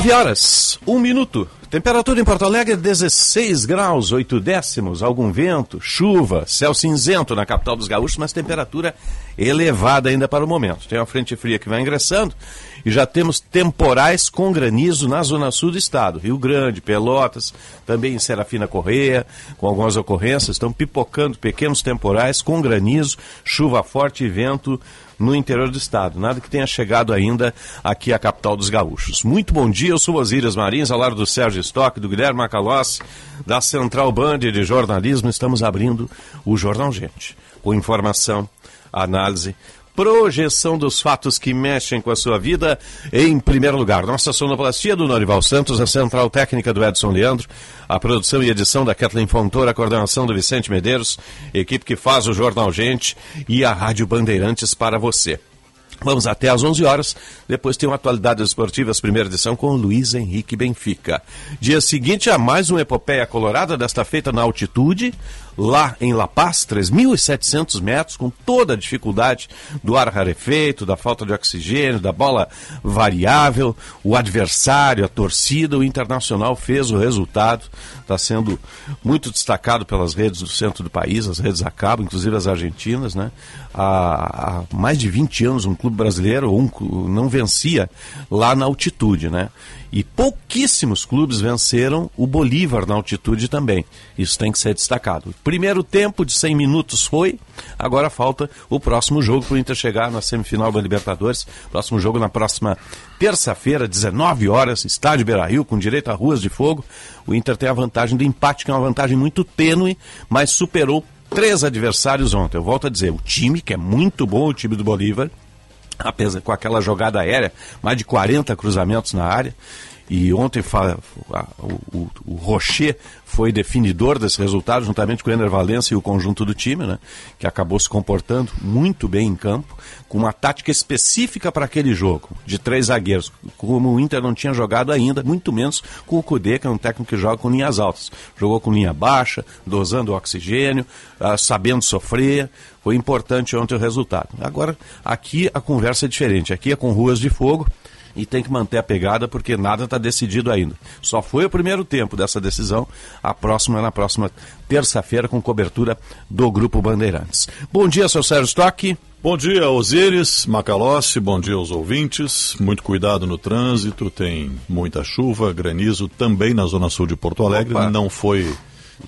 9 horas, 1 minuto. Temperatura em Porto Alegre 16 graus, 8 décimos, algum vento, chuva, céu cinzento na capital dos gaúchos, mas temperatura elevada ainda para o momento. Tem uma frente fria que vai ingressando e já temos temporais com granizo na zona sul do estado. Rio Grande, Pelotas, também em Serafina Correia, com algumas ocorrências, estão pipocando pequenos temporais com granizo, chuva forte e vento no interior do estado. Nada que tenha chegado ainda aqui à capital dos gaúchos. Muito bom dia, eu sou Osírias Marins, ao lado do Sérgio Stock, do Guilherme Macalossi, da Central Band de Jornalismo. Estamos abrindo o Jornal Gente, com informação, análise, projeção dos fatos que mexem com a sua vida em primeiro lugar. Nossa sonoplastia do Norival Santos, a central técnica do Edson Leandro, a produção e edição da Kathleen Fontoura, a coordenação do Vicente Medeiros, equipe que faz o Jornal Gente e a Rádio Bandeirantes para você. Vamos até às 11 horas. Depois tem uma atualidade esportivas, primeira edição com Luiz Henrique Benfica. Dia seguinte a mais uma epopeia colorada, desta feita na altitude, lá em La Paz, 3.700 metros, com toda a dificuldade do ar rarefeito, da falta de oxigênio, da bola variável, o adversário, a torcida, o Internacional fez o resultado, está sendo muito destacado pelas redes do centro do país, as redes acabam, inclusive as argentinas, né? Há, há mais de 20 anos um clube brasileiro um, não vencia lá na altitude, né? E pouquíssimos clubes venceram o Bolívar na altitude também. Isso tem que ser destacado. Primeiro tempo de 100 minutos foi, agora falta o próximo jogo para o Inter chegar na semifinal da Libertadores. Próximo jogo na próxima terça-feira, 19 horas, estádio Beira-Rio, com direito a ruas de fogo. O Inter tem a vantagem do empate, que é uma vantagem muito tênue, mas superou três adversários ontem. Eu volto a dizer, o time, que é muito bom, o time do Bolívar, apesar com aquela jogada aérea, mais de 40 cruzamentos na área. E ontem o, o, o Rocher foi definidor desse resultado, juntamente com o Ener Valencia e o conjunto do time, né? Que acabou se comportando muito bem em campo, com uma tática específica para aquele jogo, de três zagueiros, como o Inter não tinha jogado ainda, muito menos com o Cudê, que é um técnico que joga com linhas altas. Jogou com linha baixa, dosando o oxigênio, uh, sabendo sofrer. Foi importante ontem o resultado. Agora, aqui a conversa é diferente. Aqui é com ruas de fogo e tem que manter a pegada porque nada está decidido ainda. Só foi o primeiro tempo dessa decisão, a próxima é na próxima terça-feira com cobertura do Grupo Bandeirantes. Bom dia, seu Sérgio Stock. Bom dia, Osíris, Macalossi, bom dia aos ouvintes. Muito cuidado no trânsito, tem muita chuva, granizo também na zona sul de Porto Alegre. Opa. Não foi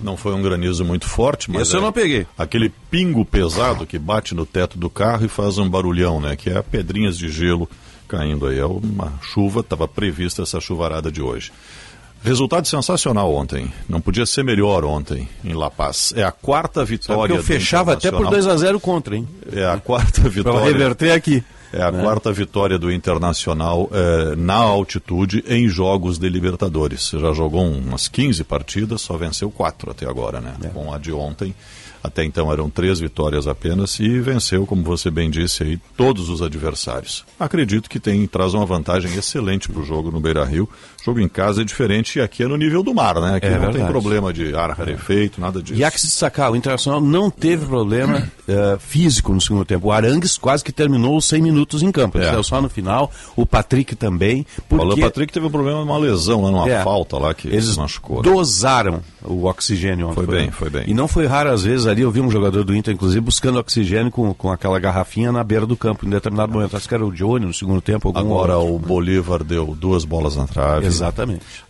não foi um granizo muito forte, mas. Esse é eu não peguei. Aquele pingo pesado que bate no teto do carro e faz um barulhão, né? Que é pedrinhas de gelo caindo aí. É uma chuva, estava prevista essa chuvarada de hoje. Resultado sensacional ontem. Não podia ser melhor ontem em La Paz. É a quarta vitória. eu fechava até por 2 a 0 contra, hein? É a quarta vitória. Para reverter aqui. É a né? quarta vitória do Internacional é, na altitude em jogos de Libertadores. Já jogou umas 15 partidas, só venceu quatro até agora, né? É. Com a de ontem. Até então eram três vitórias apenas e venceu, como você bem disse aí, todos os adversários. Acredito que tem traz uma vantagem excelente para o jogo no Beira Rio. Jogo em casa é diferente e aqui é no nível do mar, né? Aqui é não verdade. tem problema de ar rarefeito, nada disso. E há que se destacar, o Internacional não teve problema uh, físico no segundo tempo. O Arangues quase que terminou os 100 minutos em campo. Ele é. saiu só no final, o Patrick também. Porque... O Patrick teve um problema de uma lesão, lá, numa é. falta lá que Eles machucou. Né? dosaram o oxigênio ontem. Foi bem, foi bem. E não foi raro às vezes ali eu vi um jogador do Inter, inclusive, buscando oxigênio com, com aquela garrafinha na beira do campo, em determinado momento. Acho que era o Johnny no segundo tempo. Agora outro. o Bolívar deu duas bolas na trave. Exatamente.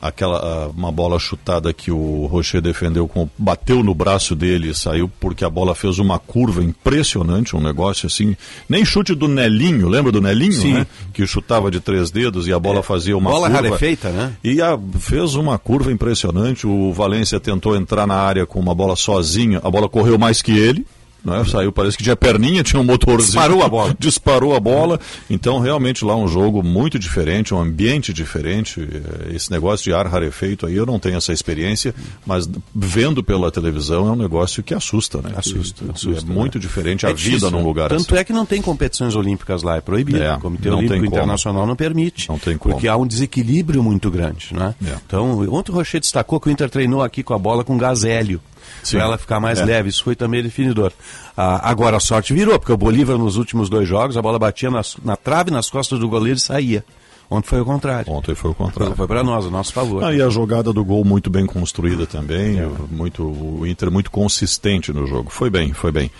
Aquela, ah, uma bola chutada que o Rocher defendeu, com, bateu no braço dele e saiu porque a bola fez uma curva impressionante, um negócio assim. Nem chute do Nelinho, lembra do Nelinho, Sim. né? Que chutava de três dedos e a bola é. fazia uma bola curva. Bola rarefeita, né? E a, fez uma curva impressionante. O Valência tentou entrar na área com uma bola sozinho, a bola correu mais que ele né? Saiu, parece que tinha perninha, tinha um motorzinho. Disparou a bola. Disparou a bola. Então, realmente lá um jogo muito diferente, um ambiente diferente. Eh, esse negócio de ar rarefeito aí, eu não tenho essa experiência, mas vendo pela televisão é um negócio que assusta, né? Assusta. Que, assusta é muito né? diferente é a vida difícil, num lugar Tanto assim. é que não tem competições olímpicas lá, é proibido. É, o Comitê Olímpico. Internacional não permite. Não tem como. Porque há um desequilíbrio muito grande, né? É. Então, ontem o Rocher destacou que o Inter treinou aqui com a bola com gás hélio. Para ela ficar mais É. leve, isso foi também definidor. Ah, agora a sorte virou, porque o Bolívar nos últimos dois jogos, a bola batia nas- na trave, nas costas do goleiro e saía. Ontem foi o contrário. Ontem foi o contrário. foi para nós, a nosso favor. Ah, e a jogada do gol muito bem construída também, É. muito, o Inter muito consistente no jogo. Foi bem, foi bem.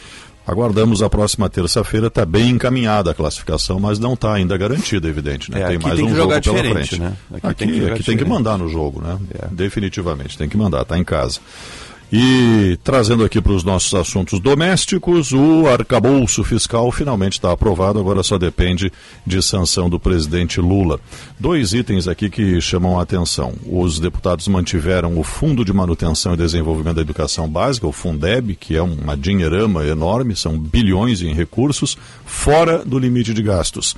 Aguardamos a próxima terça-feira, está bem encaminhada a classificação, mas não está ainda garantida, evidente. Né? É, tem mais tem um que jogo pela frente. né? Aqui Aqui, tem que aqui tem que mandar no jogo, né? É. Definitivamente, tem que mandar, está em casa. E trazendo aqui para os nossos assuntos domésticos, o arcabouço fiscal finalmente está aprovado, agora só depende de sanção do presidente Lula. Dois itens aqui que chamam a atenção. Os deputados mantiveram o Fundo de Manutenção e Desenvolvimento da Educação Básica, o Fundeb, que é uma dinheirama enorme, são bilhões em recursos, fora do limite de gastos.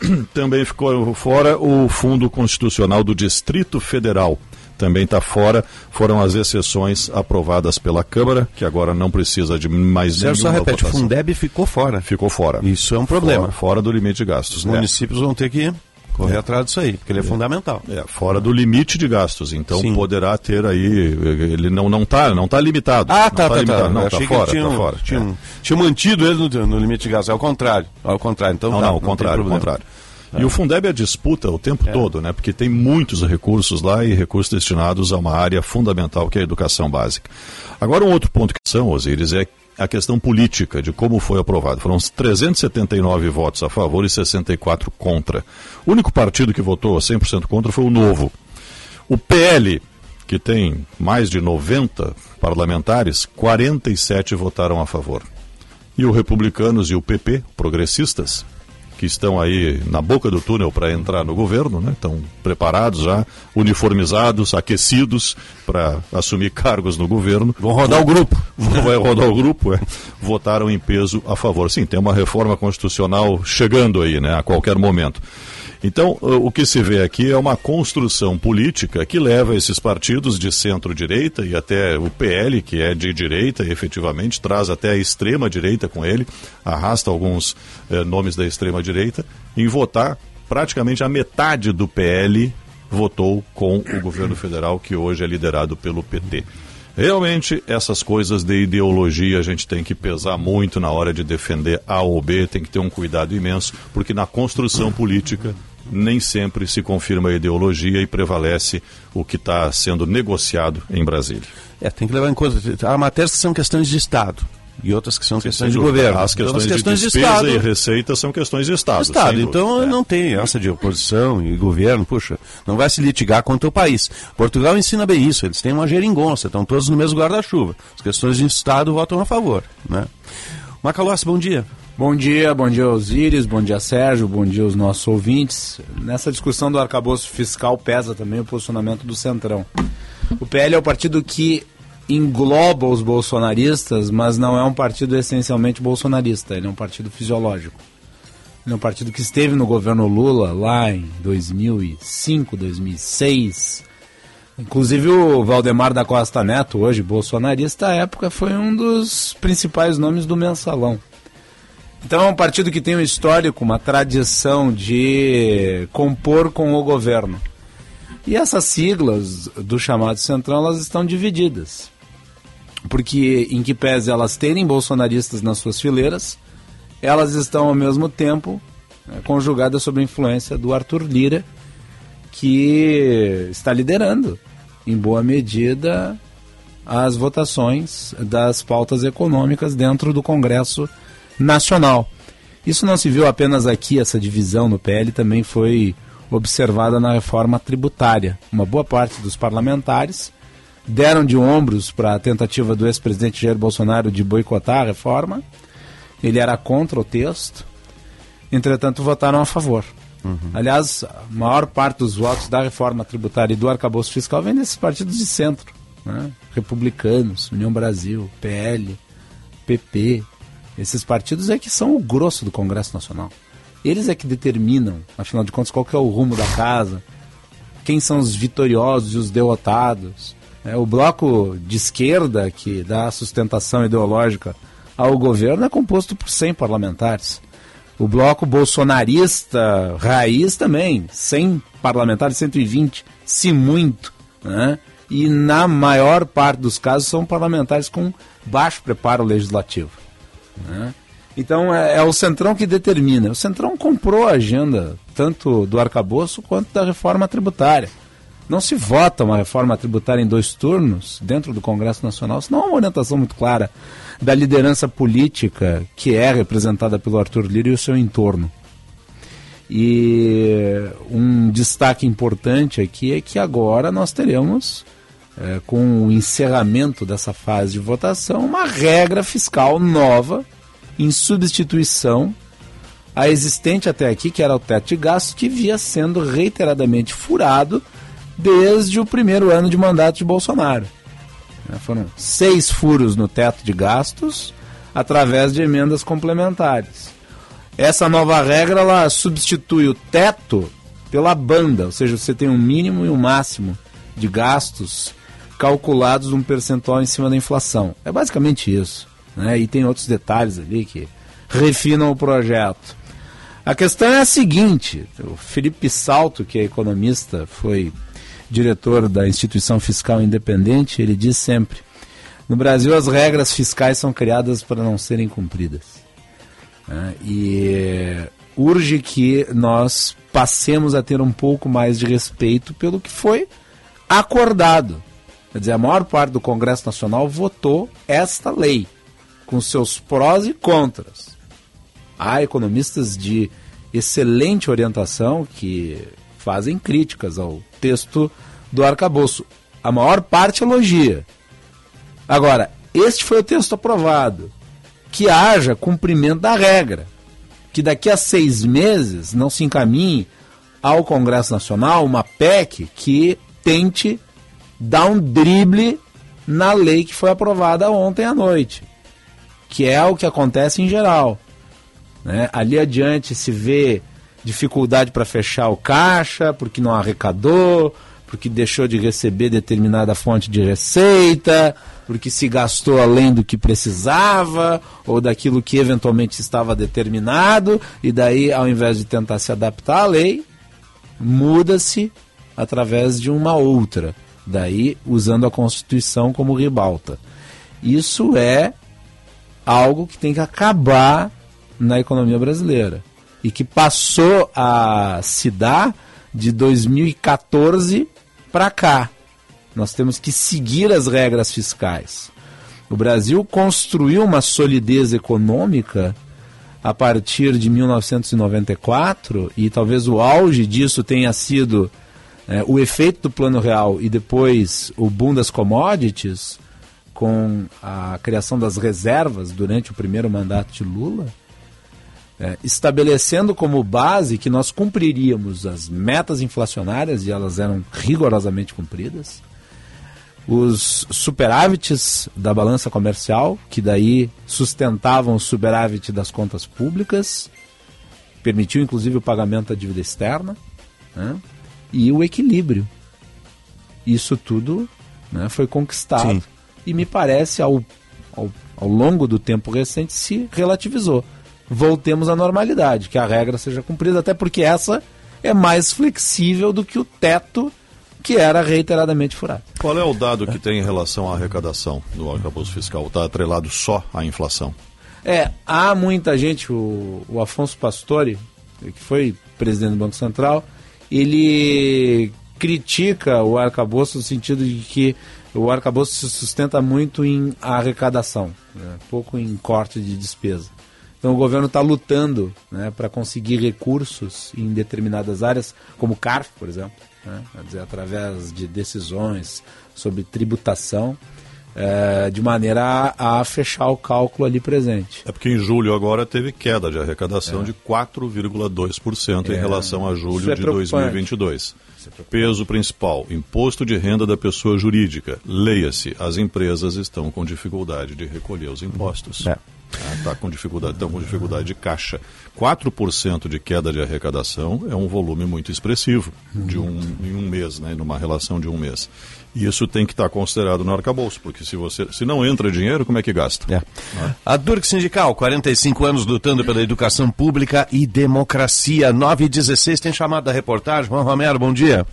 Também ficou fora o Fundo Constitucional do Distrito Federal. Também está fora. Foram as exceções aprovadas pela Câmara, que agora não precisa de mais Sérgio, só nenhuma repete, o votação. Fundeb ficou fora. Ficou fora. Isso é um problema. Fora, fora do limite de gastos. Os né? municípios vão ter que correr atrás disso aí, porque ele é, fundamental. É, fora do limite de gastos. Então Sim. poderá ter aí. Ele não não está não tá limitado. Ah, não tá, tá, limitado. tá. Não, tá fora, que tinham, tá fora. tinham, É. tinham mantido ele no, no limite de gasto. É ao contrário. Ao contrário. Então, Não, tá, não, o contrário, o problema. E o Fundeb é disputa o tempo todo, né? Porque tem muitos recursos lá e recursos destinados a uma área fundamental que é a educação básica. Agora, um outro ponto que são, Osíris, é a questão política de como foi aprovado. Foram 379 votos a favor e 64 contra. O único partido que votou 100% contra foi o Novo. O PL, que tem mais de 90 parlamentares, 47 votaram a favor. E o Republicanos e o PP, progressistas, que estão aí na boca do túnel para entrar no governo, né? estão preparados já, uniformizados, aquecidos para assumir cargos no governo. Vão rodar o grupo. Vai rodar o grupo, é. Votaram em peso a favor. Sim, tem uma reforma constitucional chegando aí, né, a qualquer momento. Então, o que se vê aqui é uma construção política que leva esses partidos de centro-direita e até o PL, que é de direita, efetivamente, traz até a extrema-direita com ele, arrasta alguns eh, nomes da extrema-direita, em votar praticamente a metade do PL votou com o governo federal, que hoje é liderado pelo PT. Realmente, essas coisas de ideologia a gente tem que pesar muito na hora de defender A ou B, tem que ter um cuidado imenso, porque na construção política nem sempre se confirma a ideologia e prevalece o que está sendo negociado em Brasília. É, tem que levar em conta. Há matérias que são questões de Estado e outras que são questões de governo. As Então, questões, questões de despesa Estado. e receita são questões de Estado. Estado. sem Então. É. não tem essa de oposição e governo, puxa, não vai se litigar contra o país. Portugal ensina bem isso, eles têm uma geringonça, estão todos no mesmo guarda-chuva. As questões de Estado votam a favor. Né? Macalossi, bom dia. Bom dia, bom dia Osíris, bom dia Sérgio, bom dia aos nossos ouvintes. Nessa discussão do arcabouço fiscal pesa também o posicionamento do Centrão. O PL é o partido que engloba os bolsonaristas, mas não é um partido essencialmente bolsonarista, ele é um partido fisiológico. Ele é um partido que esteve no governo Lula lá em 2005, 2006. Inclusive o Valdemar da Costa Neto, hoje bolsonarista, à época foi um dos principais nomes do mensalão. Então é um partido que tem um histórico, uma tradição de compor com o governo. E essas siglas do chamado Centrão, elas estão divididas. Porque, em que pese elas terem bolsonaristas nas suas fileiras, elas estão ao mesmo tempo né, conjugadas sob a influência do Arthur Lira, que está liderando, em boa medida, as votações das pautas econômicas dentro do Congresso Nacional. Isso não se viu apenas aqui, essa divisão no PL também foi observada na reforma tributária. Uma boa parte dos parlamentares deram de ombros para a tentativa do ex-presidente Jair Bolsonaro de boicotar a reforma. Ele era contra o texto, entretanto votaram a favor. Uhum. Aliás, a maior parte dos votos da reforma tributária e do arcabouço fiscal vem desses partidos de centro. Né? Republicanos, União Brasil, PL, PP, Esses partidos é que são o grosso do Congresso Nacional. Eles é que determinam, afinal de contas, qual que é o rumo da casa, quem são os vitoriosos e os derrotados. É, o bloco de esquerda, que dá sustentação ideológica ao governo, é composto por 100 parlamentares. O bloco bolsonarista raiz também, 100 parlamentares, 120, se muito. Né? E na maior parte dos casos são parlamentares com baixo preparo legislativo. Né? Então é, é, o Centrão que determina. O Centrão comprou a agenda tanto do arcabouço quanto da reforma tributária. Não se vota uma reforma tributária em dois turnos dentro do Congresso Nacional, senão é uma orientação muito clara da liderança política que é representada pelo Arthur Lira e o seu entorno. E um destaque importante aqui é que agora nós teremos, é, com o encerramento dessa fase de votação, uma regra fiscal nova em substituição à existente até aqui, que era o teto de gastos, que via sendo reiteradamente furado desde o primeiro ano de mandato de Bolsonaro. Né, foram seis furos no teto de gastos através de emendas complementares. Essa nova regra ela substitui o teto pela banda, ou seja, você tem um mínimo e um máximo de gastos calculados um percentual em cima da inflação. É basicamente isso. Né? E tem outros detalhes ali que refinam o projeto. A questão é a seguinte: o Felipe Salto, que é economista, foi diretor da instituição fiscal independente, ele diz sempre: no Brasil as regras fiscais são criadas para não serem cumpridas. Né? E urge que nós passemos a ter um pouco mais de respeito pelo que foi acordado. Quer dizer, a maior parte do Congresso Nacional votou esta lei com seus prós e contras. Há economistas de excelente orientação que fazem críticas ao texto do arcabouço. A maior parte elogia. Agora, este foi o texto aprovado. Que haja cumprimento da regra. Que daqui a seis meses não se encaminhe ao Congresso Nacional uma PEC que tente dar um drible na lei que foi aprovada ontem à noite que é o que acontece em geral. Né? Ali adiante se vê dificuldade para fechar o caixa, porque não arrecadou, porque deixou de receber determinada fonte de receita, porque se gastou além do que precisava, ou daquilo que eventualmente estava determinado, e daí, ao invés de tentar se adaptar à lei, muda-se através de uma outra, daí usando a Constituição como ribalta. Isso é algo que tem que acabar na economia brasileira e que passou a se dar de 2014 para cá. Nós temos que seguir as regras fiscais. O Brasil construiu uma solidez econômica a partir de 1994 e talvez o auge disso tenha sido é, o efeito do Plano Real e depois o boom das commodities com a criação das reservas durante o primeiro mandato de Lula, é, estabelecendo como base que nós cumpriríamos as metas inflacionárias, e elas eram rigorosamente cumpridas, os superávites da balança comercial, que daí sustentavam o superávit das contas públicas, permitiu inclusive o pagamento da dívida externa, né? E o equilíbrio. Isso tudo né, foi conquistado. Sim e me parece, ao, ao, ao longo do tempo recente, se relativizou. Voltemos à normalidade, que a regra seja cumprida, até porque essa é mais flexível do que o teto que era reiteradamente furado. Qual é o dado que tem em relação à arrecadação do arcabouço fiscal? Está atrelado só à inflação? É, há muita gente, o, o Afonso Pastore, que foi presidente do Banco Central, ele critica o arcabouço no sentido de que o arcabouço se sustenta muito em arrecadação, né? pouco em corte de despesa. Então o governo está lutando né, para conseguir recursos em determinadas áreas, como o CARF, por exemplo, né? dizer, através de decisões sobre tributação, é, de maneira a, a, fechar o cálculo ali presente. É porque em julho agora teve queda de arrecadação é. de 4,2% é. em relação a julho é de 2022. Peso principal: imposto de renda da pessoa jurídica. Leia-se, as empresas estão com dificuldade de recolher os impostos. É. Está né? com dificuldade, estão com dificuldade de caixa. 4% de queda de arrecadação é um volume muito expressivo de um, em um mês, né, numa relação de um mês. E isso tem que estar considerado no arcabouço, porque se você se não entra dinheiro, como é que gasta? É. É? A Durk Sindical, 45 anos lutando pela educação pública e democracia. 9 e 16 tem chamado da reportagem. Juan Romero, bom dia.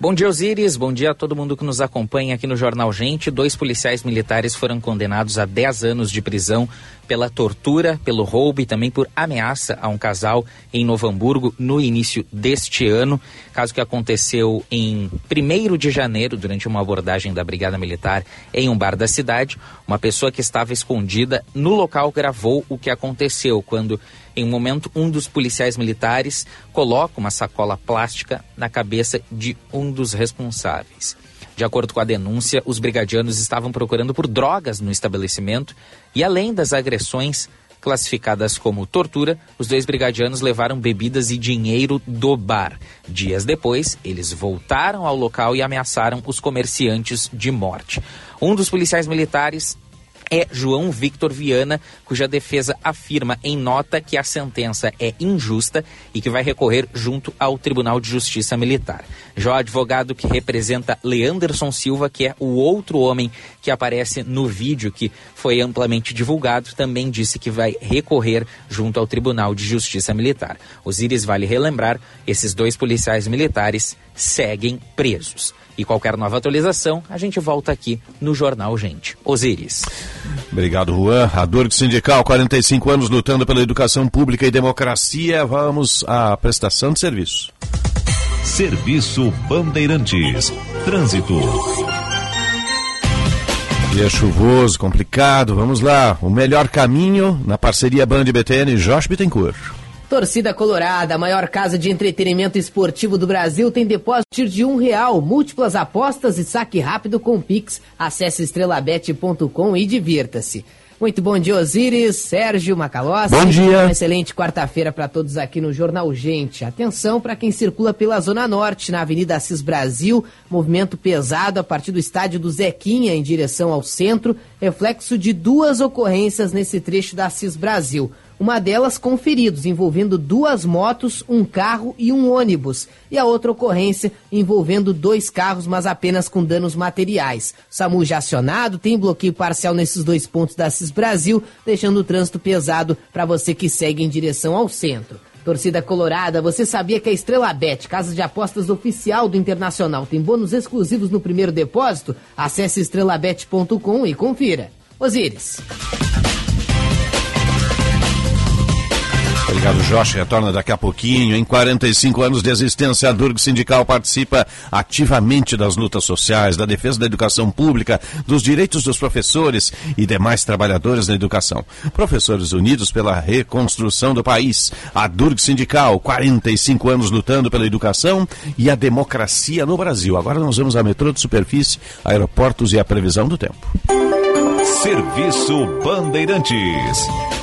Bom dia, Osiris. Bom dia a todo mundo que nos acompanha aqui no Jornal Gente. Dois policiais militares foram condenados a 10 anos de prisão pela tortura, pelo roubo e também por ameaça a um casal em Novo Hamburgo no início deste ano. Caso que aconteceu em 1 de janeiro, durante uma abordagem da Brigada Militar em um bar da cidade. Uma pessoa que estava escondida no local gravou o que aconteceu quando em um momento, um dos policiais militares coloca uma sacola plástica na cabeça de um dos responsáveis. De acordo com a denúncia, os brigadianos estavam procurando por drogas no estabelecimento e, além das agressões classificadas como tortura, os dois brigadianos levaram bebidas e dinheiro do bar. Dias depois, eles voltaram ao local e ameaçaram os comerciantes de morte. Um dos policiais militares é João Victor Viana, cuja defesa afirma em nota que a sentença é injusta e que vai recorrer junto ao Tribunal de Justiça Militar. Já o advogado que representa Leanderson Silva, que é o outro homem que aparece no vídeo que foi amplamente divulgado, também disse que vai recorrer junto ao Tribunal de Justiça Militar. Osíris vale relembrar, esses dois policiais militares seguem presos. E qualquer nova atualização, a gente volta aqui no Jornal Gente. Osíris. Obrigado, Juan. A Durg Sindical, 45 anos lutando pela educação pública e democracia. Vamos à prestação de serviço. Serviço Bandeirantes. Trânsito. Dia chuvoso, complicado. Vamos lá. O melhor caminho na parceria Band BTN Josh Bittencourt. Torcida Colorada, a maior casa de entretenimento esportivo do Brasil, tem depósito de um real, múltiplas apostas e saque rápido com Pix. Acesse estrelabet.com e divirta-se. Muito bom dia, Osiris, Sérgio Macalossi. Bom dia. Uma excelente quarta-feira para todos aqui no Jornal Gente. Atenção para quem circula pela Zona Norte, na Avenida Assis Brasil, movimento pesado a partir do estádio do Zequinha em direção ao centro, reflexo de duas ocorrências nesse trecho da Assis Brasil. Uma delas com feridos, envolvendo duas motos, um carro e um ônibus. E a outra ocorrência envolvendo dois carros, mas apenas com danos materiais. SAMU já acionado, tem bloqueio parcial nesses dois pontos da CIS Brasil, deixando o trânsito pesado para você que segue em direção ao centro. Torcida Colorada, você sabia que a Estrela Bet, casa de apostas oficial do Internacional, tem bônus exclusivos no primeiro depósito? Acesse estrelabet.com e confira. Osíris. Obrigado, Jorge. Retorna daqui a pouquinho. Em 45 anos de existência, a Durg Sindical participa ativamente das lutas sociais, da defesa da educação pública, dos direitos dos professores e demais trabalhadores da educação. Professores Unidos pela Reconstrução do País. A Durg Sindical, 45 anos lutando pela educação e a democracia no Brasil. Agora nós vamos a metrô de superfície, aeroportos e a previsão do tempo. Serviço Bandeirantes.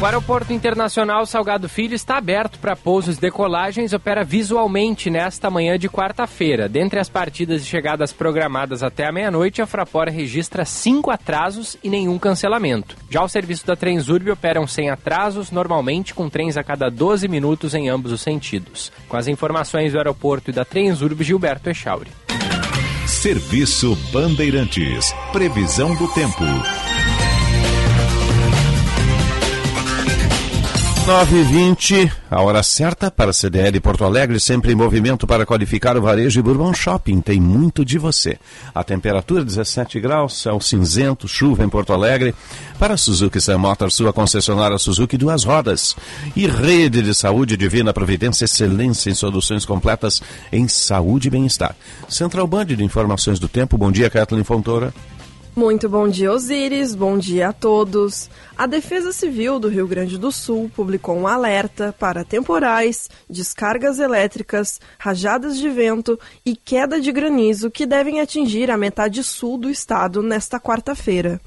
O Aeroporto Internacional Salgado Filho está aberto para pousos e decolagens, opera visualmente nesta manhã de quarta-feira. Dentre as partidas e chegadas programadas até a meia-noite, a Fraport registra cinco atrasos e nenhum cancelamento. Já o serviço da Transurb operam sem atrasos, normalmente com trens a cada 12 minutos em ambos os sentidos. Com as informações do aeroporto e da Transurb, Gilberto Echauri. Serviço Bandeirantes. Previsão do tempo. 9h20, a hora certa para CDL Porto Alegre, sempre em movimento para qualificar o varejo e Bourbon Shopping. Tem muito de você. A temperatura 17 graus, céu cinzento, chuva em Porto Alegre. Para Suzuki Sam Motor, sua concessionária Suzuki Duas Rodas. E rede de saúde divina providência, excelência em soluções completas em saúde e bem-estar. Central Band de Informações do Tempo. Bom dia, Kathleen Fontoura. Muito bom dia, Osíris. Bom dia a todos. A Defesa Civil do Rio Grande do Sul publicou um alerta para temporais, descargas elétricas, rajadas de vento e queda de granizo que devem atingir a metade sul do estado nesta quarta-feira.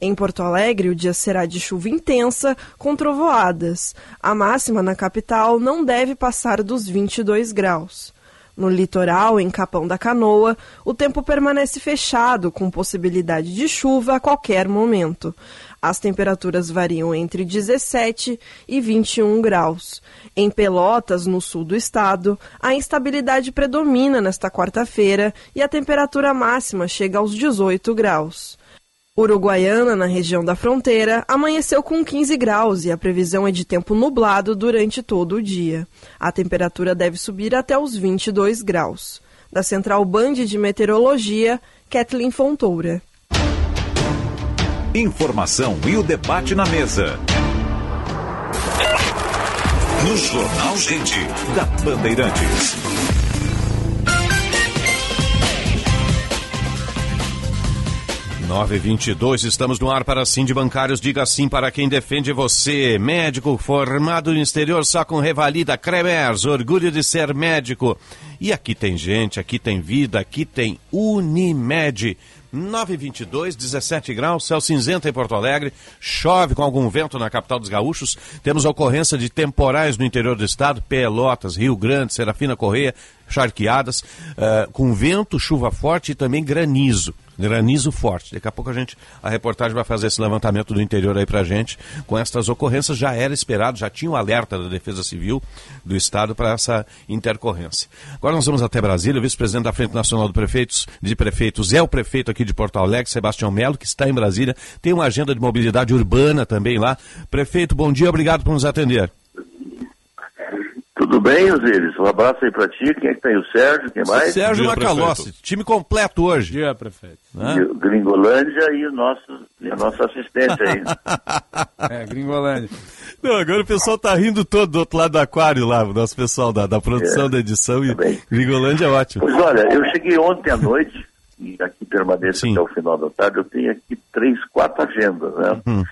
Em Porto Alegre, o dia será de chuva intensa, com trovoadas. A máxima na capital não deve passar dos 22 graus. No litoral, em Capão da Canoa, o tempo permanece fechado, com possibilidade de chuva a qualquer momento. As temperaturas variam entre 17 e 21 graus. Em Pelotas, no sul do estado, a instabilidade predomina nesta quarta-feira e a temperatura máxima chega aos 18 graus. Uruguaiana, na região da fronteira, amanheceu com 15 graus e a previsão é de tempo nublado durante todo o dia. A temperatura deve subir até os 22 graus. Da Central Band de Meteorologia, Kathleen Fontoura. Informação e o debate na mesa. No Jornal Gente, da Bandeirantes. Nove vinte e dois, estamos no ar para sim de bancários. Diga sim para quem defende você. Médico formado no exterior só com revalida. Cremers, orgulho de ser médico. E aqui tem gente, aqui tem vida, aqui tem Unimed. 922, 17 graus, céu cinzento em Porto Alegre, chove com algum vento na capital dos gaúchos. Temos ocorrência de temporais no interior do estado, Pelotas, Rio Grande, Serafina Correia, charqueadas, uh, com vento, chuva forte e também granizo. Granizo forte. Daqui a pouco a gente, a reportagem vai fazer esse levantamento do interior aí pra gente. Com estas ocorrências já era esperado, já tinha o um alerta da Defesa Civil do Estado para essa intercorrência. Agora nós vamos até Brasília, o vice-presidente da Frente Nacional de Prefeitos, de Prefeitos é o prefeito aqui de Porto Alegre, Sebastião Melo, que está em Brasília, tem uma agenda de mobilidade urbana também lá. Prefeito, bom dia, obrigado por nos atender. Tudo bem, Osiris? Um abraço aí pra ti. Quem é que tem? O Sérgio, quem mais? Sérgio Macalossi, time completo hoje. Dia, prefeito. Né? Gringolândia e, o nosso, e a nossa assistente aí. é, Gringolândia. Não, agora o pessoal tá rindo todo do outro lado do aquário lá, o nosso pessoal da, da produção, é, da edição, e também. Gringolândia é ótimo. Pois olha, eu cheguei ontem à noite, e aqui permaneço Sim. até o final da tarde, eu tenho aqui três, quatro agendas, né? Uhum.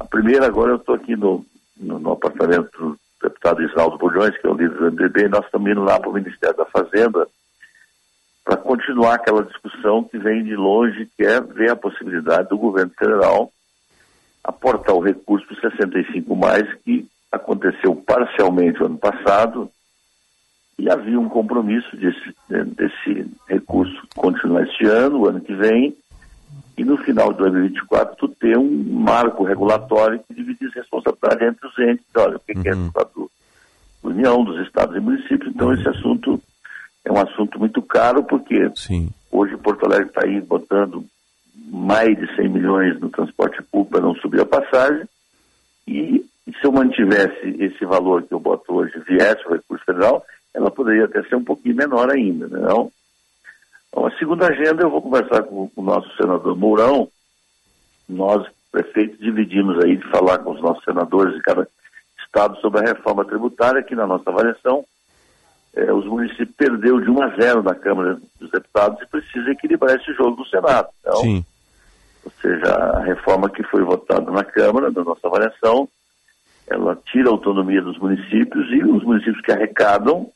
A primeira, agora eu estou aqui no, no, no apartamento deputado Isnaldo Bulhões, que é o líder do MDB, e nós estamos indo lá para o Ministério da Fazenda para continuar aquela discussão que vem de longe, que é ver a possibilidade do governo federal aportar o recurso para 65 mais que aconteceu parcialmente ano passado e havia um compromisso desse, desse recurso continuar este ano, o ano que vem, e no final de 2024 tu ter um marco regulatório que dividisse responsabilidade entre os entes. Olha, o que, uhum. que é uhum. do União, dos estados e municípios. Então uhum. esse assunto é um assunto muito caro porque Sim. hoje Porto Alegre está aí botando mais de 100 milhões no transporte público para não subir a passagem e, e se eu mantivesse esse valor que eu boto hoje, viesse o recurso federal, ela poderia até ser um pouquinho menor ainda, não? Então, a segunda agenda eu vou conversar com, com o nosso senador Mourão. Nós, prefeitos, dividimos aí de falar com os nossos senadores de cada estado sobre a reforma tributária, que na nossa avaliação é, os municípios perdeu de 1 a 0 na Câmara dos Deputados e precisa equilibrar esse jogo no Senado. Então, Sim. Ou seja, a reforma que foi votada na Câmara, na nossa avaliação, ela tira a autonomia dos municípios e os municípios que arrecadam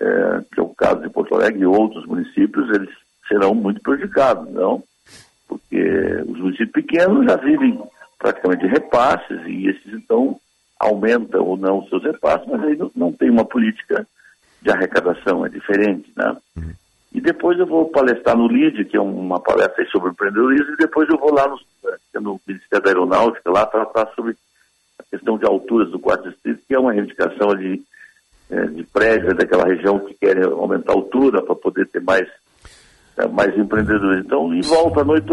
é, que é o caso de Porto Alegre e outros municípios, eles serão muito prejudicados, não? Porque os municípios pequenos já vivem praticamente repasses e esses então aumentam ou não os seus repasses, mas aí não, não tem uma política de arrecadação, é diferente, né? Uhum. E depois eu vou palestrar no LID, que é uma palestra sobre empreendedorismo, e depois eu vou lá no, no Ministério da Aeronáutica, lá tratar sobre a questão de alturas do quarto distrito, que é uma reivindicação de é, de prédios daquela região que querem aumentar a altura para poder ter mais, é, mais empreendedores. Então, e volta à noite,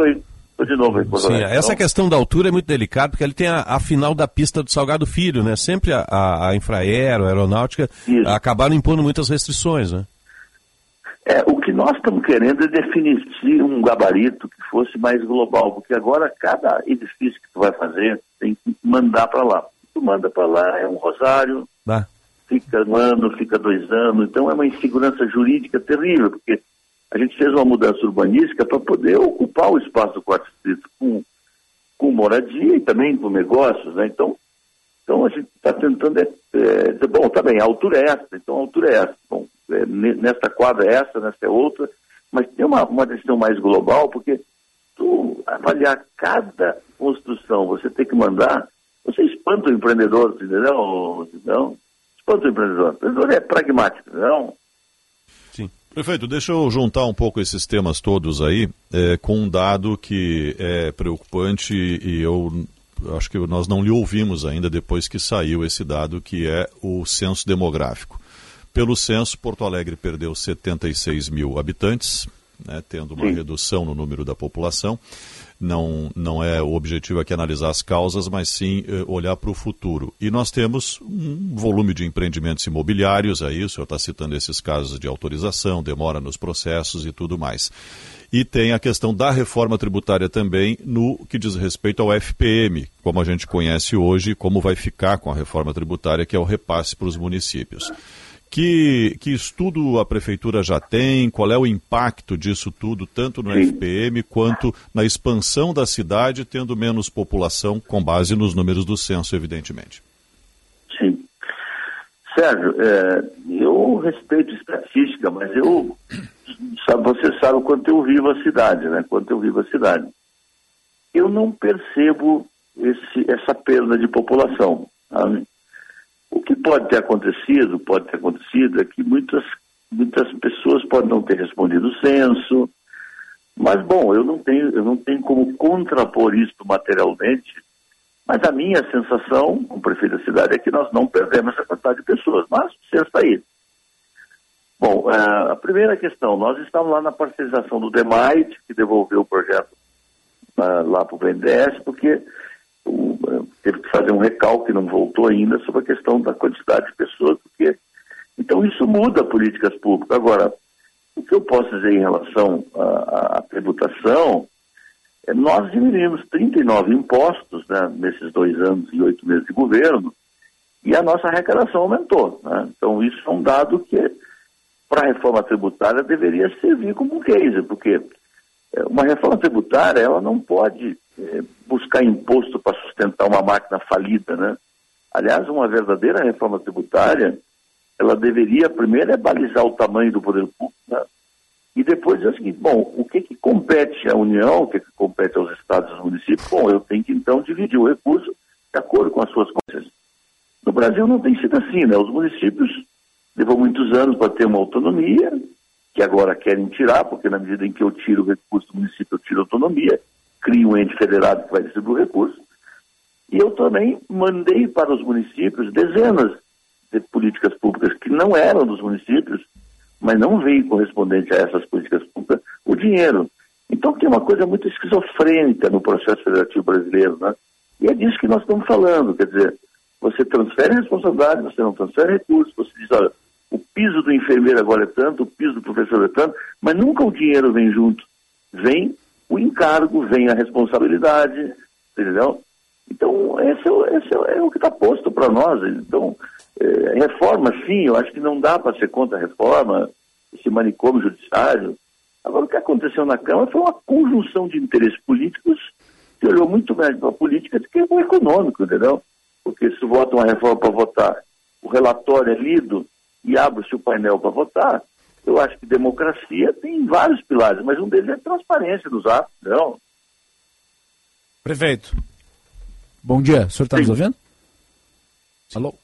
estou de novo aí. Sim, essa então, questão da altura é muito delicada, porque ele tem a, a final da pista do Salgado Filho, né? Sempre a, a, a Infraero, a Aeronáutica, Isso. acabaram impondo muitas restrições, né? É, o que nós estamos querendo é definir um gabarito que fosse mais global, porque agora cada edifício que tu vai fazer tem que mandar para lá. Tu manda para lá, é um rosário, bah fica um ano, fica dois anos. Então é uma insegurança jurídica terrível, porque a gente fez uma mudança urbanística para poder ocupar o espaço do quarto distrito com, com moradia e também com negócios, né? Então, então a gente está tentando é, é, dizer, bom, tá bem, a altura é essa, então a altura é essa. Bom, é, nesta quadra é essa, nesta é outra, mas tem uma, uma decisão mais global, porque tu avaliar cada construção, você tem que mandar, você espanta o empreendedor, entendeu? Não? Quanto empreendedor? O empreendedor é pragmático, não? Sim. Prefeito, deixa eu juntar um pouco esses temas todos aí é, com um dado que é preocupante e eu acho que nós não lhe ouvimos ainda depois que saiu esse dado, que é o censo demográfico. Pelo censo, Porto Alegre perdeu 76 mil habitantes, né, tendo uma Sim. redução no número da população. Não, não é o objetivo aqui analisar as causas, mas sim eh, olhar para o futuro. E nós temos um volume de empreendimentos imobiliários aí, o senhor está citando esses casos de autorização, demora nos processos e tudo mais. E tem a questão da reforma tributária também no que diz respeito ao FPM, como a gente conhece hoje, como vai ficar com a reforma tributária, que é o repasse para os municípios. Que, que estudo a prefeitura já tem? Qual é o impacto disso tudo, tanto no Sim. FPM quanto na expansão da cidade, tendo menos população, com base nos números do censo, evidentemente? Sim. Sérgio, é, eu respeito estatística, mas eu sabe, você sabe o quanto eu vivo a cidade, né? Quanto eu vivo a cidade. Eu não percebo esse, essa perda de população. Sabe? O que pode ter acontecido, pode ter acontecido, é que muitas, muitas pessoas podem não ter respondido o censo, mas bom, eu não tenho, eu não tenho como contrapor isso materialmente, mas a minha sensação, como prefeito da cidade, é que nós não perdemos essa quantidade de pessoas, mas o censo está aí. Bom, é, a primeira questão, nós estamos lá na parcerização do DEMAIT, que devolveu o projeto uh, lá para o BNDES, porque teve que fazer um recalque, não voltou ainda, sobre a questão da quantidade de pessoas, porque então isso muda políticas públicas. Agora, o que eu posso dizer em relação à, à tributação, é, nós diminuímos 39 impostos né, nesses dois anos e oito meses de governo, e a nossa arrecadação aumentou. Né? Então isso é um dado que, para a reforma tributária, deveria servir como um case, porque uma reforma tributária ela não pode é, buscar imposto para sustentar uma máquina falida, né? Aliás, uma verdadeira reforma tributária, ela deveria primeiro é balizar o tamanho do poder público, né? e depois é o seguinte, bom, o que, que compete à União, o que, que compete aos estados e aos municípios? Bom, eu tenho que então dividir o recurso de acordo com as suas condições. No Brasil não tem sido assim, né? Os municípios levou muitos anos para ter uma autonomia, que agora querem tirar, porque na medida em que eu tiro o recurso do município, eu tiro a autonomia, crio um ente federado que vai distribuir o recurso. E eu também mandei para os municípios dezenas de políticas públicas que não eram dos municípios, mas não veio correspondente a essas políticas públicas o dinheiro. Então tem uma coisa muito esquizofrênica no processo federativo brasileiro, né? E é disso que nós estamos falando, quer dizer, você transfere responsabilidade, você não transfere recursos, você diz, olha, o piso do enfermeiro agora é tanto, o piso do professor é tanto, mas nunca o dinheiro vem junto. Vem o encargo, vem a responsabilidade, entendeu? Então, esse é, esse é, é o que está posto para nós. Então, é, reforma, sim, eu acho que não dá para ser contra a reforma, esse manicômio judiciário. Agora, o que aconteceu na Câmara foi uma conjunção de interesses políticos que olhou muito mais para a política do que para o econômico, entendeu? Porque se vota uma reforma para votar, o relatório é lido, e abre-se o painel para votar, eu acho que democracia tem vários pilares, mas um deles é transparência dos atos, não? Prefeito, bom dia. O senhor está nos ouvindo? Alô?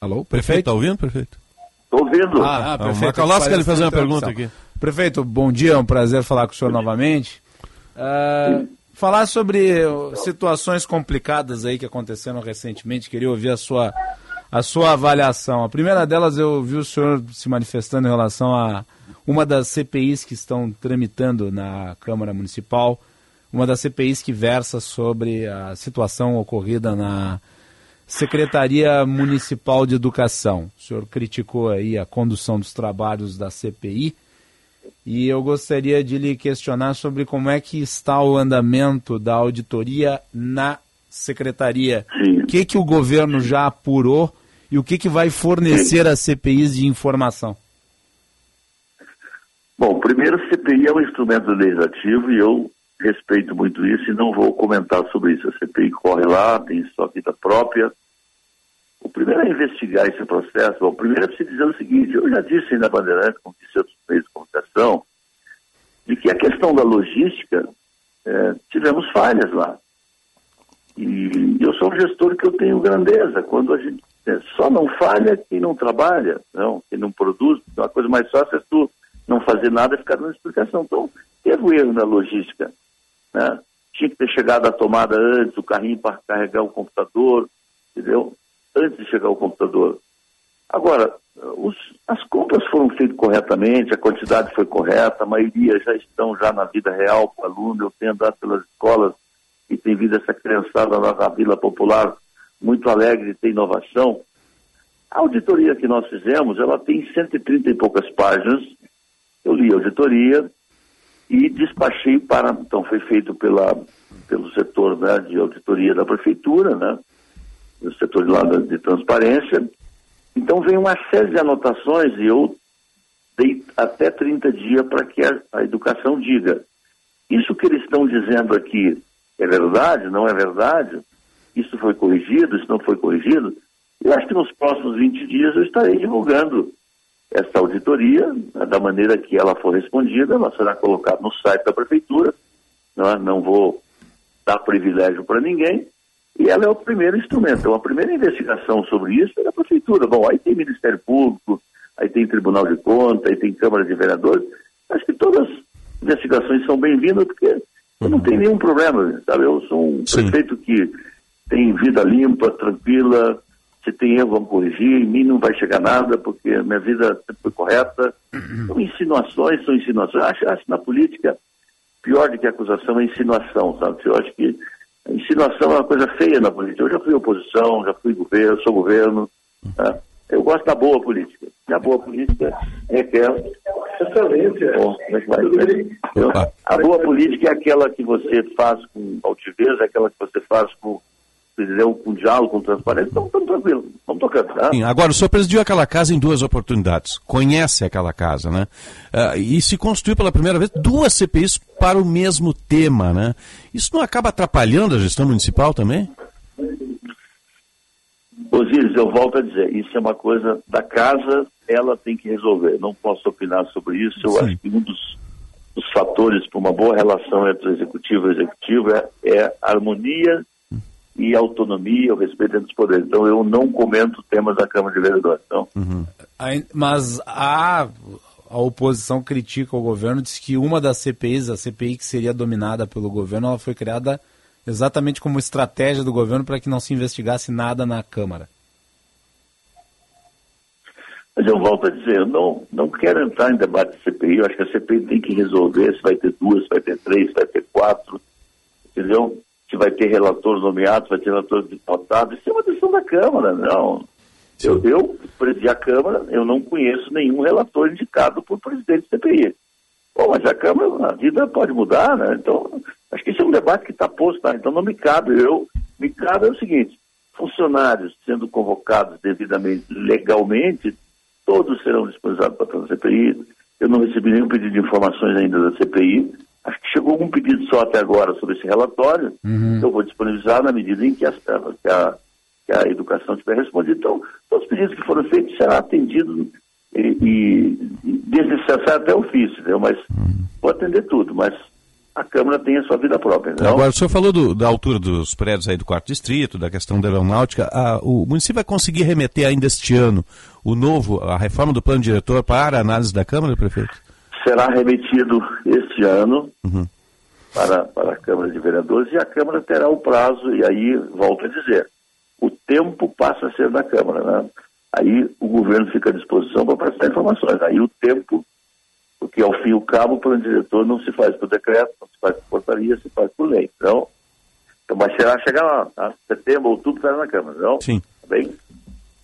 Alô, prefeito? Está ouvindo, prefeito? Estou ouvindo. Ah, ah prefeito. O Macalossi quer fazer uma pergunta aqui. Prefeito, bom dia, é um prazer falar com o senhor novamente. Uh, falar sobre situações complicadas aí que aconteceram recentemente, queria ouvir a sua a sua avaliação. A primeira delas eu vi o senhor se manifestando em relação a uma das CPIs que estão tramitando na Câmara Municipal, uma das CPIs que versa sobre a situação ocorrida na Secretaria Municipal de Educação. O senhor criticou aí a condução dos trabalhos da CPI e eu gostaria de lhe questionar sobre como é que está o andamento da auditoria na secretaria. O que, que o governo já apurou e o que, que vai fornecer às CPIs de informação? Bom, primeiro, CPI é um instrumento legislativo e eu respeito muito isso e não vou comentar sobre isso. A CPI corre lá, tem sua vida própria. O primeiro é investigar esse processo. Bom, o primeiro é se dizer o seguinte: eu já disse na Bandeirante, como disse outros meios de comunicação, de que a questão da logística, é, tivemos falhas lá. E eu sou um gestor que eu tenho grandeza. Quando a gente Só não falha quem não trabalha, não, quem não produz. Então, a coisa mais fácil é tu não fazer nada e ficar dando explicação. Então, teve um erro na logística. Né? Tinha que ter chegado a tomada antes, o carrinho para carregar o computador, entendeu? Antes de chegar o computador. Agora, os- as compras foram feitas corretamente, a quantidade foi correta, a maioria já estão já na vida real o aluno. Eu tenho andado pelas escolas e tem vindo essa criançada lá na Vila Popular muito alegre de ter inovação. A auditoria que nós fizemos, ela tem 130 e poucas páginas. Eu li a auditoria e despachei para, então foi feito pela, pelo setor né, de auditoria da prefeitura, né, o setor de, lá de transparência. Então vem uma série de anotações e eu dei até 30 dias para que a, a educação diga. Isso que eles estão dizendo aqui é verdade, não é verdade? Isso foi corrigido, isso não foi corrigido? Eu acho que nos próximos 20 dias eu estarei divulgando essa auditoria, né, da maneira que ela for respondida, ela será colocada no site da prefeitura, não, é? não vou dar privilégio para ninguém, e ela é o primeiro instrumento. Então, a primeira investigação sobre isso é da prefeitura. Bom, aí tem Ministério Público, aí tem Tribunal de Contas, aí tem Câmara de Vereadores. Acho que todas as investigações são bem-vindas, porque eu não tenho nenhum problema, sabe? Eu sou um Sim. prefeito que tem vida limpa, tranquila, se tem erro, vamos corrigir, em mim não vai chegar nada, porque a minha vida sempre foi correta. São insinuações, são insinuações. Acho, acho na política, pior do que acusação é insinuação, sabe? Eu acho que a insinuação é uma coisa feia na política. Eu já fui oposição, já fui governo, sou governo. tá? Eu gosto da boa política. E a boa política é aquela. Excelente. Bom, como é que vai? Eu- a boa política é aquela que você faz com altivez, é aquela que você faz com, entendeu? com diálogo, com transparência. Então, estamos tranquilos. Vamos tocando, tá? Sim, agora, o senhor presidiu aquela casa em duas oportunidades. Conhece aquela casa, né? Ah, e se constituiu pela primeira vez duas CPIs para o mesmo tema, né? Isso não acaba atrapalhando a gestão municipal também? Osíris, eu volto a dizer, isso é uma coisa da casa, ela tem que resolver. Não posso opinar sobre isso. Eu Sim. acho que um dos, dos fatores para uma boa relação entre o executivo e o executivo é, é a harmonia e autonomia, o respeito entre os poderes. Então, eu não comento temas da Câmara de Vereadores. Então, Ai- Mas a, a oposição critica o governo, diz que uma das CPIs, a CPI que seria dominada pelo governo, ela foi criada exatamente como estratégia do governo para que não se investigasse nada na Câmara. Mas eu volto a dizer, eu não, não quero entrar em debate de CPI, eu acho que a CPI tem que resolver se vai ter duas, se vai ter três, se vai ter quatro, entendeu? Se vai ter relator nomeado, vai ter relator votado, isso é uma decisão da Câmara, não. Eu, eu presidi a Câmara, eu não conheço nenhum relator indicado por presidente da CPI. Bom, mas a Câmara, a vida pode mudar, né? Então, acho que esse é um debate que está posto, tá? Então não me cabe. Eu, me cabe é o seguinte, funcionários sendo convocados devidamente, legalmente, todos serão disponibilizados para a CPI. Eu não recebi nenhum pedido de informações ainda da CPI. Acho que chegou um pedido só até agora sobre esse relatório. Eu vou disponibilizar na medida em que, as- que a, que a educação tiver respondido. Então, todos os pedidos que foram feitos serão atendidos e, e, desnecessário até ofício, entendeu? Mas vou atender tudo, mas a Câmara tem a sua vida própria. Então, Agora, o senhor falou do- da altura dos prédios aí do quarto distrito, da questão da aeronáutica. Ah, o município vai conseguir remeter ainda este ano o novo, a reforma do plano diretor para a análise da Câmara, prefeito? Será remetido este ano Uhum. para, para a Câmara de Vereadores e a Câmara terá o prazo, e aí, volto a dizer, o tempo passa a ser da Câmara, né? Aí o governo fica à disposição para prestar informações. Aí o tempo, porque ao fim e ao cabo o plano diretor não se faz por decreto, não se faz por portaria, se faz por lei. Então, então mas será chegar lá, tá? setembro, outubro estará na Câmara, não? Sim. Tá bem?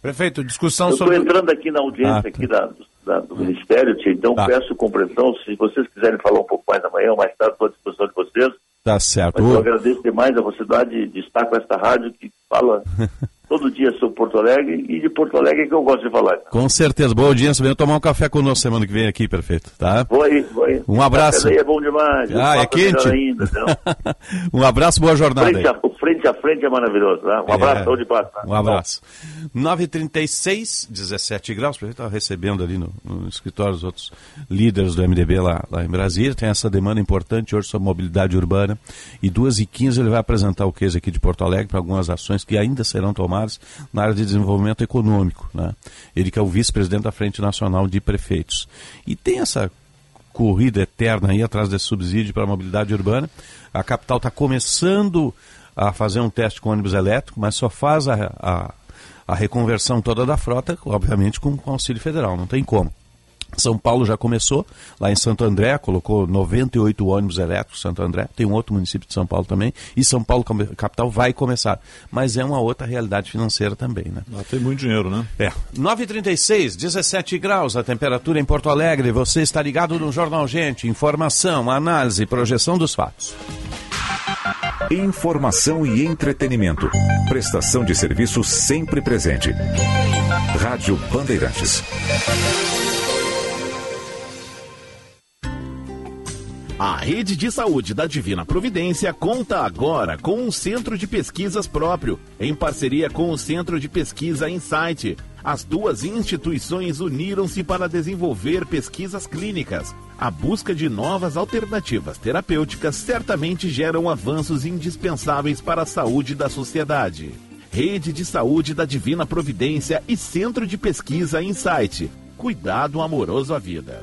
Prefeito, discussão Eu estou sobre. entrando aqui na audiência Ah, tá. aqui da, do, da- do Ministério, tia, então Tá. peço compreensão. Se vocês quiserem falar um pouco mais amanhã ou mais tarde, estou à disposição de vocês. Tá certo. Mas eu agradeço demais a possibilidade de, estar com esta rádio que fala todo dia sobre Porto Alegre e de Porto Alegre que eu gosto de falar. Com certeza. Boa audiência. Venha tomar um café conosco semana que vem aqui, prefeito. Tá? Vou aí, vou aí. Um abraço. Café é bom demais. Ah, é melhor quente? Ainda, então. um abraço, boa jornada. frente, a, frente a frente é maravilhoso. Né? Um abraço, É. saúde e paz. Tá? Um abraço. 9h36, 17 graus. A gente estava recebendo ali no, no escritório os outros líderes do MDB lá, lá em Brasília. Tem essa demanda importante hoje sobre mobilidade urbana. E 2h15 ele vai apresentar o case aqui de Porto Alegre para algumas ações que ainda serão tomadas na área de desenvolvimento econômico. Né? Ele que é o vice-presidente da Frente Nacional de Prefeitos. E tem essa corrida eterna aí atrás desse subsídio para a mobilidade urbana. A capital está começando a fazer um teste com ônibus elétrico, mas só faz a, a, a reconversão toda da frota, obviamente, com, com auxílio federal, não tem como. São Paulo já começou, lá em Santo André, colocou 98 ônibus elétricos, Santo André, tem um outro município de São Paulo também, e São Paulo, capital, vai começar. Mas é uma outra realidade financeira também, né? Lá tem muito dinheiro, né? É. 9h36, 17 graus a temperatura em Porto Alegre. Você está ligado no Jornal Gente. Informação, análise, projeção dos fatos. Informação e entretenimento. Prestação de serviço sempre presente. Rádio Bandeirantes. A rede de saúde da Divina Providência conta agora com um centro de pesquisas próprio, em parceria com o Centro de Pesquisa Insight. As duas instituições uniram-se para desenvolver pesquisas clínicas. A busca de novas alternativas terapêuticas certamente geram avanços indispensáveis para a saúde da sociedade. Rede de Saúde da Divina Providência e Centro de Pesquisa Insight. Cuidado amoroso à vida.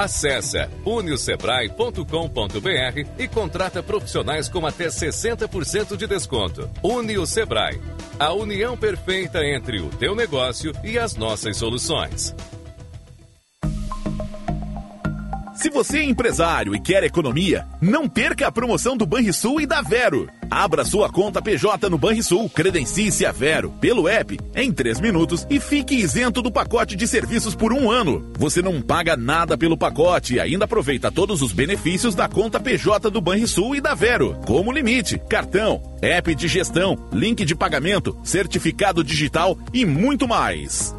Acesse uniosebrae.com.br e contrata profissionais com até 60% de desconto. Unio Sebrae, a união perfeita entre o teu negócio e as nossas soluções. Se você é empresário e quer economia, não perca a promoção do Banrisul e da Vero. Abra sua conta PJ no Banrisul, credencie-se a Vero pelo app em 3 minutos e fique isento do pacote de serviços por um ano. Você não paga nada pelo pacote e ainda aproveita todos os benefícios da conta PJ do Banrisul e da Vero, como limite, cartão, app de gestão, link de pagamento, certificado digital e muito mais.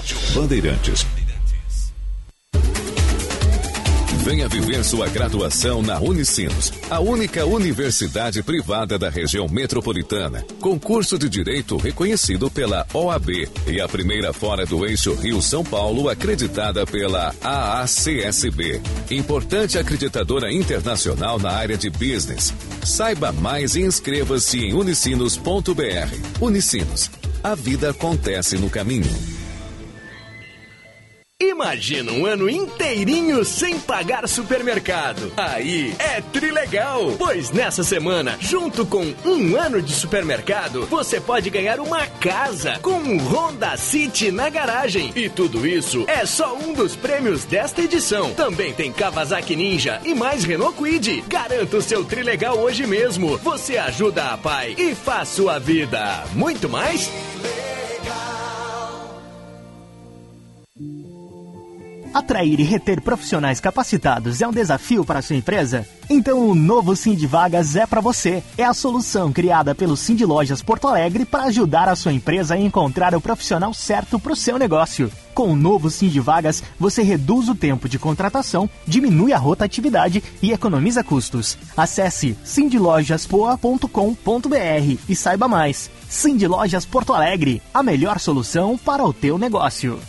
Rádio Bandeirantes. Venha viver sua graduação na Unicinos, a única universidade privada da região metropolitana, com curso de direito reconhecido pela OAB e a primeira fora do eixo Rio-São Paulo acreditada pela AACSB, importante acreditadora internacional na área de business. Saiba mais e inscreva-se em unicinos.br. Unicinos, a vida acontece no caminho. Imagina um ano inteirinho sem pagar supermercado. Aí é trilegal, pois nessa semana, junto com um ano de supermercado, você pode ganhar uma casa com um Honda City na garagem. E tudo isso é só um dos prêmios desta edição. Também tem Kawasaki Ninja e mais Renault Kwid. Garanta o seu trilegal hoje mesmo. Você ajuda a pai e faz sua vida muito mais. Atrair e reter profissionais capacitados é um desafio para a sua empresa? Então o novo Sim de Vagas é para você. É a solução criada pelo Sim de Lojas Porto Alegre para ajudar a sua empresa a encontrar o profissional certo para o seu negócio. Com o novo Sim de Vagas, você reduz o tempo de contratação, diminui a rotatividade e economiza custos. Acesse sindlojaspoa.com.br e saiba mais. Sim de Lojas Porto Alegre, a melhor solução para o teu negócio.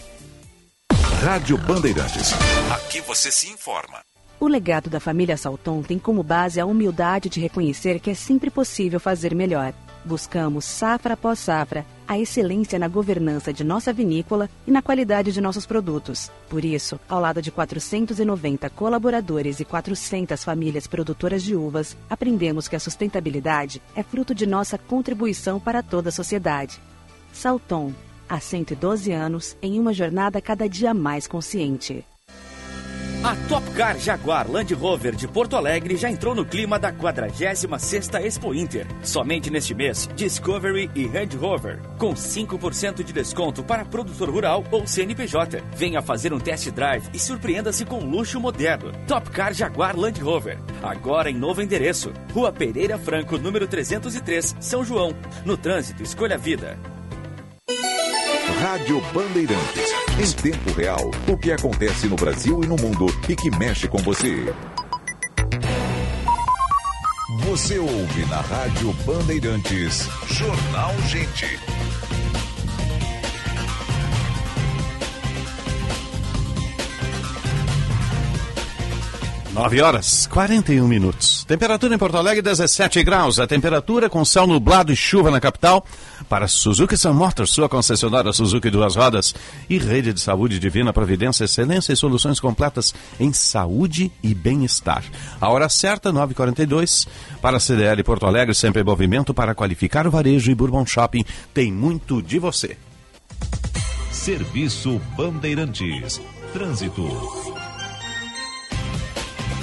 Rádio Bandeirantes. Aqui você se informa. O legado da família Salton tem como base a humildade de reconhecer que é sempre possível fazer melhor. Buscamos, safra após safra, a excelência na governança de nossa vinícola e na qualidade de nossos produtos. Por isso, ao lado de 490 colaboradores e 400 famílias produtoras de uvas, aprendemos que a sustentabilidade é fruto de nossa contribuição para toda a sociedade. Salton, há 112 anos, em uma jornada cada dia mais consciente. A Top Car Jaguar Land Rover de Porto Alegre já entrou no clima da 46ª Expo Inter. Somente neste mês, Discovery e Land Rover, com 5% de desconto para produtor rural ou CNPJ. Venha fazer um test drive e surpreenda-se com luxo moderno. Top Car Jaguar Land Rover, agora em novo endereço. Rua Pereira Franco, número 303, São João. No trânsito, escolha a vida. Rádio Bandeirantes. Em tempo real, o que acontece no Brasil e no mundo e que mexe com você. Você ouve na Rádio Bandeirantes. Jornal Gente. Nove horas, 41 minutos. Temperatura em Porto Alegre, 17 graus. A temperatura com céu nublado e chuva na capital. Para Suzuki Sun Motors, sua concessionária Suzuki Duas Rodas. E Rede de Saúde Divina Providência, excelência e soluções completas em saúde e bem-estar. A hora certa, 9h42. Para a CDL Porto Alegre, sempre em movimento para qualificar o varejo e Bourbon Shopping. Tem muito de você. Serviço Bandeirantes. Trânsito.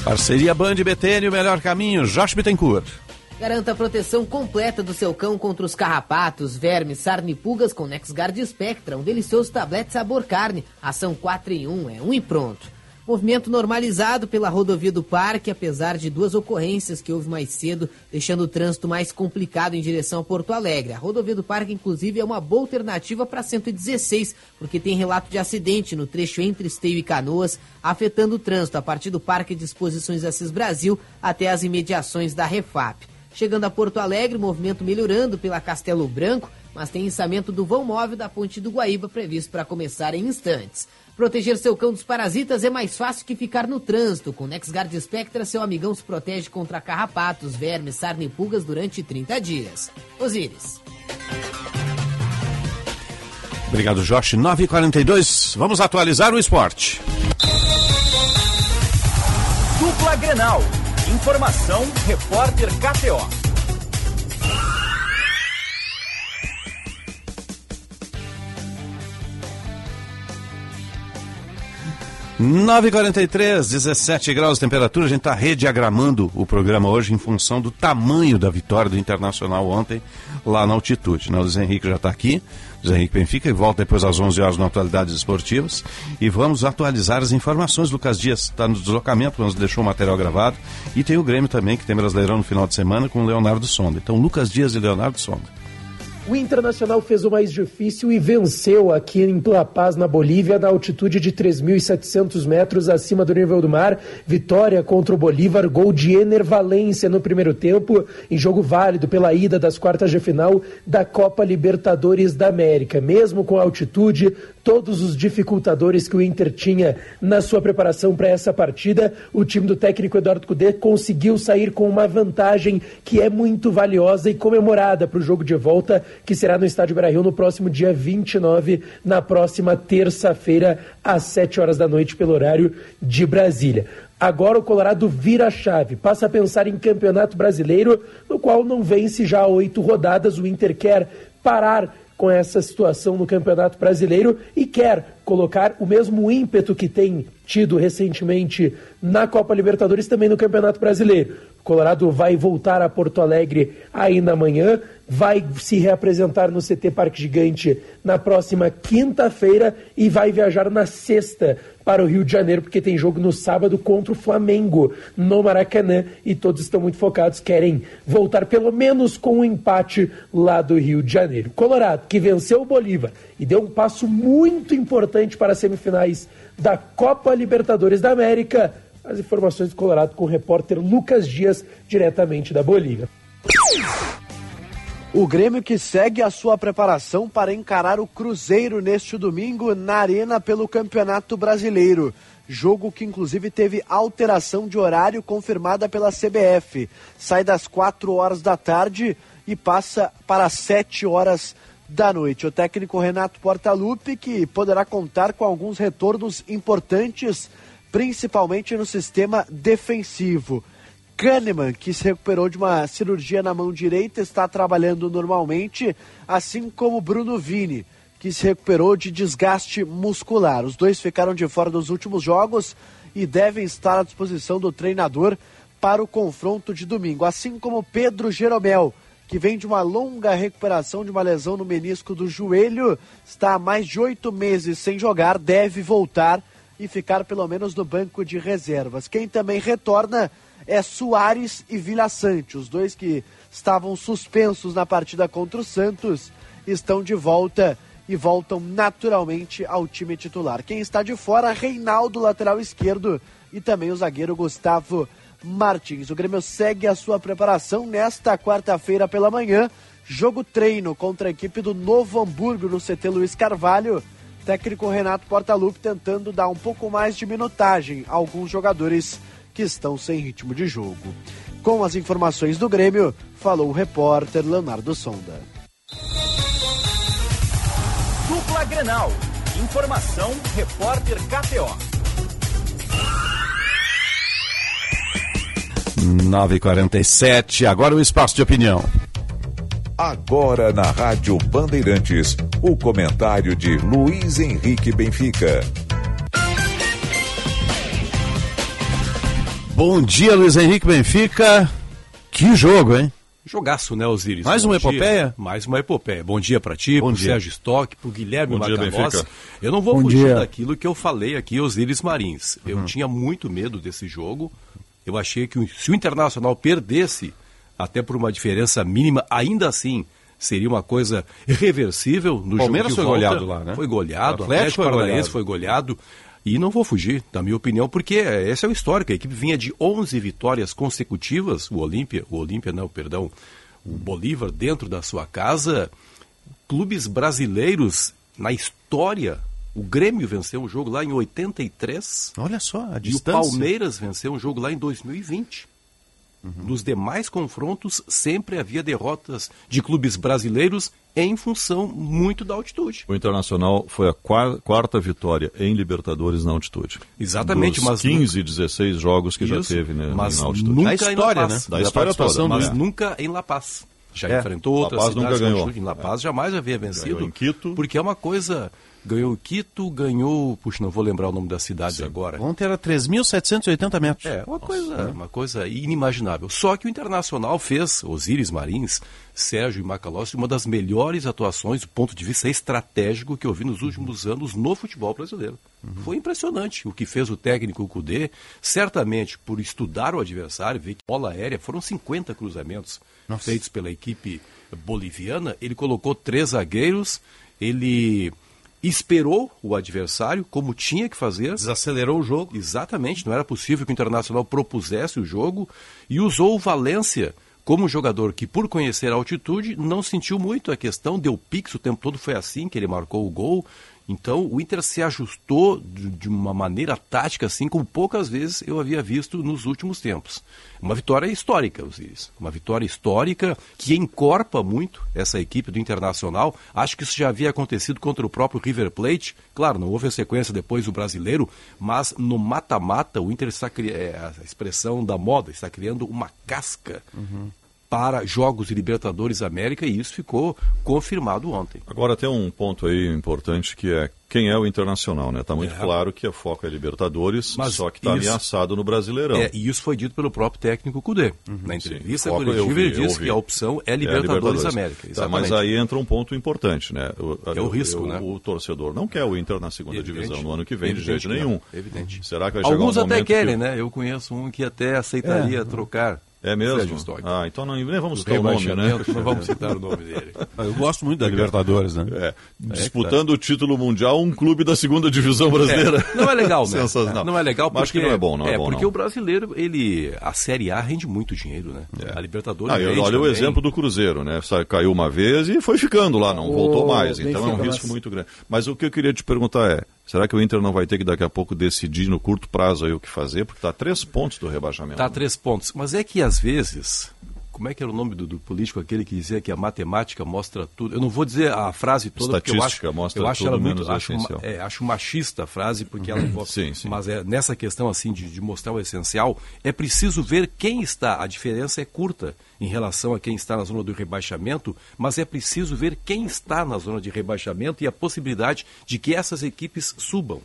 Parceria Band BTN, o melhor caminho. Josh Bittencourt. Garanta a proteção completa do seu cão contra os carrapatos, vermes, sarna pulgas com NexGuard Spectra, um delicioso tablete sabor carne. Ação 4 em 1, é um e pronto. Movimento normalizado pela rodovia do Parque, apesar de duas ocorrências que houve mais cedo, deixando o trânsito mais complicado em direção a Porto Alegre. A rodovia do Parque, inclusive, é uma boa alternativa para 116, porque tem relato de acidente no trecho entre Esteio e Canoas, afetando o trânsito a partir do Parque de Exposições Assis Brasil até as imediações da Refap. Chegando a Porto Alegre, movimento melhorando pela Castelo Branco, mas tem içamento do vão móvel da Ponte do Guaíba previsto para começar em instantes. Proteger seu cão dos parasitas é mais fácil que ficar no trânsito. Com NexGuard Spectra, seu amigão se protege contra carrapatos, vermes, sarna e pulgas durante 30 dias. Osíris. Obrigado, Josh. 9h42. Vamos atualizar o esporte. Dupla Grenal. Informação, repórter KTO. 9h43, 17 graus de temperatura. A gente está rediagramando o programa hoje em função do tamanho da vitória do Internacional ontem lá na altitude. Né? O Luiz Henrique já está aqui, Luiz Henrique Benfica, e volta depois às 11 horas no Atualidades Esportivas. E vamos atualizar as informações. Lucas Dias está no deslocamento, nos deixou o material gravado. E tem o Grêmio também, que tem Brasileirão no final de semana com o Leonardo Sonda. Então, Lucas Dias e Leonardo Sonda. O Internacional fez o mais difícil e venceu aqui em La Paz, na Bolívia, na altitude de 3.700 metros acima do nível do mar. Vitória contra o Bolívar, gol de Ener Valência no primeiro tempo, em jogo válido pela ida das quartas de final da Copa Libertadores da América. Mesmo com a altitude, todos os dificultadores que o Inter tinha na sua preparação para essa partida, o time do técnico Eduardo Cudê conseguiu sair com uma vantagem que é muito valiosa e comemorada para o jogo de volta que será no Estádio Beira-Rio no próximo dia 29, na próxima terça-feira, às 7 horas da noite, pelo horário de Brasília. Agora o Colorado vira a chave, passa a pensar em campeonato brasileiro, no qual não vence já oito rodadas. O Inter quer parar com essa situação no Campeonato Brasileiro e quer colocar o mesmo ímpeto que tem tido recentemente na Copa Libertadores também no Campeonato Brasileiro. Colorado vai voltar a Porto Alegre ainda amanhã, vai se reapresentar no CT Parque Gigante na próxima quinta-feira e vai viajar na sexta para o Rio de Janeiro, porque tem jogo no sábado contra o Flamengo no Maracanã e todos estão muito focados, querem voltar pelo menos com um empate lá do Rio de Janeiro. Colorado, que venceu o Bolívar e deu um passo muito importante para as semifinais da Copa Libertadores da América. As informações do Colorado com o repórter Lucas Dias, diretamente da Bolívia. O Grêmio que segue a sua preparação para encarar o Cruzeiro neste domingo na Arena pelo Campeonato Brasileiro. Jogo que inclusive teve alteração de horário confirmada pela CBF. Sai das 4 horas da tarde e passa para 7 horas da noite. O técnico Renato Portaluppi, que poderá contar com alguns retornos importantes, principalmente no sistema defensivo. Kahneman, que se recuperou de uma cirurgia na mão direita, está trabalhando normalmente, assim como Bruno Vini, que se recuperou de desgaste muscular. Os dois ficaram de fora dos últimos jogos e devem estar à disposição do treinador para o confronto de domingo, assim como Pedro Jeromel, que vem de uma longa recuperação de uma lesão no menisco do joelho, está há mais de oito meses sem jogar, deve voltar e ficar pelo menos no banco de reservas. Quem também retorna é Soares e Vila Sante. Os dois que estavam suspensos na partida contra o Santos estão de volta e voltam naturalmente ao time titular. Quem está de fora, Reinaldo, lateral esquerdo, e também o zagueiro Gustavo Martins. O Grêmio segue a sua preparação nesta quarta-feira pela manhã. Jogo treino contra a equipe do Novo Hamburgo no CT Luiz Carvalho. Técnico Renato Portaluppi tentando dar um pouco mais de minutagem a alguns jogadores que estão sem ritmo de jogo. Com as informações do Grêmio, falou o repórter Leonardo Sonda. Dupla Grenal. Informação, repórter KTO. 9h47, agora o espaço de opinião. Agora na Rádio Bandeirantes, o comentário de Luiz Henrique Benfica. Bom dia, Luiz Henrique Benfica. Que jogo, hein? Jogaço, né, Osiris? Mais Bom uma dia. epopeia? Mais uma epopeia. Bom dia pra ti, Bom pro dia. Sérgio Stock, pro Guilherme Bom Macalós. Eu não vou Bom fugir dia. daquilo que eu falei aqui, Osiris Marins. Eu Uhum. tinha muito medo desse jogo. Eu achei que o- se o Internacional perdesse, até por uma diferença mínima, ainda assim seria uma coisa irreversível no Palmeiras jogo foi volta. goleado lá, né? Foi goleado, O Atlético Atlético foi Paranaense goleado. foi goleado. E não vou fugir, na minha opinião, porque esse é o histórico. A equipe vinha de 11 vitórias consecutivas, o Olímpia, o Olímpia não, perdão, o Bolívar dentro da sua casa. Clubes brasileiros na história. O Grêmio venceu um jogo lá em 83. Olha só, a E o distância. Palmeiras venceu um jogo lá em 2020. Nos demais confrontos, sempre havia derrotas de clubes brasileiros em função muito da altitude. O Internacional foi a qua- quarta vitória em Libertadores na altitude. Exatamente, Dos mas 15, 16 jogos que já Isso, teve né, mas na altitude. nunca em La Paz. Da história toda. Mas É. nunca em La Paz. Já É, enfrentou La outras Paz nunca cidades de ganhou. Em La Paz jamais havia vencido. Quito. Porque é uma coisa... Ganhou Quito, ganhou... Puxa, não vou lembrar o nome das cidades agora. Ontem era 3.780 metros. É, uma coisa, uma coisa inimaginável. Só que o Internacional fez, Osíris Marins, Sérgio e Macalossi, uma das melhores atuações do ponto de vista estratégico que eu vi nos últimos anos no futebol brasileiro. Foi impressionante o que fez o técnico Cudê, certamente por estudar o adversário, ver que bola aérea, foram 50 cruzamentos feitos pela equipe boliviana, ele colocou três zagueiros, ele esperou o adversário como tinha que fazer. Desacelerou o jogo. Exatamente, não era possível que o Internacional propusesse o jogo e usou o Valência como um jogador que, por conhecer a altitude, não sentiu muito a questão, deu pix o tempo todo, foi assim que ele marcou o gol. Então o Inter se ajustou de, uma maneira tática, assim como poucas vezes eu havia visto nos últimos tempos. Uma vitória histórica, Osiris. Uma vitória histórica que encorpa muito essa equipe do Internacional. Acho que isso já havia acontecido contra o próprio River Plate. Claro, não houve a sequência depois do brasileiro, mas no mata-mata o Inter está criando, é, a expressão da moda, está criando uma casca para jogos de Libertadores América e isso ficou confirmado ontem. Agora tem um ponto aí importante que é quem é o Internacional, né? Tá muito É. claro que a foco é Libertadores, Mas só que tá isso- ameaçado no Brasileirão. É, e isso foi dito pelo próprio técnico Cudê. Na entrevista coletiva ele disse que a opção é É, Libertadores, América. Tá, mas aí entra um ponto importante, né? O, É o risco, o- né? O torcedor não quer o Inter na segunda Evidente. divisão no ano que vem, de Evidente jeito que não, nenhum. Evidente. Será que vai chegar Alguns um até querem, que... né? Eu conheço um que até aceitaria É. trocar. É mesmo? Ah, então não, nem vamos citar o nome, né? Não vamos citar o nome dele. Eu gosto muito da Libertadores, né? É, disputando o título mundial, um clube da segunda divisão brasileira. É, não é legal, né? Sensacional. Não é legal porque... Acho que não é bom, não é, bom, porque não. o brasileiro, ele... A Série A rende muito dinheiro, né? A Libertadores Ah, eu- rende olha o também. exemplo do Cruzeiro, né? Caiu uma vez e foi ficando lá, não voltou mais. Então é um risco muito grande. Mas o que eu queria te perguntar é: será que o Inter não vai ter que daqui a pouco decidir no curto prazo aí o que fazer? Porque está a três pontos do rebaixamento. Tá a três pontos. Mas é que às vezes, como é que era o nome do, do, político aquele que dizia que a matemática mostra tudo? Eu não vou dizer a frase toda porque eu acho, mostra eu acho tudo ela muito, menos acho, essencial. é, acho machista a frase porque ela envolve, sim, sim. mas é nessa questão assim de, de mostrar o essencial é preciso ver quem está. A diferença é curta em relação a quem está na zona do rebaixamento, mas é preciso ver quem está na zona de rebaixamento e a possibilidade de que essas equipes subam.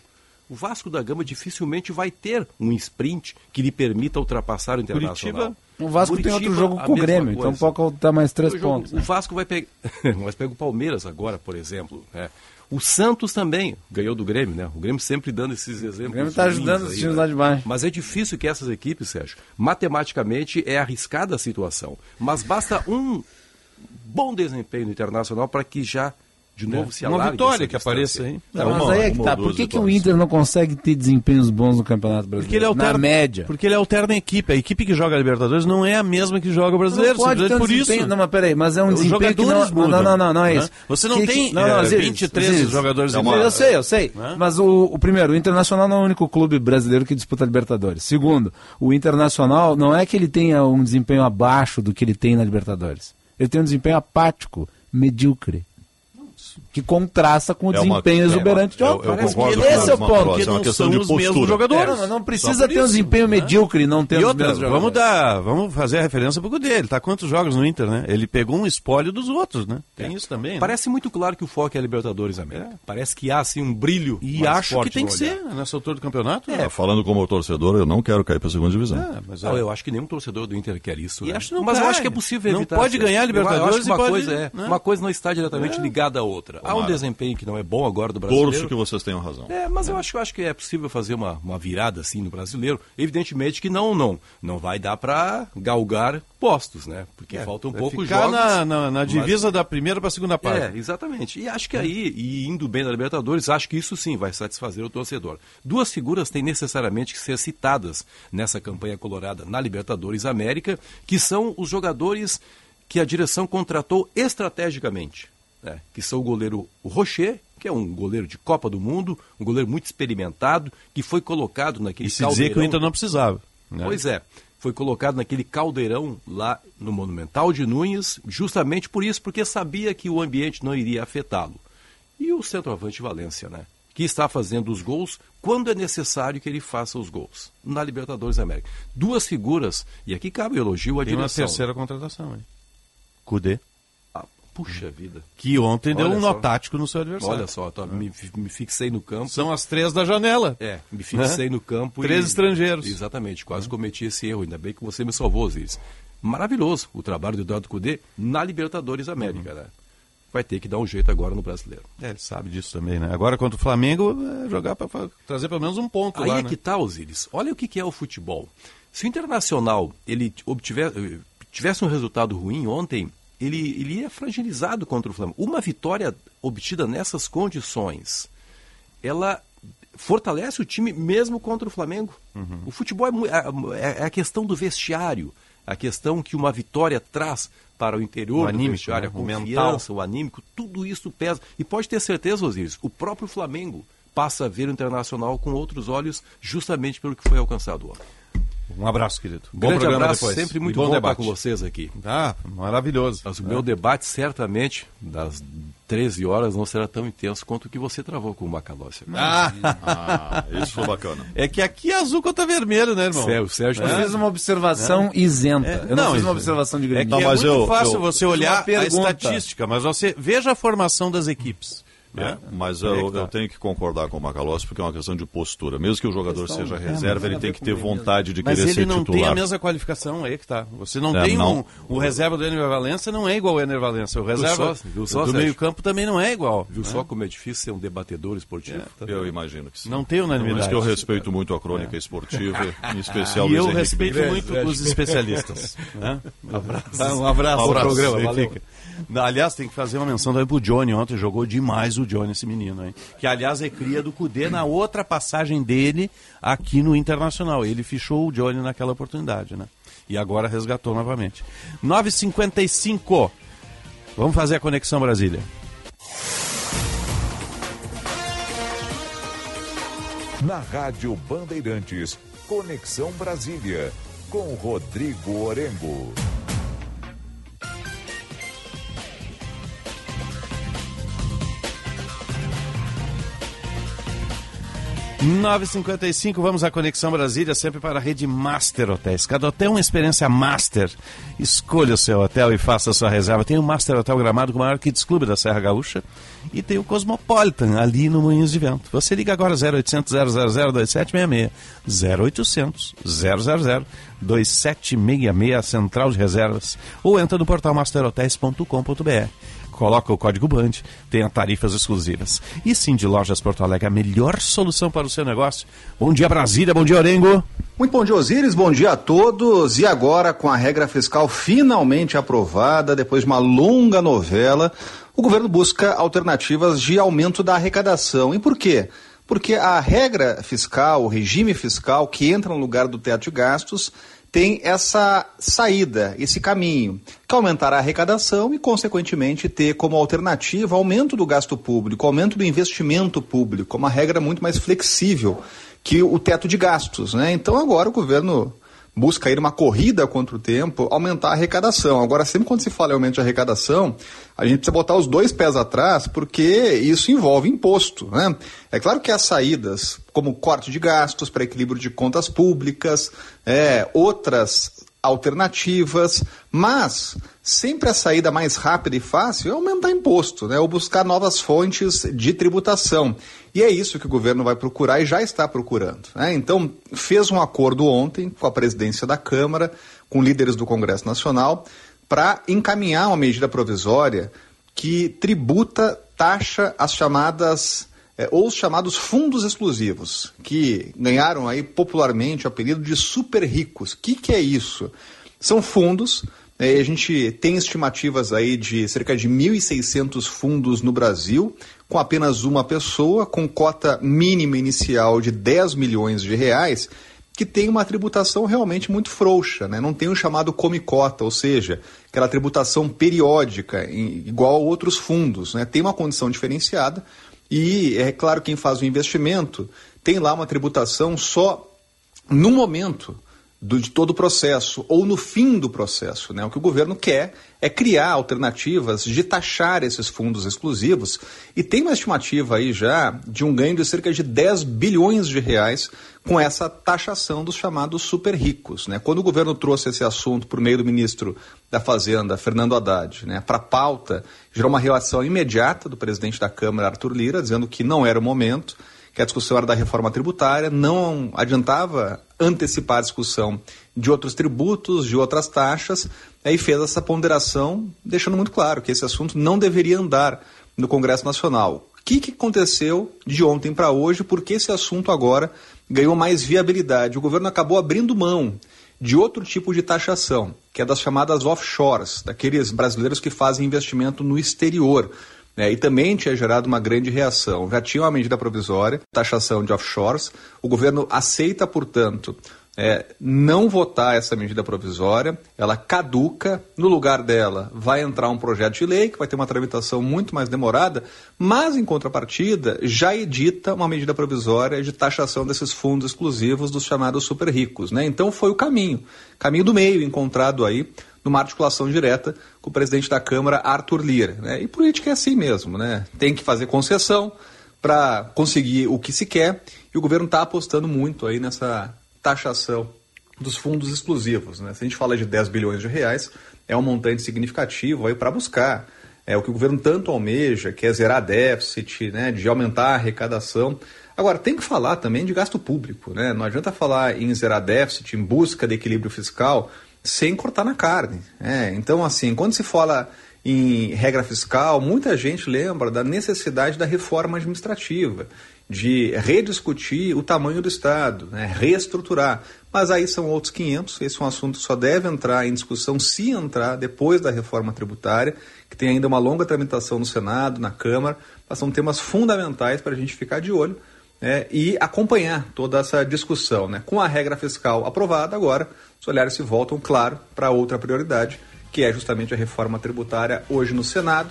O Vasco da Gama dificilmente vai ter um sprint que lhe permita ultrapassar o Internacional. Curitiba, o Vasco tem outro jogo com o Grêmio, então pode contar mais três o jogo, pontos. Né? O Vasco vai pegar. Mas pega o Palmeiras agora, por exemplo. Né? O Santos também ganhou do Grêmio, né? O Grêmio sempre dando esses exemplos. O Grêmio está ajudando os times lá de baixo. Mas é difícil que essas equipes, Sérgio, matematicamente é arriscada a situação. Mas basta um bom desempenho internacional para que já de novo se Uma vitória que apareça aí. Não, mas aí é que tá. Por que, que o Inter não consegue ter desempenhos bons no Campeonato Brasileiro? Porque ele alterna, Na média. Porque ele alterna a equipe. A equipe que joga a Libertadores não é a mesma que joga o Brasileiro. Não pode ter um por desempenho- isso. Não, mas peraí, mas é um Os desempenho que não, jogadores não, mudam, não, não, não é né? isso. Você não Que- tem, que- não, não, Ziris, 23 Ziris. jogadores É uma- iguais. Eu sei, eu sei. Né? Mas o, o primeiro, o Internacional não é o único clube brasileiro que disputa a Libertadores. Segundo, o Internacional não é que ele tenha um desempenho abaixo do que ele tem na Libertadores. Ele tem um desempenho apático, medíocre. Que contrasta com o É uma- desempenho é uma- exuberante de eu- outro. eu Parece concordo que com esse é o ponto. é uma não questão são de os mesmos postura. jogadores. É, não, não precisa ter um desempenho né? medíocre e não ter E os outra, mesmos vamos jogadores. dar, vamos fazer a referência pro Cudê. Ele tá quantos jogos no Inter, né? Ele pegou um espólio dos outros, né? Tem isso também. né? Parece muito claro que o foco é a Libertadores América. Parece que há assim um brilho. E mais acho que tem que olhar. ser nessa altura do campeonato. É, né? falando como torcedor, eu não quero cair para a segunda divisão. É, mas Não, é. eu acho que nenhum torcedor do Inter quer isso. Né? não Mas eu acho que é possível Não evitar. pode ganhar Eu- eu Libertadores uma e pode- coisa é, né? uma coisa não está diretamente ligada à outra. Há um desempenho que não é bom agora do brasileiro. Torço que vocês tenham razão. É, mas eu acho, eu acho que é possível fazer uma, uma virada assim no brasileiro. Evidentemente que não, não, não vai dar para galgar postos, né? Porque falta um pouco ficar jogos. na, na, na mas- divisa da primeira para a segunda parte. É, exatamente. E acho que aí, e indo bem na Libertadores, acho que isso sim vai satisfazer o torcedor. Duas figuras têm necessariamente que ser citadas nessa campanha colorada na Libertadores América, que são os jogadores que a direção contratou estrategicamente. Né? Que são o goleiro Rocher, que é um goleiro de Copa do Mundo, um goleiro muito experimentado, que foi colocado naquele E se dizer que o caldeirão- Inter não precisava. né? Pois é. Foi colocado naquele caldeirão lá no Monumental de Nunes, justamente por isso, porque sabia que o ambiente não iria afetá-lo. E o centroavante Valência, né? Que está fazendo os gols quando é necessário que ele faça os gols. Na Libertadores da América. Duas figuras, e aqui cabe o elogio à Tem uma direção. terceira contratação. Hein? Cudê. Puxa vida. Que ontem deu Olha um só. nó tático no seu adversário. Olha só, tô- me, me fixei no campo. São as três da janela. É, me fixei no campo. Três estrangeiros. Exatamente, quase cometi esse erro. Ainda bem que você me salvou, Ziz. Maravilhoso o trabalho do Eduardo Cudê na Libertadores América, né? Vai ter que dar um jeito agora no brasileiro. É, ele sabe disso também, né? Agora contra o Flamengo, é jogar para trazer pelo menos um ponto Aí lá, é né? que tá, Osiris. Olha o que que é o futebol. Se o Internacional ele obtiver, eh, tivesse um resultado ruim ontem, ele, ele ia fragilizado contra o Flamengo. Uma vitória obtida nessas condições, ela fortalece o time mesmo contra o Flamengo. Uhum. O futebol é, mu- é- é a questão do vestiário, a questão que uma vitória traz para o interior O do anímico, vestiário, né? a O confiança, o anímico, tudo isso pesa. E pode ter certeza, Osiris, o próprio Flamengo passa a ver o Internacional com outros olhos, justamente pelo que foi alcançado ontem. Um abraço, querido. Bom Grande programa abraço, depois. sempre E muito bom bom, estar debate. com vocês aqui. Ah, maravilhoso. Mas o meu debate, certamente, das 13 horas, não será tão intenso quanto o que você travou com o Macalossi. Ah. Ah, isso foi bacana. É que aqui é azul contra vermelho, né, irmão? Sérgio, Sérgio Eu É? fiz uma observação isenta. É, eu não, não, fiz isso- uma observação de É grande. que Não, é mas muito eu- fácil eu- você olhar a estatística, mas você veja a formação das equipes. É, mas Aí eu, que tá. eu tenho que concordar com o Macalossi porque é uma questão de postura. Mesmo que o jogador Questão- seja é, reserva, mas ele tem que ter vontade de Mas querer ele ser não titular. tem a mesma qualificação, aí que tá. Você não É, tem não. um, o reserva do Ener Valência não é igual ao Ener Valência. O reserva só, viu só, do Sérgio? meio campo também não é igual. Viu né? só como é difícil ser um debatedor esportivo? Eu imagino que sim. Não tem Por unanimidade. isso que eu respeito muito a crônica esportiva, em especial E eu Henrique respeito muito os especialistas. né? Um abraço. Um abraço, Um abraço. ao programa, valeu. Aliás, tem que fazer uma menção também pro Johnny ontem. Jogou demais o Johnny, esse menino, hein? Que, aliás, é cria do Cudê na outra passagem dele aqui no Internacional. Ele fichou o Johnny naquela oportunidade, né? E agora resgatou novamente. 9h55. Vamos fazer a conexão Brasília. Na Rádio Bandeirantes, Conexão Brasília, com Rodrigo Orengo. 9h55, vamos à Conexão Brasília, sempre para a rede Master Hotéis. Cada hotel é uma experiência master. Escolha o seu hotel e faça a sua reserva. Tem o Master Hotel Gramado, o maior Kids Clube da Serra Gaúcha. E tem o Cosmopolitan, ali no Moinhos de Vento. Você liga agora 0800 000 2766. 0800 000 2766, Central de Reservas. Ou entra no portal masterhotels.com.br coloca o código BAND, tenha tarifas exclusivas. E sim, de Lojas Porto Alegre, a melhor solução para o seu negócio. Bom dia, Brasília, bom dia, Orengo. Muito bom dia, Osíris, bom dia a todos. E agora, com a regra fiscal finalmente aprovada, depois de uma longa novela, o governo busca alternativas de aumento da arrecadação. E por quê? Porque a regra fiscal, o regime fiscal que entra no lugar do teto de gastos, tem essa saída, esse caminho, que é aumentar a arrecadação e, consequentemente, ter como alternativa aumento do gasto público, aumento do investimento público, uma regra muito mais flexível que o teto de gastos. Né? Então, agora o governo busca ir uma corrida contra o tempo, aumentar a arrecadação. Agora, sempre quando se fala em aumento de arrecadação, a gente precisa botar os dois pés atrás, porque isso envolve imposto. Né? É claro que há saídas, como corte de gastos para equilíbrio de contas públicas, é, outras alternativas, mas sempre a saída mais rápida e fácil é aumentar imposto, né? ou buscar novas fontes de tributação. E é isso que o governo vai procurar e já está procurando. Né? Então, fez um acordo ontem com a presidência da Câmara, com líderes do Congresso Nacional, para encaminhar uma medida provisória que tributa, taxa as chamadas é, ou os chamados fundos exclusivos, que ganharam aí popularmente o apelido de super ricos. O que, que é isso? São fundos é, a gente tem estimativas aí de cerca de 1.600 fundos no Brasil, com apenas uma pessoa, com cota mínima inicial de 10 milhões de reais, que tem uma tributação realmente muito frouxa, né? não tem o chamado come-cota, ou seja, aquela tributação periódica, igual a outros fundos. Né? Tem uma condição diferenciada e, é claro, quem faz o investimento tem lá uma tributação só no momento do, de todo o processo ou no fim do processo. Né? O que o governo quer é criar alternativas de taxar esses fundos exclusivos e tem uma estimativa aí já de um ganho de cerca de 10 bilhões de reais com essa taxação dos chamados super ricos. Né? Quando o governo trouxe esse assunto por meio do ministro da Fazenda, Fernando Haddad, né, para a pauta, gerou uma reação imediata do presidente da Câmara, Arthur Lira, dizendo que não era o momento que a discussão era da reforma tributária, não adiantava antecipar a discussão de outros tributos, de outras taxas, aí fez essa ponderação, deixando muito claro que esse assunto não deveria andar no Congresso Nacional. O que, que aconteceu de ontem para hoje? Porque esse assunto agora ganhou mais viabilidade. O governo acabou abrindo mão de outro tipo de taxação, que é das chamadas offshores, daqueles brasileiros que fazem investimento no exterior. Né, e também tinha gerado uma grande reação. Já tinha uma medida provisória, taxação de offshores. O governo aceita, portanto, é, não votar essa medida provisória, ela caduca, no lugar dela vai entrar um projeto de lei que vai ter uma tramitação muito mais demorada, mas em contrapartida já edita uma medida provisória de taxação desses fundos exclusivos dos chamados super ricos. Né? Então foi o caminho, caminho do meio encontrado aí numa articulação direta com o presidente da Câmara, Arthur Lira. Né? E política é assim mesmo, né? Tem que fazer concessão para conseguir o que se quer e o governo está apostando muito aí nessa taxação dos fundos exclusivos. Né? Se a gente fala de 10 bilhões de reais, é um montante significativo aí para buscar é o que o governo tanto almeja, que é zerar déficit, né, de aumentar a arrecadação. Agora, tem que falar também de gasto público. Né? Não adianta falar em zerar déficit, em busca de equilíbrio fiscal, sem cortar na carne. É, então, assim, quando se fala em regra fiscal, muita gente lembra da necessidade da reforma administrativa, de rediscutir o tamanho do Estado, né, reestruturar. Mas aí são outros 500, esse é um assunto que só deve entrar em discussão se entrar depois da reforma tributária, que tem ainda uma longa tramitação no Senado, na Câmara, mas são temas fundamentais para a gente ficar de olho né, e acompanhar toda essa discussão. Né? Com a regra fiscal aprovada agora, os olhares se voltam, claro, para outra prioridade, que é justamente a reforma tributária hoje no Senado.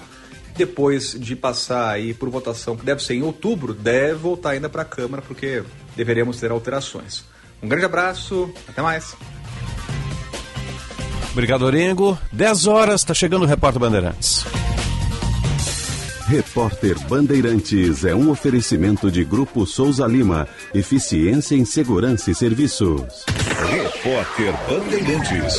Depois de passar aí por votação, que deve ser em outubro, deve voltar ainda para a Câmara, porque deveremos ter alterações. Um grande abraço, até mais. Obrigado, Orengo. 10 horas, está chegando o Repórter Bandeirantes. Repórter Bandeirantes é um oferecimento de Grupo Souza Lima. Eficiência em Segurança e Serviços. Repórter Bandeirantes.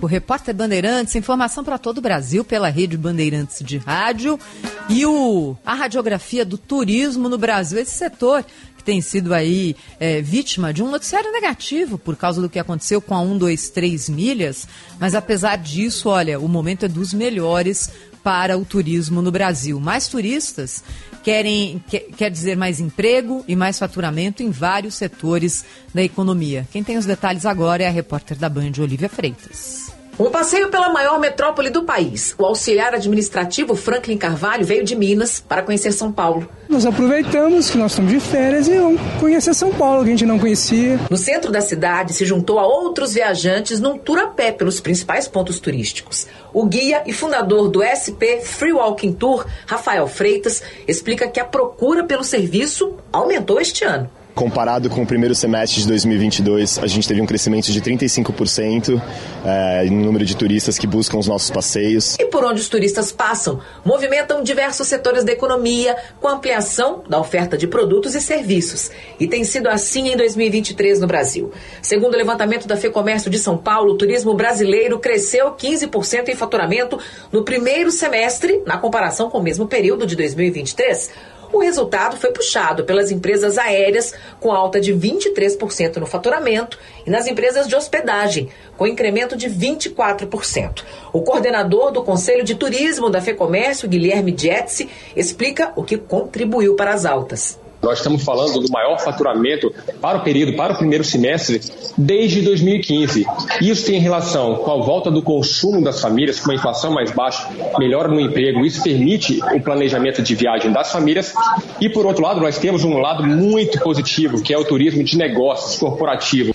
O Repórter Bandeirantes, informação para todo o Brasil pela rede Bandeirantes de Rádio e o, a radiografia do turismo no Brasil. Esse setor que tem sido aí é, vítima de um noticiário negativo por causa do que aconteceu com a 123 milhas, mas apesar disso, olha, o momento é dos melhores para o turismo no Brasil. Mais turistas querem, quer, quer dizer mais emprego e mais faturamento em vários setores da economia. Quem tem os detalhes agora é a repórter da Band, Olivia Freitas. Um passeio pela maior metrópole do país. O auxiliar administrativo Franklin Carvalho veio de Minas para conhecer São Paulo. Nós aproveitamos que nós estamos de férias e vamos conhecer São Paulo, que a gente não conhecia. No centro da cidade, se juntou a outros viajantes num tour a pé pelos principais pontos turísticos. O guia e fundador do SP Free Walking Tour, Rafael Freitas, explica que a procura pelo serviço aumentou este ano. Comparado com o primeiro semestre de 2022, a gente teve um crescimento de 35% é, no número de turistas que buscam os nossos passeios. E por onde os turistas passam, movimentam diversos setores da economia com ampliação da oferta de produtos e serviços. E tem sido assim em 2023 no Brasil. Segundo o levantamento da FEComércio de São Paulo, o turismo brasileiro cresceu 15% em faturamento no primeiro semestre, na comparação com o mesmo período de 2023. O resultado foi puxado pelas empresas aéreas, com alta de 23% no faturamento, e nas empresas de hospedagem, com incremento de 24%. O coordenador do Conselho de Turismo da FEComércio, Guilherme Jetsi, explica o que contribuiu para as altas. Nós estamos falando do maior faturamento para o período, para o primeiro semestre, desde 2015. Isso tem relação com a volta do consumo das famílias, com uma inflação mais baixa, melhora no emprego. Isso permite o planejamento de viagem das famílias. E, por outro lado, nós temos um lado muito positivo, que é o turismo de negócios corporativo.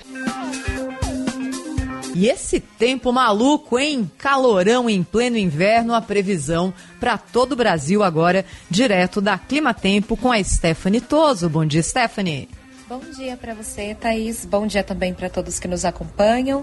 E esse tempo maluco, hein? Calorão em pleno inverno, a previsão para todo o Brasil agora, direto da Clima Tempo com a Stephanie Toso. Bom dia, Stephanie. Bom dia para você, Thaís. Bom dia também para todos que nos acompanham.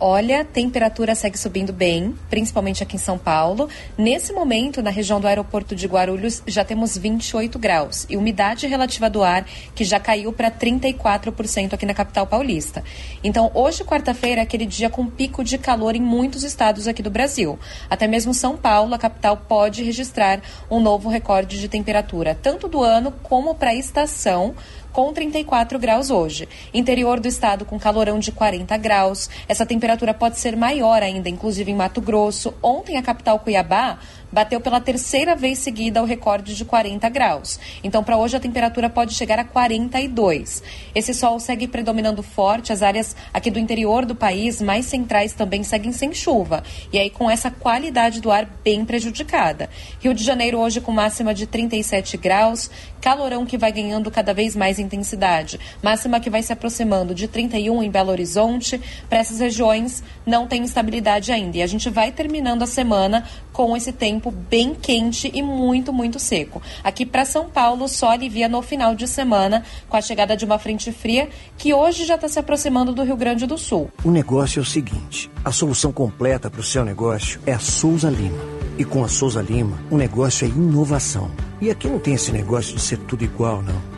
Olha, temperatura segue subindo bem, principalmente aqui em São Paulo. Nesse momento, na região do aeroporto de Guarulhos, já temos 28 graus e umidade relativa do ar que já caiu para 34% aqui na capital paulista. Então, hoje, quarta-feira, é aquele dia com pico de calor em muitos estados aqui do Brasil. Até mesmo São Paulo, a capital, pode registrar um novo recorde de temperatura, tanto do ano como para a estação com 34 graus hoje. Interior do estado com calorão de 40 graus. Essa temperatura pode ser maior ainda, inclusive em Mato Grosso. Ontem a capital Cuiabá bateu pela terceira vez seguida o recorde de 40 graus. Então, para hoje, a temperatura pode chegar a 42. Esse sol segue predominando forte, as áreas aqui do interior do país, mais centrais, também seguem sem chuva. E aí, com essa qualidade do ar bem prejudicada. Rio de Janeiro, hoje, com máxima de 37 graus, calorão que vai ganhando cada vez mais intensidade. Máxima que vai se aproximando de 31 em Belo Horizonte. Para essas regiões, não tem estabilidade ainda. E a gente vai terminando a semana com esse tempo bem quente e muito, muito seco. Aqui para São Paulo, só alivia no final de semana com a chegada de uma frente fria que hoje já está se aproximando do Rio Grande do Sul. O negócio é o seguinte: a solução completa para o seu negócio é a Souza Lima. E com a Souza Lima, o negócio é inovação. E aqui não tem esse negócio de ser tudo igual, não.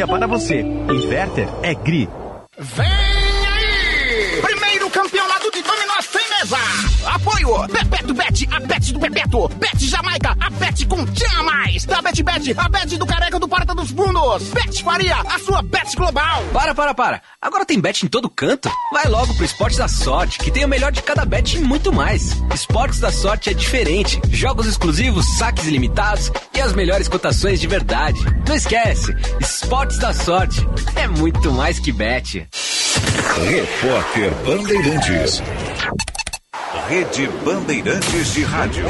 para você. Inverter é GRI. Vem Apoio! Bebeto Bet, a Bet do Bebeto. Bet Jamaica, a Bet com Tinha Mais. Da Bet Bet, a Bet do Careca do Porta dos Fundos. Bet Faria, a sua Bet Global. Para, para, para. Agora tem bet em todo canto? Vai logo pro Esportes da Sorte, que tem o melhor de cada bet e muito mais. Esportes da Sorte é diferente. Jogos exclusivos, saques ilimitados e as melhores cotações de verdade. Não esquece, Esportes da Sorte é muito mais que bet. Repórter Bandeirantes. Rede Bandeirantes de Rádio.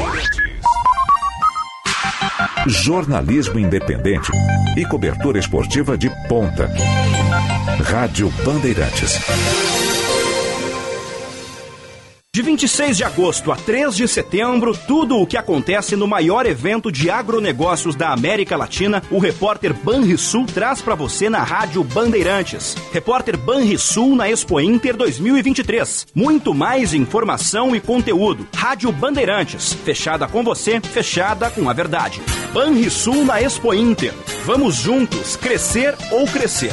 Jornalismo independente e cobertura esportiva de ponta. Rádio Bandeirantes. De 26 de agosto a 3 de setembro, tudo o que acontece no maior evento de agronegócios da América Latina, o repórter Banrisul traz para você na Rádio Bandeirantes. Repórter Banrisul na Expo Inter 2023. Muito mais informação e conteúdo. Rádio Bandeirantes, fechada com você, fechada com a verdade. Banrisul na Expo Inter. Vamos juntos crescer ou crescer.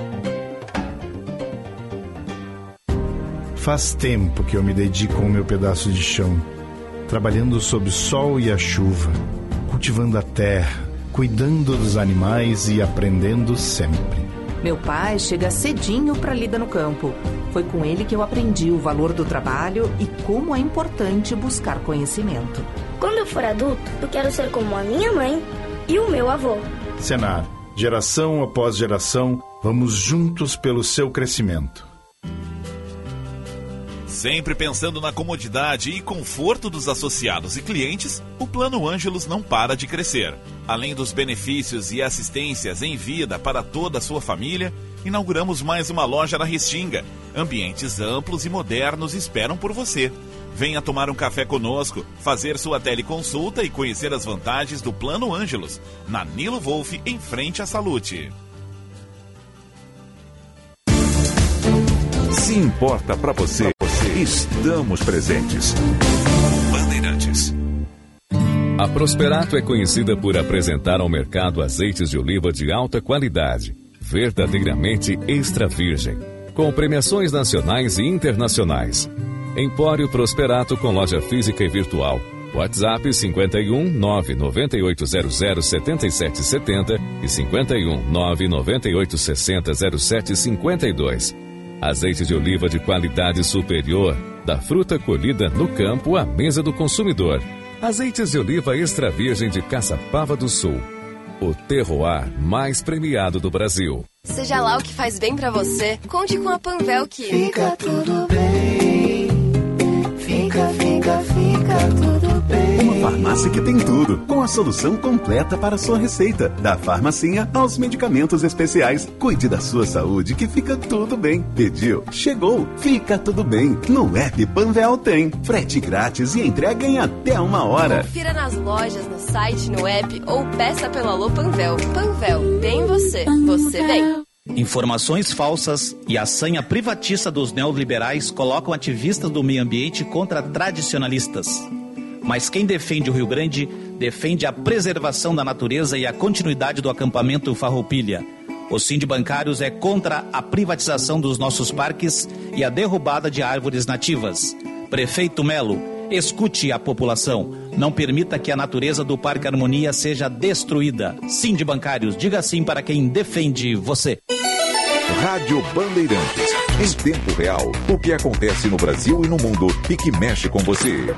Faz tempo que eu me dedico ao meu pedaço de chão, trabalhando sob o sol e a chuva, cultivando a terra, cuidando dos animais e aprendendo sempre. Meu pai chega cedinho para lida no campo. Foi com ele que eu aprendi o valor do trabalho e como é importante buscar conhecimento. Quando eu for adulto, eu quero ser como a minha mãe e o meu avô. Senar, geração após geração, vamos juntos pelo seu crescimento. Sempre pensando na comodidade e conforto dos associados e clientes, o Plano Ângelos não para de crescer. Além dos benefícios e assistências em vida para toda a sua família, inauguramos mais uma loja na Restinga. Ambientes amplos e modernos esperam por você. Venha tomar um café conosco, fazer sua teleconsulta e conhecer as vantagens do Plano Ângelos, na Nilo Wolf, em frente à Salute. Se importa para você, estamos presentes. Bandeirantes. A Prosperato é conhecida por apresentar ao mercado azeites de oliva de alta qualidade, verdadeiramente extra virgem, com premiações nacionais e internacionais. Empório Prosperato com loja física e virtual. WhatsApp 51 99800 7770 e 51 99860 0752. Azeite de oliva de qualidade superior, da fruta colhida no campo à mesa do consumidor. Azeites de oliva extra virgem de Caçapava do Sul. O terroir mais premiado do Brasil. Seja lá o que faz bem para você, conte com a Panvel que fica tudo bem. Fica, fica, fica tudo farmácia que tem tudo, com a solução completa para a sua receita. Da farmacinha aos medicamentos especiais. Cuide da sua saúde que fica tudo bem. Pediu, chegou, fica tudo bem. No app Panvel tem. Frete grátis e entrega em até uma hora. Confira nas lojas, no site, no app ou peça pelo Alô Panvel. Panvel, bem você, você bem. Informações falsas e a sanha privatista dos neoliberais colocam ativistas do meio ambiente contra tradicionalistas. Mas quem defende o Rio Grande defende a preservação da natureza e a continuidade do acampamento Farroupilha. O Sind Bancários é contra a privatização dos nossos parques e a derrubada de árvores nativas. Prefeito Melo, escute a população. Não permita que a natureza do Parque Harmonia seja destruída. Sind Bancários, diga sim para quem defende você. Rádio Bandeirantes. Em tempo real, o que acontece no Brasil e no mundo e que mexe com você.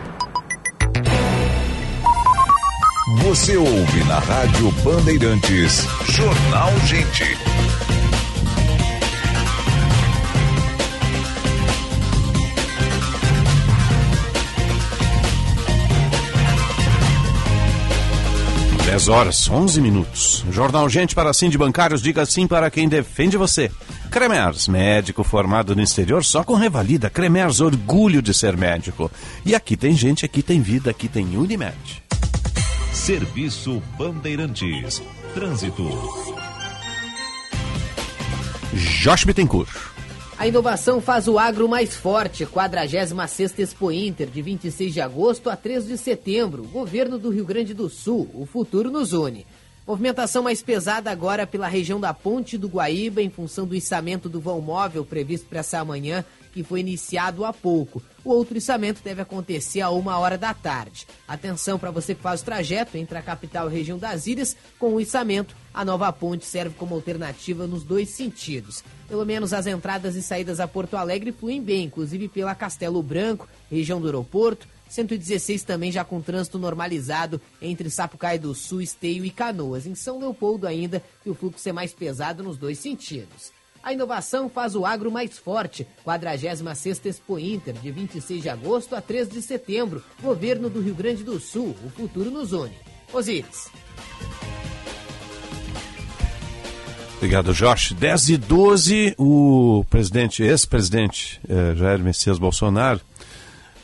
Você ouve na Rádio Bandeirantes. Jornal Gente. Dez horas, 11 minutos. Jornal Gente para sim de bancários, diga sim para quem defende você. Cremers, médico formado no exterior só com revalida. Cremers, orgulho de ser médico. E aqui tem gente, aqui tem vida, aqui tem Unimed. Serviço Bandeirantes. Trânsito. Josh Bittencourt. A inovação faz o agro mais forte. 46ª Expo Inter, de 26 de agosto a 3 de setembro. Governo do Rio Grande do Sul. O futuro nos une. Movimentação mais pesada agora pela região da Ponte do Guaíba, em função do içamento do vão móvel previsto para essa manhã, que foi iniciado há pouco. O outro içamento deve acontecer a uma hora da tarde. Atenção para você que faz o trajeto entre a capital e a região das ilhas, com o içamento, a nova ponte serve como alternativa nos dois sentidos. Pelo menos as entradas e saídas a Porto Alegre fluem bem, inclusive pela Castelo Branco, região do aeroporto, 116 também já com trânsito normalizado entre Sapucaí do Sul, Esteio e Canoas. Em São Leopoldo ainda, que o fluxo é mais pesado nos dois sentidos. A inovação faz o agro mais forte. 46ª Expo Inter, de 26 de agosto a 3 de setembro. Governo do Rio Grande do Sul. O futuro nos une. Osíris. Obrigado, Josh. 10 e 12, o presidente, ex-presidente eh, Jair Messias Bolsonaro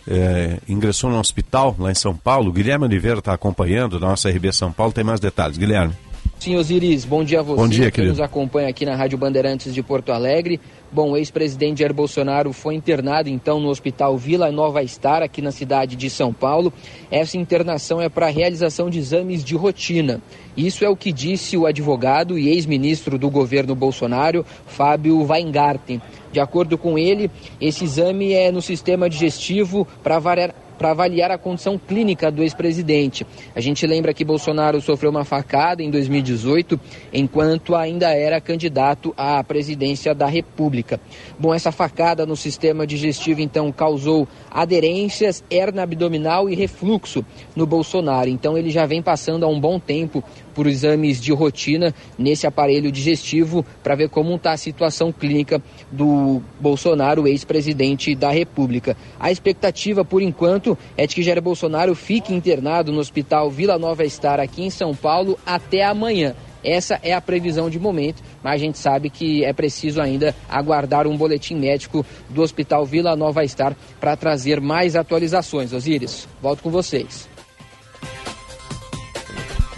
eh, ingressou no hospital lá em São Paulo. Guilherme Oliveira está acompanhando da nossa RB São Paulo. Tem mais detalhes. Guilherme. Sim, Osiris, bom dia a você Bom dia, que querido. nos acompanha aqui na Rádio Bandeirantes de Porto Alegre. Bom, o ex-presidente Jair Bolsonaro foi internado então no Hospital Vila Nova Star, aqui na cidade de São Paulo. Essa internação é para a realização de exames de rotina. Isso é o que disse o advogado e ex-ministro do governo Bolsonaro, Fábio Weingarten. De acordo com ele, esse exame é no sistema digestivo para variar para avaliar a condição clínica do ex-presidente. A gente lembra que Bolsonaro sofreu uma facada em 2018, enquanto ainda era candidato à presidência da República. Bom, essa facada no sistema digestivo então causou aderências, hernia abdominal e refluxo no Bolsonaro. Então ele já vem passando há um bom tempo por exames de rotina nesse aparelho digestivo para ver como está a situação clínica do Bolsonaro, ex-presidente da República. A expectativa, por enquanto, é de que Jair Bolsonaro fique internado no Hospital Vila Nova Star aqui em São Paulo até amanhã. Essa é a previsão de momento, mas a gente sabe que é preciso ainda aguardar um boletim médico do Hospital Vila Nova Star para trazer mais atualizações. Osíris, volto com vocês.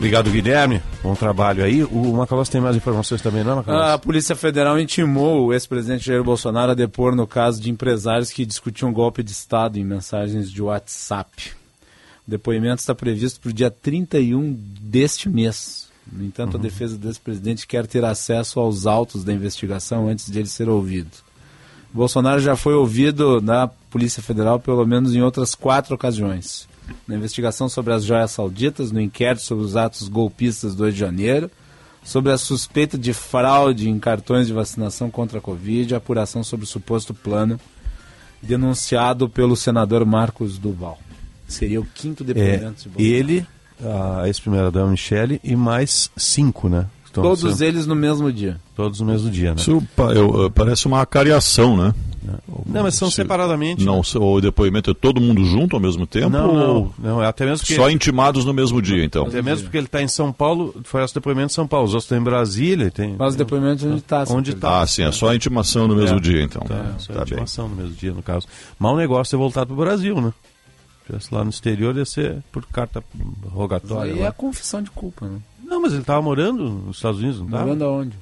Obrigado, Guilherme. Bom trabalho aí. O Macalós tem mais informações também, não, Macalós? A Polícia Federal intimou o ex-presidente Jair Bolsonaro a depor no caso de empresários que discutiam golpe de Estado em mensagens de WhatsApp. O depoimento está previsto para o dia 31 deste mês. No entanto, Uhum. a defesa do ex-presidente quer ter acesso aos autos da investigação antes de ele ser ouvido. Bolsonaro já foi ouvido na Polícia Federal pelo menos em outras quatro ocasiões. Na investigação sobre as joias sauditas, no inquérito sobre os atos golpistas do 8 de janeiro, sobre a suspeita de fraude em cartões de vacinação contra a Covid e a apuração sobre o suposto plano denunciado pelo senador Marcos Duval. Seria o quinto É, depoimento de Bolsonaro. ele, a ex-primeira-dama Michele e mais cinco, né? Estão Todos eles no mesmo dia. Todos no mesmo dia, né? Isso eu- parece uma cariação, né? Não, mas são Se- separadamente. Não, se- o depoimento é todo mundo junto ao mesmo tempo? Não, não, ou não, é até mesmo porque- Só intimados no mesmo dia, então. Até mesmo porque ele está em São Paulo, foi esse depoimento em São Paulo. Os outros estão em Brasília. Tem, Mas o depoimento onde está. Onde tá. Ah, sim, é só a intimação no mesmo É, dia, então. Tá, só a bem. intimação no mesmo dia, no caso. Mas o negócio é voltar para o Brasil, né? Se tivesse lá no exterior, ia ser por carta rogatória. Aí lá. é a confissão de culpa, né? Não, mas ele estava morando nos Estados Unidos, não estava? Morando aonde?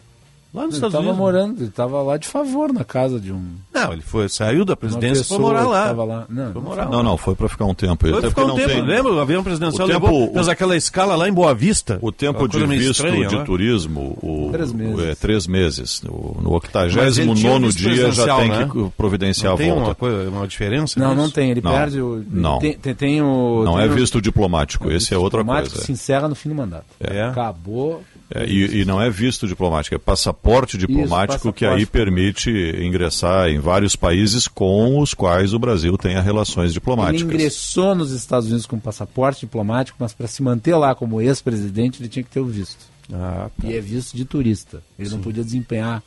Lá nos ele Estados estava Unidos. morando, ele estava lá de favor na casa de um. Não, ele foi, saiu da presidência e foi morar lá. tava lá. Não, foi não morar Não, lá. não, foi para ficar um tempo. Foi Até ficar um não tempo, tem- lembra? O avião presidencial O tempo- levou, o- aquela escala lá em Boa Vista. O tempo de visto estranha, de né? turismo, o, Três meses. é três meses. O- no Mas ele tinha 89 visto dia já tem né? que providenciar Não a tem volta. uma, coisa, uma diferença? Não, nisso? não tem. Ele Não, perde o. não. Tem, tem, tem o. Não tem é o- visto diplomático, esse é outra diplomático coisa. se encerra no fim do mandato. É. Acabou. É, e, e não é visto diplomático, é passaporte diplomático que aí passaporte. permite ingressar em vários países com os quais o Brasil tenha relações Ele diplomáticas. ingressou nos Estados Unidos com passaporte diplomático, mas para se manter lá como ex-presidente, ele tinha que ter o visto. Ah, tá. E é visto de turista. Ele não podia desempenhar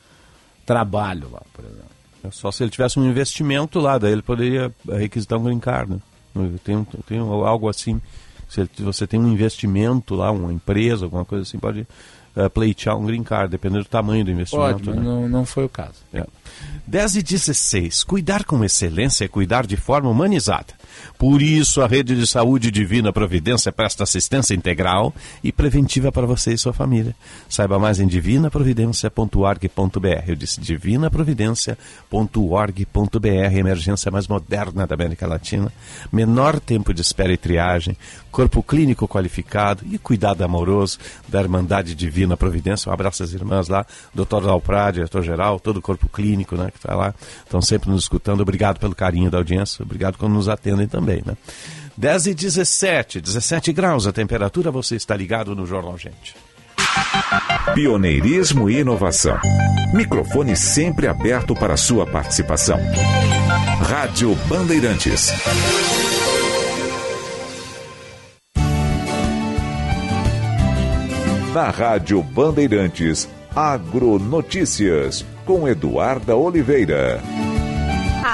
trabalho lá, por exemplo. É Só se ele tivesse um investimento lá, daí ele poderia requisitar um green card. Né? Tem, um- tem um- algo assim. Se você tem um investimento lá, uma empresa, alguma coisa assim, pode eh, pleitear um green card, dependendo do tamanho do investimento. Pode, mas né? não, não foi o caso. É. 10 e 16. Cuidar com excelência é cuidar de forma humanizada. Por isso, a Rede de Saúde Divina Providência presta assistência integral e preventiva para você e sua família. Saiba mais em divinaprovidência.org.br. Eu disse divinaprovidência.org.br. Emergência mais moderna da América Latina. Menor tempo de espera e triagem. Corpo clínico qualificado e cuidado amoroso da Irmandade Divina Providência. Um abraço às irmãs lá. Doutor Dalprá, diretor-geral, todo o corpo clínico né, que está lá. Estão sempre nos escutando. Obrigado pelo carinho da audiência. Obrigado quando nos atendem também. Né? 10 e 17, 17 graus a temperatura. Você está ligado no Jornal Gente. Pioneirismo e inovação. Microfone sempre aberto para sua participação. Rádio Bandeirantes. Na Rádio Bandeirantes, Agronotícias, com Eduarda Oliveira.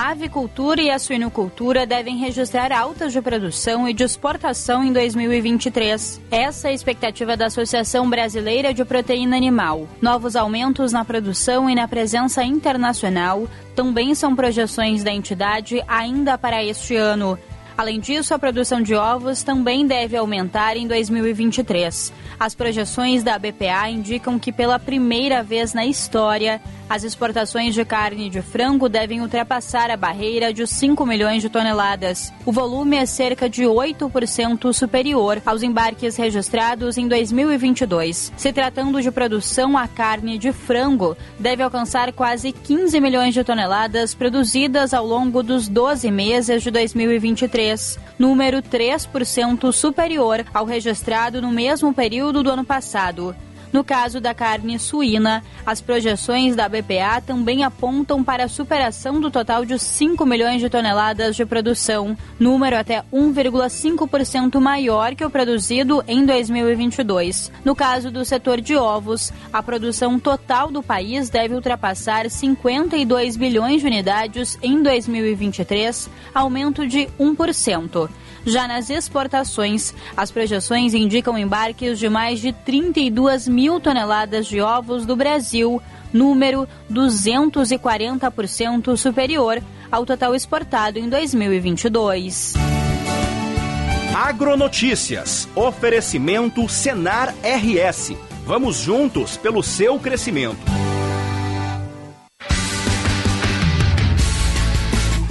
A avicultura e a suinocultura devem registrar altas de produção e de exportação em 2023. Essa é a expectativa da Associação Brasileira de Proteína Animal. Novos aumentos na produção e na presença internacional também são projeções da entidade ainda para este ano. Além disso, a produção de ovos também deve aumentar em 2023. As projeções da BPA indicam que pela primeira vez na história, as exportações de carne de frango devem ultrapassar a barreira de 5 milhões de toneladas. O volume é cerca de 8% superior aos embarques registrados em 2022. Se tratando de produção, a carne de frango deve alcançar quase 15 milhões de toneladas produzidas ao longo dos 12 meses de 2023, número 3% superior ao registrado no mesmo período do ano passado. No caso da carne suína, as projeções da BPA também apontam para a superação do total de 5 milhões de toneladas de produção, número até 1,5% maior que o produzido em 2022. No caso do setor de ovos, a produção total do país deve ultrapassar 52 bilhões de unidades em 2023, aumento de 1%. Já nas exportações, as projeções indicam embarques de mais de 32 mil toneladas de ovos do Brasil, número 240% superior ao total exportado em 2022. Agronotícias. Oferecimento Senar RS. Vamos juntos pelo seu crescimento.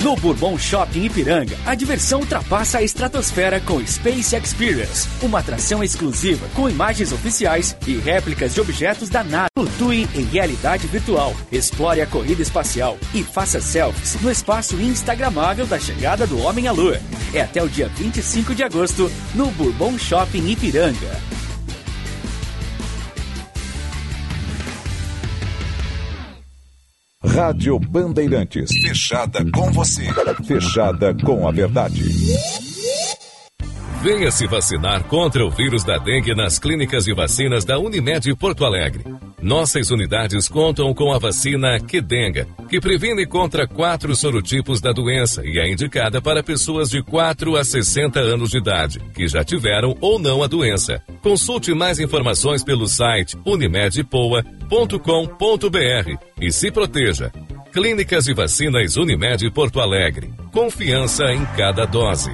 No Bourbon Shopping Ipiranga, a diversão ultrapassa a estratosfera com Space Experience, uma atração exclusiva com imagens oficiais e réplicas de objetos da NASA. Flutue em realidade virtual, explore a corrida espacial e faça selfies no espaço instagramável da chegada do homem à lua. É até o dia 25 de agosto no Bourbon Shopping Ipiranga. Rádio Bandeirantes. Fechada com você. Fechada com a verdade. Venha se vacinar contra o vírus da dengue nas clínicas de vacinas da Unimed Porto Alegre. Nossas unidades contam com a vacina Quedenga, que previne contra quatro sorotipos da doença e é indicada para pessoas de 4 a 60 anos de idade, que já tiveram ou não a doença. Consulte mais informações pelo site unimedpoa.com.br e se proteja. Clínicas de Vacinas Unimed Porto Alegre. Confiança em cada dose.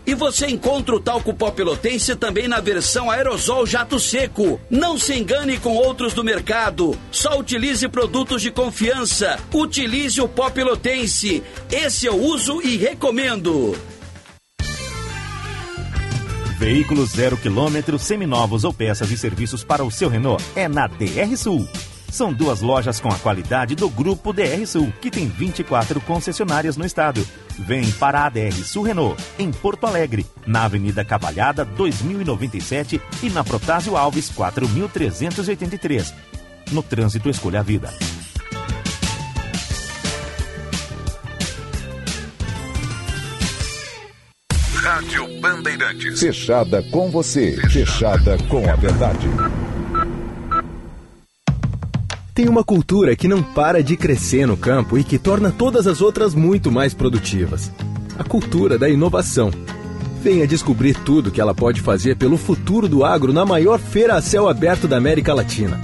E você encontra o talco pó pelotense também na versão aerosol jato seco. Não se engane com outros do mercado. Só utilize produtos de confiança. Utilize o pó pelotense. Esse eu uso e recomendo. Veículos zero quilômetro, seminovos ou peças e serviços para o seu Renault é na DR Sul. São duas lojas com a qualidade do Grupo DR Sul, que tem 24 concessionárias no estado. Vem para a DR Sul Renault, em Porto Alegre, na Avenida Cavalhada 2097 e na Protásio Alves 4383. No trânsito, escolha a vida. Rádio Bandeirantes. Fechada com você. Fechada com a verdade. Tem uma cultura que não para de crescer no campo e que torna todas as outras muito mais produtivas. A cultura da inovação. Venha descobrir tudo que ela pode fazer pelo futuro do agro na maior feira a céu aberto da América Latina.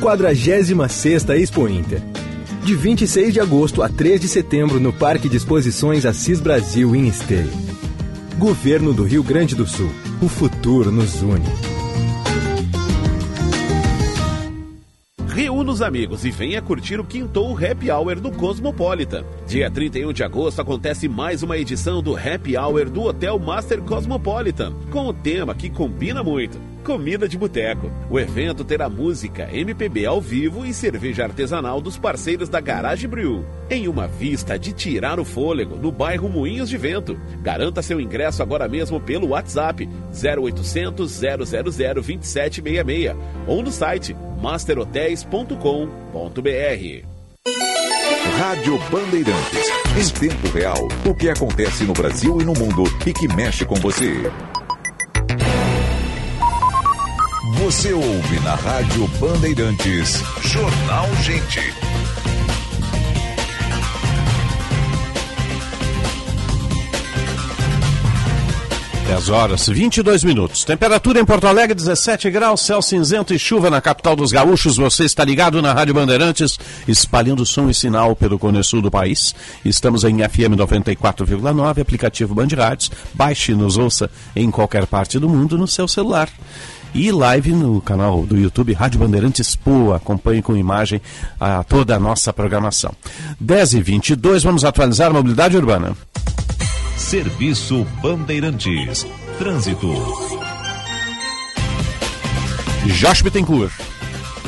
46 Expo Inter. De 26 de agosto a 3 de setembro no Parque de Exposições Assis Brasil em Esteio. Governo do Rio Grande do Sul. O futuro nos une. Reúna os amigos e venha curtir o Quintou Happy Hour do Cosmopolitan. Dia 31 de agosto acontece mais uma edição do Happy Hour do Hotel Master Cosmopolitan, com o tema que combina muito. Comida de Boteco. O evento terá música, MPB ao vivo e cerveja artesanal dos parceiros da Garage Brew. Em uma vista de tirar o fôlego no bairro Moinhos de Vento. Garanta seu ingresso agora mesmo pelo WhatsApp 0800 000 2766 ou no site masterhotels.com.br. Rádio Bandeirantes. Em tempo real, o que acontece no Brasil e no mundo e que mexe com você. Você ouve na Rádio Bandeirantes. Jornal Gente. Dez horas, 22 minutos. Temperatura em Porto Alegre, 17 graus, céu cinzento e chuva na capital dos gaúchos. Você está ligado na Rádio Bandeirantes, espalhando som e sinal pelo Cone Sul do país. Estamos em FM 94,9, aplicativo Band Rádios. Baixe e nos ouça em qualquer parte do mundo no seu celular e live no canal do YouTube Rádio Bandeirantes Poa. Acompanhe com imagem a toda a nossa programação. 10 e 22 vamos atualizar a mobilidade urbana. Serviço Bandeirantes. Trânsito. Josh Bittencourt.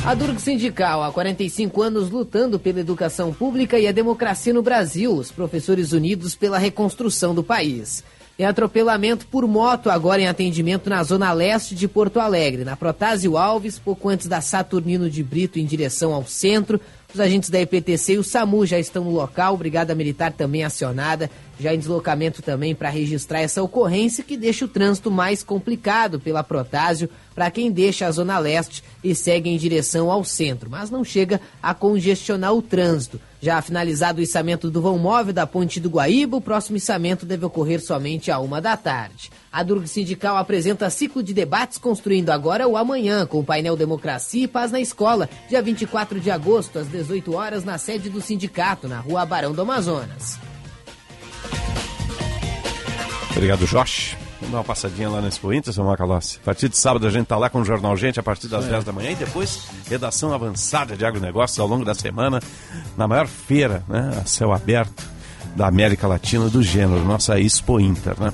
A Durg Sindical, há 45 anos lutando pela educação pública e a democracia no Brasil, os professores unidos pela reconstrução do país. Tem atropelamento por moto agora em atendimento na zona leste de Porto Alegre, na Protásio Alves, pouco antes da Saturnino de Brito em direção ao centro. Os agentes da EPTC e o SAMU já estão no local, Brigada Militar também acionada, já em deslocamento também para registrar essa ocorrência que deixa o trânsito mais complicado pela Protásio para quem deixa a Zona Leste e segue em direção ao centro, mas não chega a congestionar o trânsito. Já finalizado o içamento do vão móvel da Ponte do Guaíba, o próximo içamento deve ocorrer somente a uma da tarde. A Durg Sindical apresenta ciclo de debates construindo agora o amanhã, com o painel Democracia e Paz na Escola, dia 24 de agosto, às 18 horas, na sede do sindicato, na rua Barão do Amazonas. Obrigado, Josh. Vamos dar uma passadinha lá na Expo Inter, seu Macalossi. A partir de sábado a gente tá lá com o Jornal Gente a partir das É. 10 da manhã e depois redação avançada de agronegócios ao longo da semana na maior feira, né, a céu aberto da América Latina do gênero, nossa Expo Inter, né?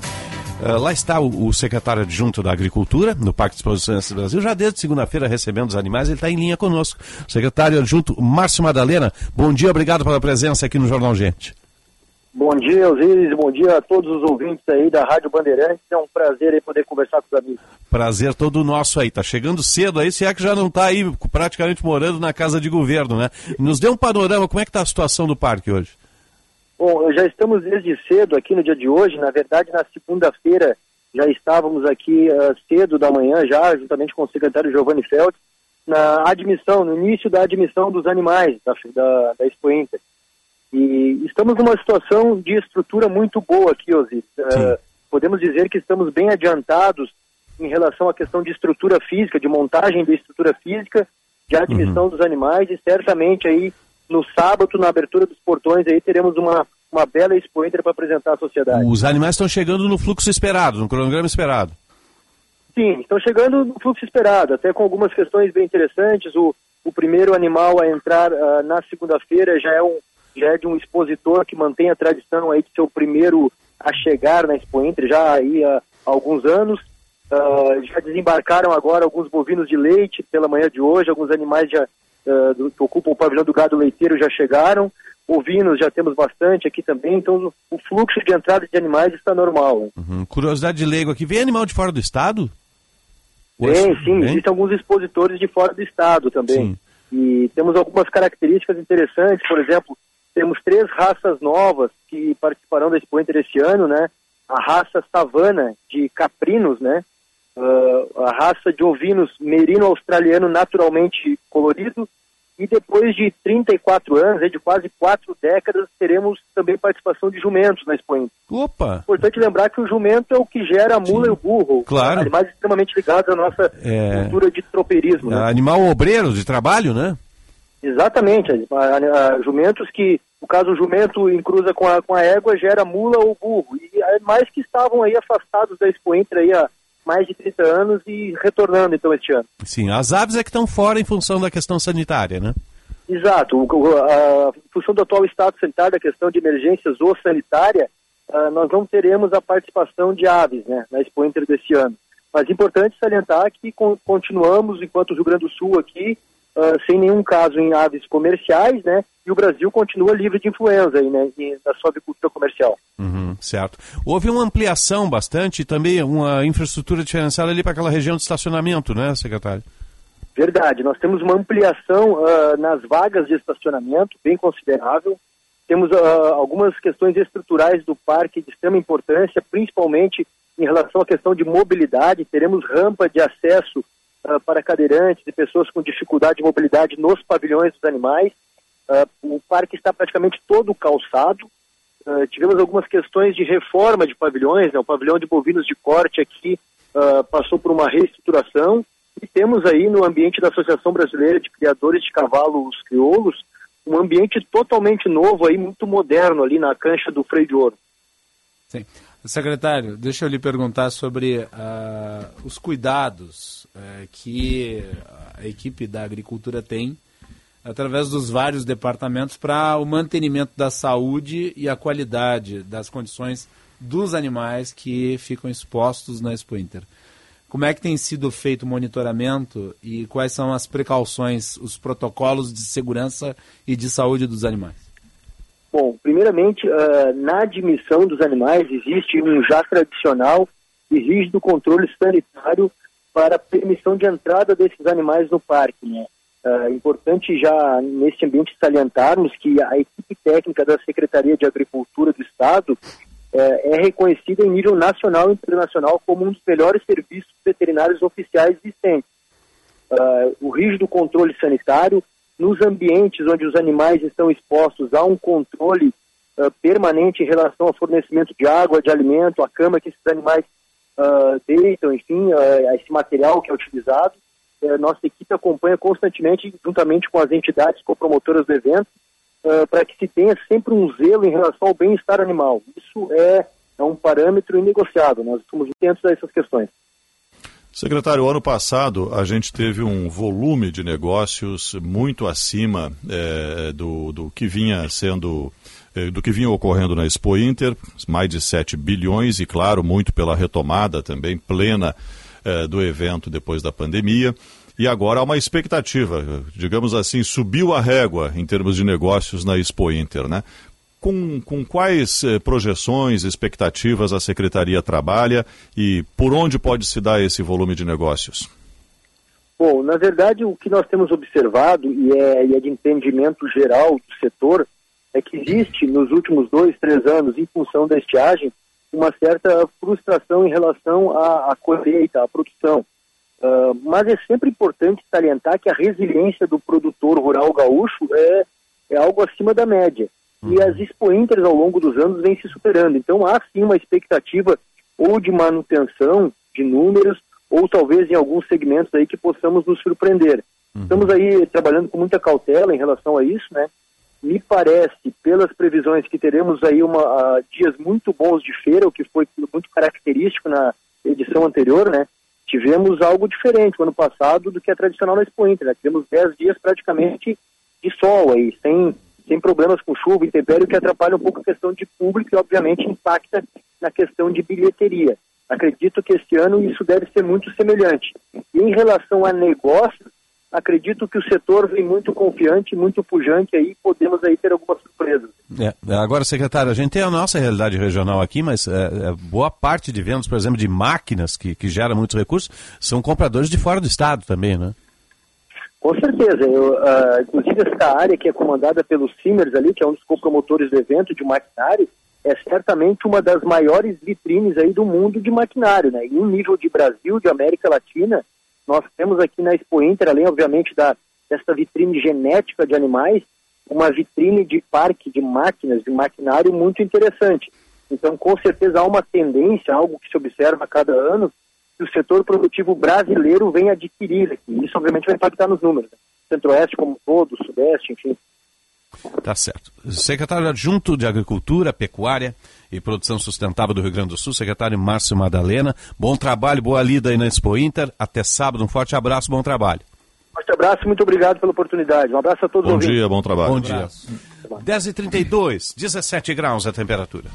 Ah, lá está o, o secretário adjunto da Agricultura, no Parque de Exposições do Brasil, já desde segunda-feira recebendo os animais, ele está em linha conosco. Secretário adjunto Márcio Madalena, bom dia, obrigado pela presença aqui no Jornal Gente. Bom dia, Osiris. Bom dia a todos os ouvintes aí da Rádio Bandeirantes. É um prazer aí poder conversar com os amigos. Prazer todo nosso aí. Tá chegando cedo aí, se é que já não está aí praticamente morando na casa de governo, né? Nos dê um panorama, como é que está a situação do parque hoje? Bom, já estamos desde cedo aqui no dia de hoje. Na verdade, na segunda-feira já estávamos aqui uh, cedo da manhã, já, juntamente com o secretário Giovanni Feld, na admissão, no início da admissão dos animais da, da, da Expo Inter. E estamos numa situação de estrutura muito boa aqui, Osiris. Uh, podemos dizer que estamos bem adiantados em relação à questão de estrutura física, de montagem da estrutura física, de admissão uhum. dos animais e certamente aí no sábado, na abertura dos portões, aí teremos uma, uma bela Expo para apresentar à sociedade. Os animais estão chegando no fluxo esperado, no cronograma esperado. Sim, estão chegando no fluxo esperado, até com algumas questões bem interessantes. O, o primeiro animal a entrar uh, na segunda-feira já é um já é de um expositor que mantém a tradição aí de ser o primeiro a chegar na Expo Inter já aí há alguns anos. Uh, já desembarcaram agora alguns bovinos de leite pela manhã de hoje, alguns animais já, uh, do, que ocupam o pavilhão do gado leiteiro já chegaram, ovinos já temos bastante aqui também, então o, fluxo de entrada de animais está normal. Uhum. Curiosidade de leigo aqui, vem animal de fora do estado? Tem, sim, existem alguns expositores de fora do estado também. Sim. E temos algumas características interessantes, por exemplo, temos três raças novas que participarão da Expo Inter este ano, né? A raça savana de caprinos, né? Uh, a raça de ovinos merino australiano naturalmente colorido e depois de 34 anos, de quase quatro décadas, teremos também participação de jumentos na Expo Inter. Opa! Importante lembrar que o jumento é o que gera a mula Sim. e o burro. Claro. Animais extremamente ligados à nossa é... cultura de tropeirismo. Né? Animal obreiro de trabalho, né? Exatamente. A, a, a, jumentos que, no caso, o jumento em cruza com a, com a égua gera mula ou burro. E animais que estavam aí afastados da Expo Inter aí há mais de 30 anos e retornando então este ano. Sim, as aves é que estão fora em função da questão sanitária, né? Exato. O, a, a função do atual estado sanitário, da questão de emergências ou sanitária, uh, nós não teremos a participação de aves né, na Expo Inter desse ano. Mas é importante salientar que con continuamos, enquanto Rio Grande do Sul aqui, uh, sem nenhum caso em aves comerciais, né? E o Brasil continua livre de influenza aí, né? Na sua avicultura comercial. Uhum, certo. Houve uma ampliação bastante também uma infraestrutura diferenciada ali para aquela região de estacionamento, né, secretário? Verdade. Nós temos uma ampliação uh, nas vagas de estacionamento bem considerável. Temos uh, algumas questões estruturais do parque de extrema importância, principalmente em relação à questão de mobilidade. Teremos rampa de acesso uh, para cadeirantes e pessoas com dificuldade de mobilidade nos pavilhões dos animais. Uh, o parque está praticamente todo calçado. Uh, tivemos algumas questões de reforma de pavilhões, né? o pavilhão de bovinos de corte aqui passou por uma reestruturação. E temos aí no ambiente da Associação Brasileira de Criadores de Cavalos Crioulos um ambiente totalmente novo aí, muito moderno ali na cancha do Freio de Ouro. Sim. Secretário, deixa eu lhe perguntar sobre uh, os cuidados uh, que a equipe da agricultura tem através dos vários departamentos para o mantenimento da saúde e a qualidade das condições dos animais que ficam expostos na Expo Inter. Como é que tem sido feito o monitoramento e quais são as precauções, os protocolos de segurança e de saúde dos animais? Bom, primeiramente, uh, na admissão dos animais existe um já tradicional e rígido controle sanitário para permissão de entrada desses animais no parque. Né? É uh, importante já nesse ambiente salientarmos que a equipe técnica da Secretaria de Agricultura do Estado uh, é reconhecida em nível nacional e internacional como um dos melhores serviços veterinários oficiais existentes. Uh, o rígido controle sanitário nos ambientes onde os animais estão expostos a um controle uh, permanente em relação ao fornecimento de água, de alimento, a cama que esses animais uh, deitam, enfim, uh, esse material que é utilizado. nossa equipe acompanha constantemente, juntamente com as entidades copromotoras do evento, para que se tenha sempre um zelo em relação ao bem-estar animal. Isso é, é um parâmetro inegociável, nós estamos atentos a essas questões. Secretário, ano passado a gente teve um volume de negócios muito acima é, do, do que vinha sendo é, do que vinha ocorrendo na Expo Inter, mais de 7 bilhões, e claro, muito pela retomada também plena é, do evento depois da pandemia. E agora há uma expectativa, digamos assim, subiu a régua em termos de negócios na Expo Inter, né? Com, com quais eh, projeções, expectativas a Secretaria trabalha e por onde pode se dar esse volume de negócios? Bom, na verdade, o que nós temos observado, e é, e é de entendimento geral do setor, é que existe nos últimos dois, três anos, em função da estiagem, uma certa frustração em relação à, à colheita, à produção. Uh, mas é sempre importante salientar que a resiliência do produtor rural gaúcho é, é algo acima da média. E as Expo Inters ao longo dos anos vêm se superando. Então há sim uma expectativa ou de manutenção de números, ou talvez em alguns segmentos aí que possamos nos surpreender. Uhum. Estamos aí trabalhando com muita cautela em relação a isso, né? Me parece, pelas previsões, que teremos aí uma, uh, dias muito bons de feira, o que foi muito característico na edição anterior, né? Tivemos algo diferente no ano passado do que a tradicional na Expo Inter, né? Tivemos 10 dias praticamente de sol aí, sem, sem problemas com chuva e tempério, que atrapalha um pouco a questão de público e, obviamente, impacta na questão de bilheteria. Acredito que este ano isso deve ser muito semelhante. E em relação a negócios, acredito que o setor vem muito confiante, muito pujante aí, podemos aí ter algumas surpresas. É, agora, secretário, a gente tem a nossa realidade regional aqui, mas é, é, boa parte de vendas, por exemplo, de máquinas que, que geram muitos recursos, são compradores de fora do estado também, né? Com certeza. Eu, uh, inclusive, essa área que é comandada pelos Simmers ali, que é um dos co-promotores do evento de maquinário, é certamente uma das maiores vitrines aí do mundo de maquinário, né? Em um nível de Brasil, de América Latina, nós temos aqui na Expo Inter, além, obviamente, da, dessa vitrine genética de animais, uma vitrine de parque de máquinas, de maquinário muito interessante. Então, com certeza, há uma tendência, algo que se observa a cada ano, que o setor produtivo brasileiro vem adquirir aqui. Isso, obviamente, vai impactar nos números. Né? Centro-Oeste como um todo, Sudeste, enfim. Tá certo. Secretário adjunto de Agricultura, Pecuária e Produção Sustentável do Rio Grande do Sul, secretário Márcio Madalena. Bom trabalho, boa lida aí na Expo Inter. Até sábado, um forte abraço, bom trabalho. Forte abraço, muito obrigado pela oportunidade. Um abraço a todos Bom os dia, bom trabalho. Bom dia. 10h32, 17 graus a temperatura.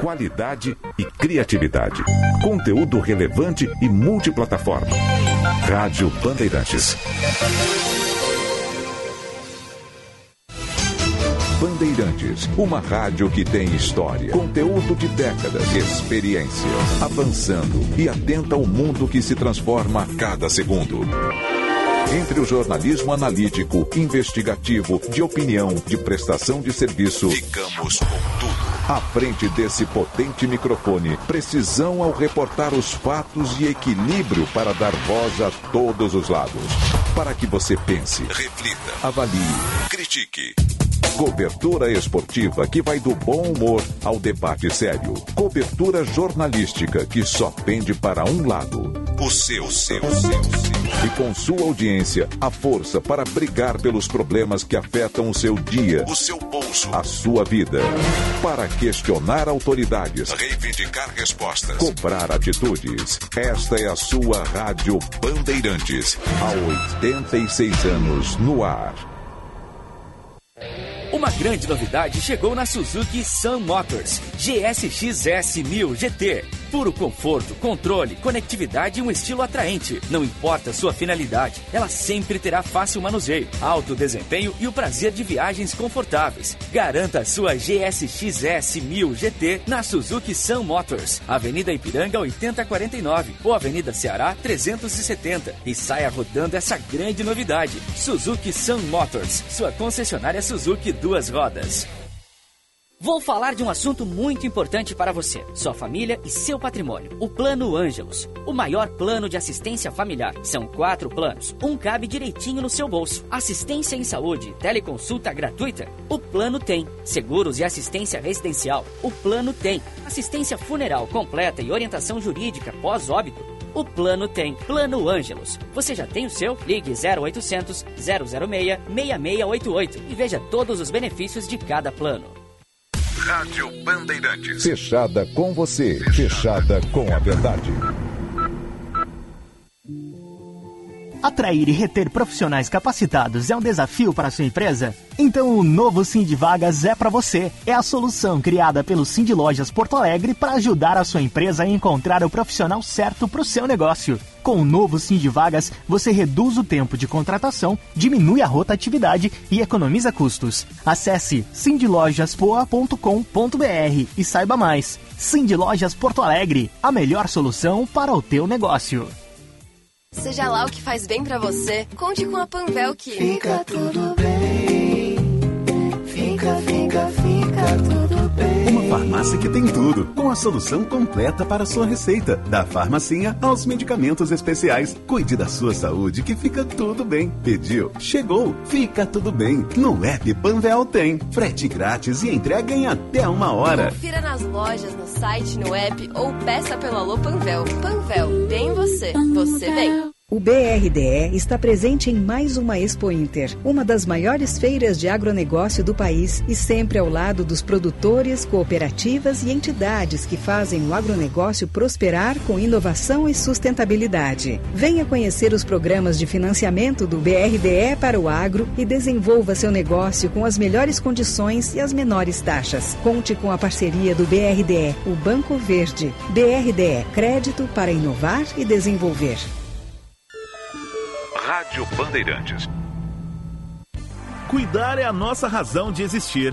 Qualidade e criatividade. Conteúdo relevante e multiplataforma. Rádio Bandeirantes. Bandeirantes, uma rádio que tem história, conteúdo de décadas, experiência, avançando e atenta ao mundo que se transforma a cada segundo. Entre o jornalismo analítico, investigativo, de opinião, de prestação de serviço, ficamos com tudo. À frente desse potente microfone, precisão ao reportar os fatos e equilíbrio para dar voz a todos os lados. Para que você pense, reflita, avalie, critique. Cobertura esportiva que vai do bom humor ao debate sério. Cobertura jornalística que só pende para um lado. O seu, seu, o seu, E com sua audiência, a força para brigar pelos problemas que afetam o seu dia, o seu bolso, a sua vida. Para questionar autoridades, reivindicar respostas, cobrar atitudes. Esta é a sua Rádio Bandeirantes. Há 86 anos no ar. Uma grande novidade chegou na Suzuki Sun Motors GSX-S 1000 GT. Puro conforto, controle, conectividade e um estilo atraente. Não importa sua finalidade, ela sempre terá fácil manuseio, alto desempenho e o prazer de viagens confortáveis. Garanta sua GSX-S 1000 GT na Suzuki Sun Motors, Avenida Ipiranga 8049 ou Avenida Ceará 370 e saia rodando essa grande novidade. Suzuki Sun Motors, sua concessionária Suzuki duas rodas. Vou falar de um assunto muito importante para você, sua família e seu patrimônio. O Plano Ângelos, o maior plano de assistência familiar. São quatro planos, um cabe direitinho no seu bolso. Assistência em saúde, teleconsulta gratuita. O plano tem. Seguros e assistência residencial. O plano tem. Assistência funeral completa e orientação jurídica pós-óbito. O plano tem. Plano Ângelos. Você já tem o seu? Ligue 0800 006 6688 e veja todos os benefícios de cada plano. Rádio Bandeirantes. Fechada com você. Fechada com a verdade. Atrair e reter profissionais capacitados é um desafio para sua empresa? Então o novo Sim de Vagas é para você. É a solução criada pelo de Lojas Porto Alegre para ajudar a sua empresa a encontrar o profissional certo para o seu negócio. Com o novo Sim de Vagas, você reduz o tempo de contratação, diminui a rotatividade e economiza custos. Acesse sindlojaspoa.com.br e saiba mais. De Lojas Porto Alegre, a melhor solução para o teu negócio. Seja lá o que faz bem pra você, conte com a Panvel que Fica tudo bem. Farmácia que tem tudo, com a solução completa para sua receita. Da farmacinha aos medicamentos especiais. Cuide da sua saúde que fica tudo bem. Pediu? Chegou. Fica tudo bem. No app Panvel tem. Frete grátis e entrega em até uma hora. Confira nas lojas, no site, no app ou peça pelo Alô Panvel. Panvel, bem você, você bem. O BRDE está presente em mais uma Expo Inter, uma das maiores feiras de agronegócio do país e sempre ao lado dos produtores, cooperativas e entidades que fazem o agronegócio prosperar com inovação e sustentabilidade. Venha conhecer os programas de financiamento do BRDE para o agro e desenvolva seu negócio com as melhores condições e as menores taxas. Conte com a parceria do BRDE, o Banco Verde. BRDE, crédito para inovar e desenvolver. Rádio Bandeirantes. Cuidar é a nossa razão de existir.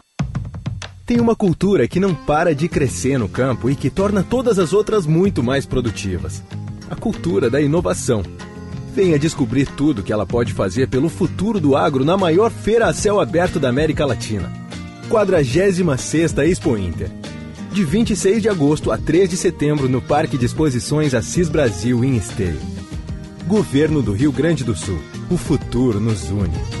Tem uma cultura que não para de crescer no campo e que torna todas as outras muito mais produtivas. A cultura da inovação. Venha descobrir tudo que ela pode fazer pelo futuro do agro na maior feira a céu aberto da América Latina. 46 Expo Inter. De 26 de agosto a 3 de setembro no Parque de Exposições Assis Brasil em Esteio. Governo do Rio Grande do Sul. O futuro nos une.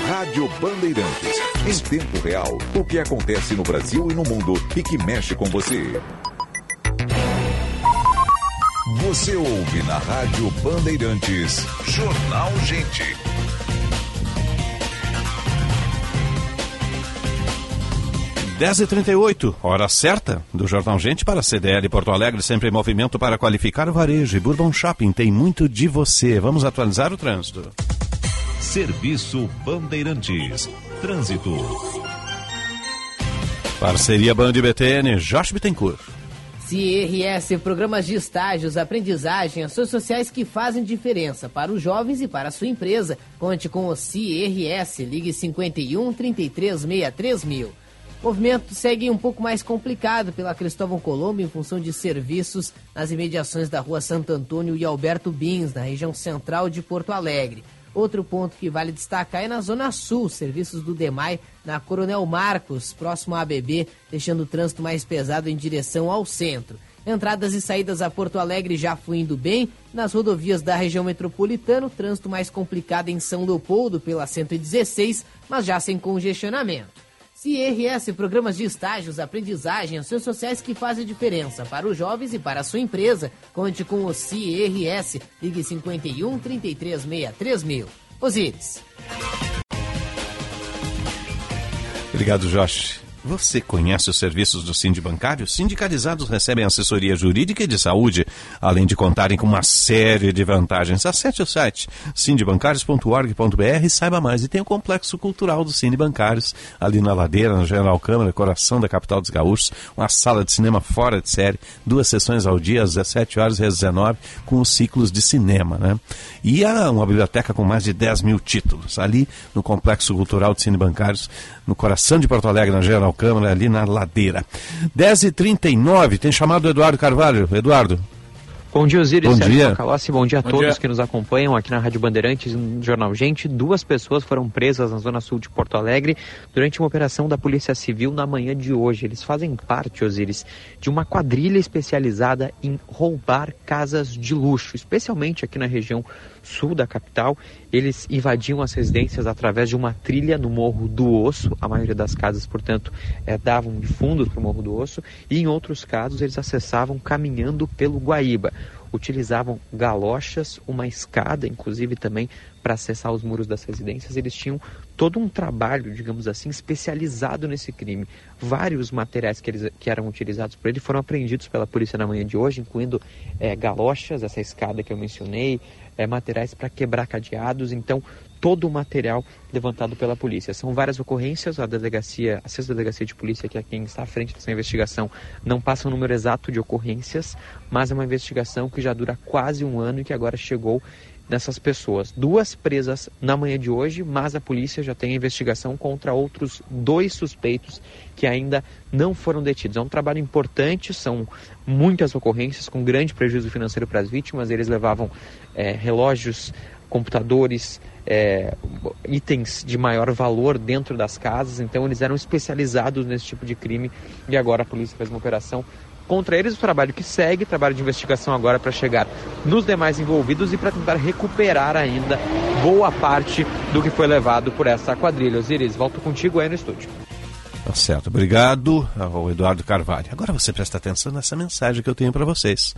Rádio Bandeirantes. Em tempo real, o que acontece no Brasil e no mundo e que mexe com você. Você ouve na Rádio Bandeirantes. Jornal Gente. Dez e trinta hora certa do Jornal Gente para CDL Porto Alegre, sempre em movimento para qualificar o varejo. E Bourbon Shopping tem muito de você. Vamos atualizar o trânsito. Serviço Bandeirantes. Trânsito. Parceria Band BTN, Josh Bittencourt. CIRS, programas de estágios, aprendizagem, ações sociais que fazem diferença para os jovens e para a sua empresa. Conte com o CIRS, ligue 51 33 63 mil. O movimento segue um pouco mais complicado pela Cristóvão Colombo em função de serviços nas imediações da rua Santo Antônio e Alberto Bins, na região central de Porto Alegre. Outro ponto que vale destacar é na Zona Sul, serviços do DEMAI na Coronel Marcos, próximo à ABB, deixando o trânsito mais pesado em direção ao centro. Entradas e saídas a Porto Alegre já fluindo bem. Nas rodovias da região metropolitana, o trânsito mais complicado em São Leopoldo pela 116, mas já sem congestionamento. CIRS, programas de estágios, aprendizagem, ações sociais que fazem diferença para os jovens e para a sua empresa. Conte com o CIRS. Ligue 51 33 63 mil. Osíris. Obrigado, Josh. Você conhece os serviços do Sind Bancário? Sindicalizados recebem assessoria jurídica e de saúde, além de contarem com uma série de vantagens. Acesse o site sindbancários.org.br e saiba mais. E tem o Complexo Cultural do Sind Bancários, ali na Ladeira, na General Câmara, coração da capital dos gaúchos. Uma sala de cinema fora de série, duas sessões ao dia, às 17 horas e às 19, com os ciclos de cinema. Né? E há uma biblioteca com mais de 10 mil títulos, ali no Complexo Cultural do Cine Bancários, no coração de Porto Alegre, na General General Câmara, ali na ladeira. 10h39, tem chamado o Eduardo Carvalho. Eduardo. Bom dia, Osiris. Bom Sérgio dia. Macalossi. Bom dia a Bom todos dia. que nos acompanham aqui na Rádio Bandeirantes e no Jornal Gente. Duas pessoas foram presas na zona sul de Porto Alegre durante uma operação da Polícia Civil na manhã de hoje. Eles fazem parte, Osiris, de uma quadrilha especializada em roubar casas de luxo, especialmente aqui na região sul da capital. Eles invadiam as residências através de uma trilha no Morro do Osso. A maioria das casas, portanto, eh, davam de fundos para o Morro do Osso. E em outros casos, eles acessavam caminhando pelo Guaíba. Utilizavam galochas, uma escada, inclusive também para acessar os muros das residências. Eles tinham todo um trabalho, digamos assim, especializado nesse crime. Vários materiais que, eles, que eram utilizados por ele foram apreendidos pela polícia na manhã de hoje, incluindo eh, galochas, essa escada que eu mencionei, eh, materiais para quebrar cadeados. Então, todo o material levantado pela polícia. São várias ocorrências, a delegacia, a sexta delegacia de polícia, que é quem está à frente dessa investigação, não passa o número exato de ocorrências, mas é uma investigação que já dura quase um ano e que agora chegou nessas pessoas. Duas presas na manhã de hoje, mas a polícia já tem a investigação contra outros dois suspeitos que ainda não foram detidos. É um trabalho importante, são muitas ocorrências com grande prejuízo financeiro para as vítimas. Eles levavam eh, relógios, computadores, é, itens de maior valor dentro das casas, então eles eram especializados nesse tipo de crime e agora a polícia fez uma operação contra eles. O trabalho que segue, trabalho de investigação agora para chegar nos demais envolvidos e para tentar recuperar ainda boa parte do que foi levado por essa quadrilha. Osiris, volto contigo aí no estúdio. Tá certo, obrigado ao Eduardo Carvalho. Agora você presta atenção nessa mensagem que eu tenho para vocês.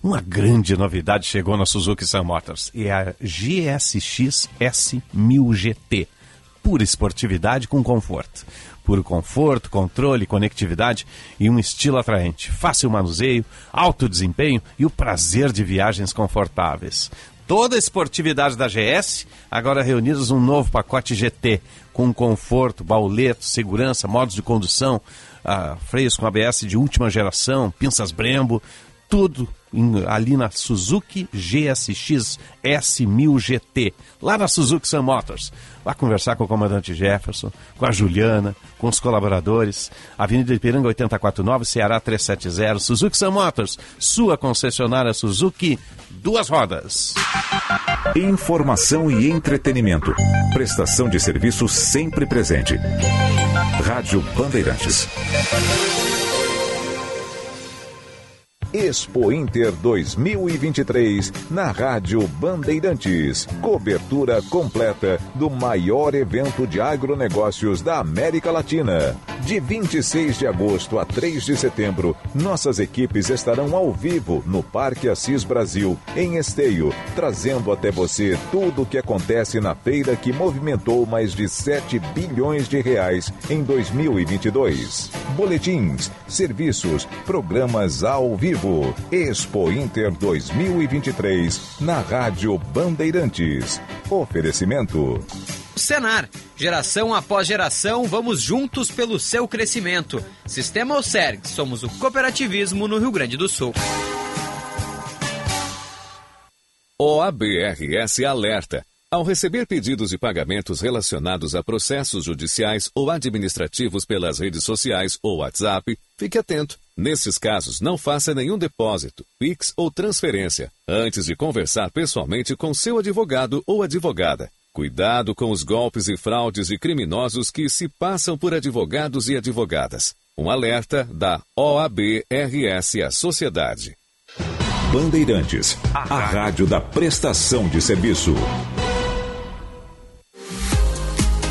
Uma grande novidade chegou na Suzuki Sun Motors e é a GSX S1000 GT. Pura esportividade com conforto. Puro conforto, controle, conectividade e um estilo atraente. Fácil manuseio, alto desempenho e o prazer de viagens confortáveis. Toda a esportividade da GS, agora reunidos num novo pacote GT, com conforto, bauleto, segurança, modos de condução, ah, freios com ABS de última geração, pinças Brembo, tudo em- ali na Suzuki GSX S1000 GT, lá na Suzuki Sun Motors. Vá conversar com o comandante Jefferson, com a Juliana, com os colaboradores. Avenida Ipiranga 849, Ceará 370, Suzuki Sun Motors, sua concessionária Suzuki, duas rodas. Informação e entretenimento. Prestação de serviço sempre presente. Rádio Bandeirantes. Expo Inter 2023 na Rádio Bandeirantes. Cobertura completa do maior evento de agronegócios da América Latina. De 26 de agosto a 3 de setembro, nossas equipes estarão ao vivo no Parque Assis Brasil, em Esteio, trazendo até você tudo o que acontece na feira que movimentou mais de 7 bilhões de reais em 2022. Boletins, serviços, programas ao vivo. Expo Inter 2023 na Rádio Bandeirantes. Oferecimento. Senar. Geração após geração, vamos juntos pelo seu crescimento. Sistema Oserg, somos o cooperativismo no Rio Grande do Sul. OABRS alerta. Ao receber pedidos de pagamentos relacionados a processos judiciais ou administrativos pelas redes sociais ou WhatsApp, fique atento. Nesses casos, não faça nenhum depósito, PIX ou transferência antes de conversar pessoalmente com seu advogado ou advogada. Cuidado com os golpes e fraudes de criminosos que se passam por advogados e advogadas. Um alerta da OABRS à sociedade. Bandeirantes, a rádio da prestação de serviço.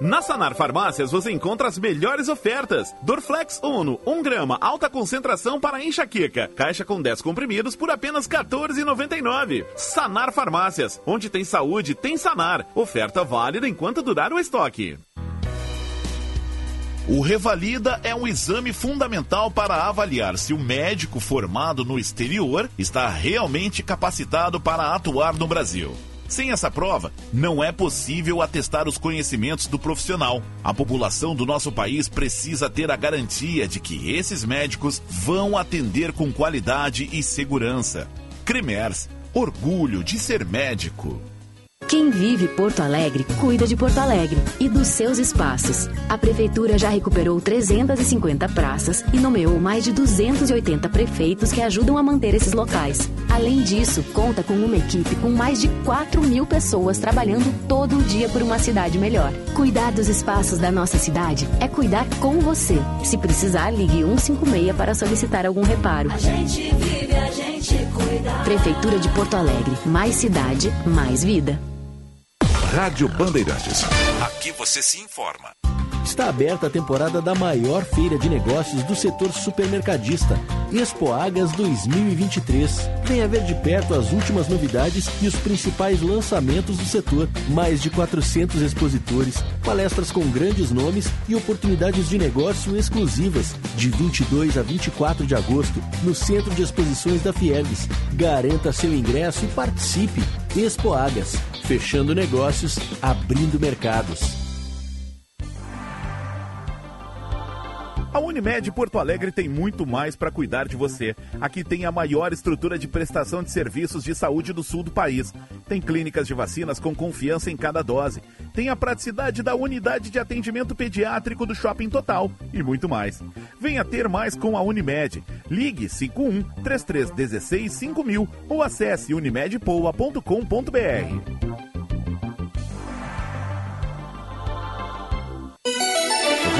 Na Sanar Farmácias você encontra as melhores ofertas. Dorflex Uno, 1 grama, alta concentração para enxaqueca. Caixa com 10 comprimidos por apenas R$ 14,99. Sanar Farmácias, onde tem saúde, tem Sanar. Oferta válida enquanto durar o estoque. O Revalida é um exame fundamental para avaliar se o médico formado no exterior está realmente capacitado para atuar no Brasil. Sem essa prova, não é possível atestar os conhecimentos do profissional. A população do nosso país precisa ter a garantia de que esses médicos vão atender com qualidade e segurança. Cremers, orgulho de ser médico. Quem vive Porto Alegre, cuida de Porto Alegre e dos seus espaços. A Prefeitura já recuperou 350 praças e nomeou mais de 280 prefeitos que ajudam a manter esses locais. Além disso, conta com uma equipe com mais de 4 mil pessoas trabalhando todo o dia por uma cidade melhor. Cuidar dos espaços da nossa cidade é cuidar com você. Se precisar, ligue 156 para solicitar algum reparo. A gente vive, a gente cuida. Prefeitura de Porto Alegre. Mais cidade, mais vida. Rádio Bandeirantes. Aqui você se informa. Está aberta a temporada da maior feira de negócios do setor supermercadista, Expoagas 2023. Venha ver de perto as últimas novidades e os principais lançamentos do setor. Mais de 400 expositores, palestras com grandes nomes e oportunidades de negócio exclusivas. De 22 a 24 de agosto, no Centro de Exposições da Fiergs. Garanta seu ingresso e participe. Expoagas, fechando negócios, abrindo mercados. A Unimed Porto Alegre tem muito mais para cuidar de você. Aqui tem a maior estrutura de prestação de serviços de saúde do sul do país. Tem clínicas de vacinas com confiança em cada dose. Tem a praticidade da unidade de atendimento pediátrico do Shopping Total e muito mais. Venha ter mais com a Unimed. Ligue 51 3316 5000 ou acesse unimedpoa.com.br.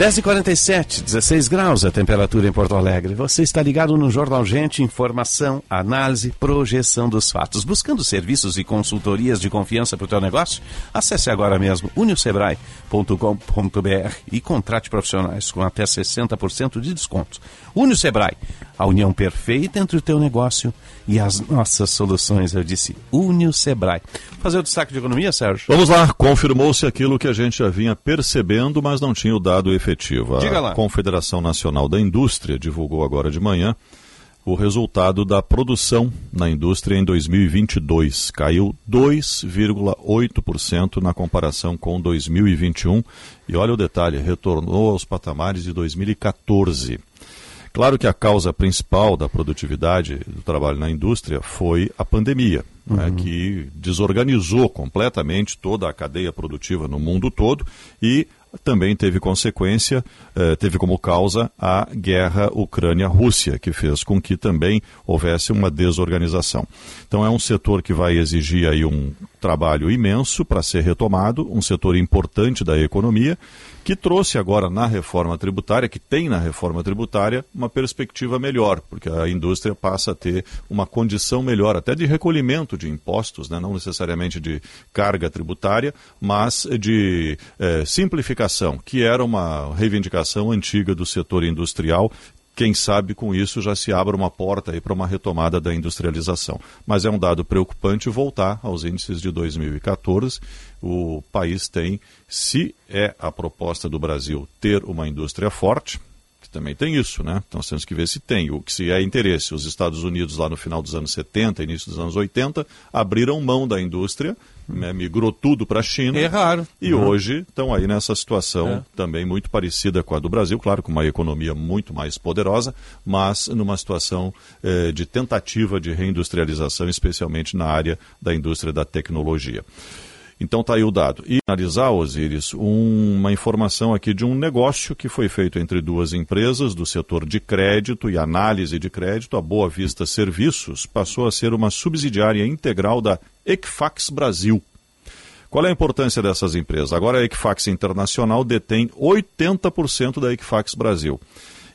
10h47, 16 graus a temperatura em Porto Alegre. Você está ligado no Jornal Gente, informação, análise, projeção dos fatos. Buscando serviços e consultorias de confiança para o teu negócio? Acesse agora mesmo uniosebrae.com.br e contrate profissionais com até 60% de desconto. Unio Sebrae, a união perfeita entre o teu negócio e as nossas soluções. Eu disse Unio Sebrae. Fazer o destaque de economia, Sérgio? Vamos lá, confirmou-se aquilo que a gente já vinha percebendo, mas não tinha o dado efetivo. A Diga lá. Confederação Nacional da Indústria divulgou agora de manhã o resultado da produção na indústria em 2022. Caiu 2,8% na comparação com 2021. E olha o detalhe, retornou aos patamares de 2014. Claro que a causa principal da produtividade do trabalho na indústria foi a pandemia, né, que desorganizou completamente toda a cadeia produtiva no mundo todo e também teve consequência, eh, teve como causa a guerra Ucrânia-Rússia, que fez com que também houvesse uma desorganização. Então é um setor que vai exigir aí um trabalho imenso para ser retomado, um setor importante da economia, que trouxe agora na reforma tributária, que tem na reforma tributária, uma perspectiva melhor, porque a indústria passa a ter uma condição melhor, até de recolhimento de impostos, né? não necessariamente de carga tributária, mas de eh, simplificação, que era uma reivindicação antiga do setor industrial quem sabe com isso já se abra uma porta para uma retomada da industrialização. Mas é um dado preocupante voltar aos índices de 2014. O país tem, se é a proposta do Brasil ter uma indústria forte, também tem isso, né? Então nós temos que ver se tem, o que se é interesse. Os Estados Unidos, lá no final dos anos 70, início dos anos 80, abriram mão da indústria, né? migrou tudo para a China. É raro. E Uhum. hoje estão aí nessa situação É. também muito parecida com a do Brasil, claro, com uma economia muito mais poderosa, mas numa situação eh, de tentativa de reindustrialização, especialmente na área da indústria da tecnologia. Então está aí o dado. E analisar, Osiris, um- uma informação aqui de um negócio que foi feito entre duas empresas do setor de crédito e análise de crédito. A Boa Vista Serviços passou a ser uma subsidiária integral da Equifax Brasil. Qual é a importância dessas empresas? Agora a Equifax Internacional detém 80% da Equifax Brasil.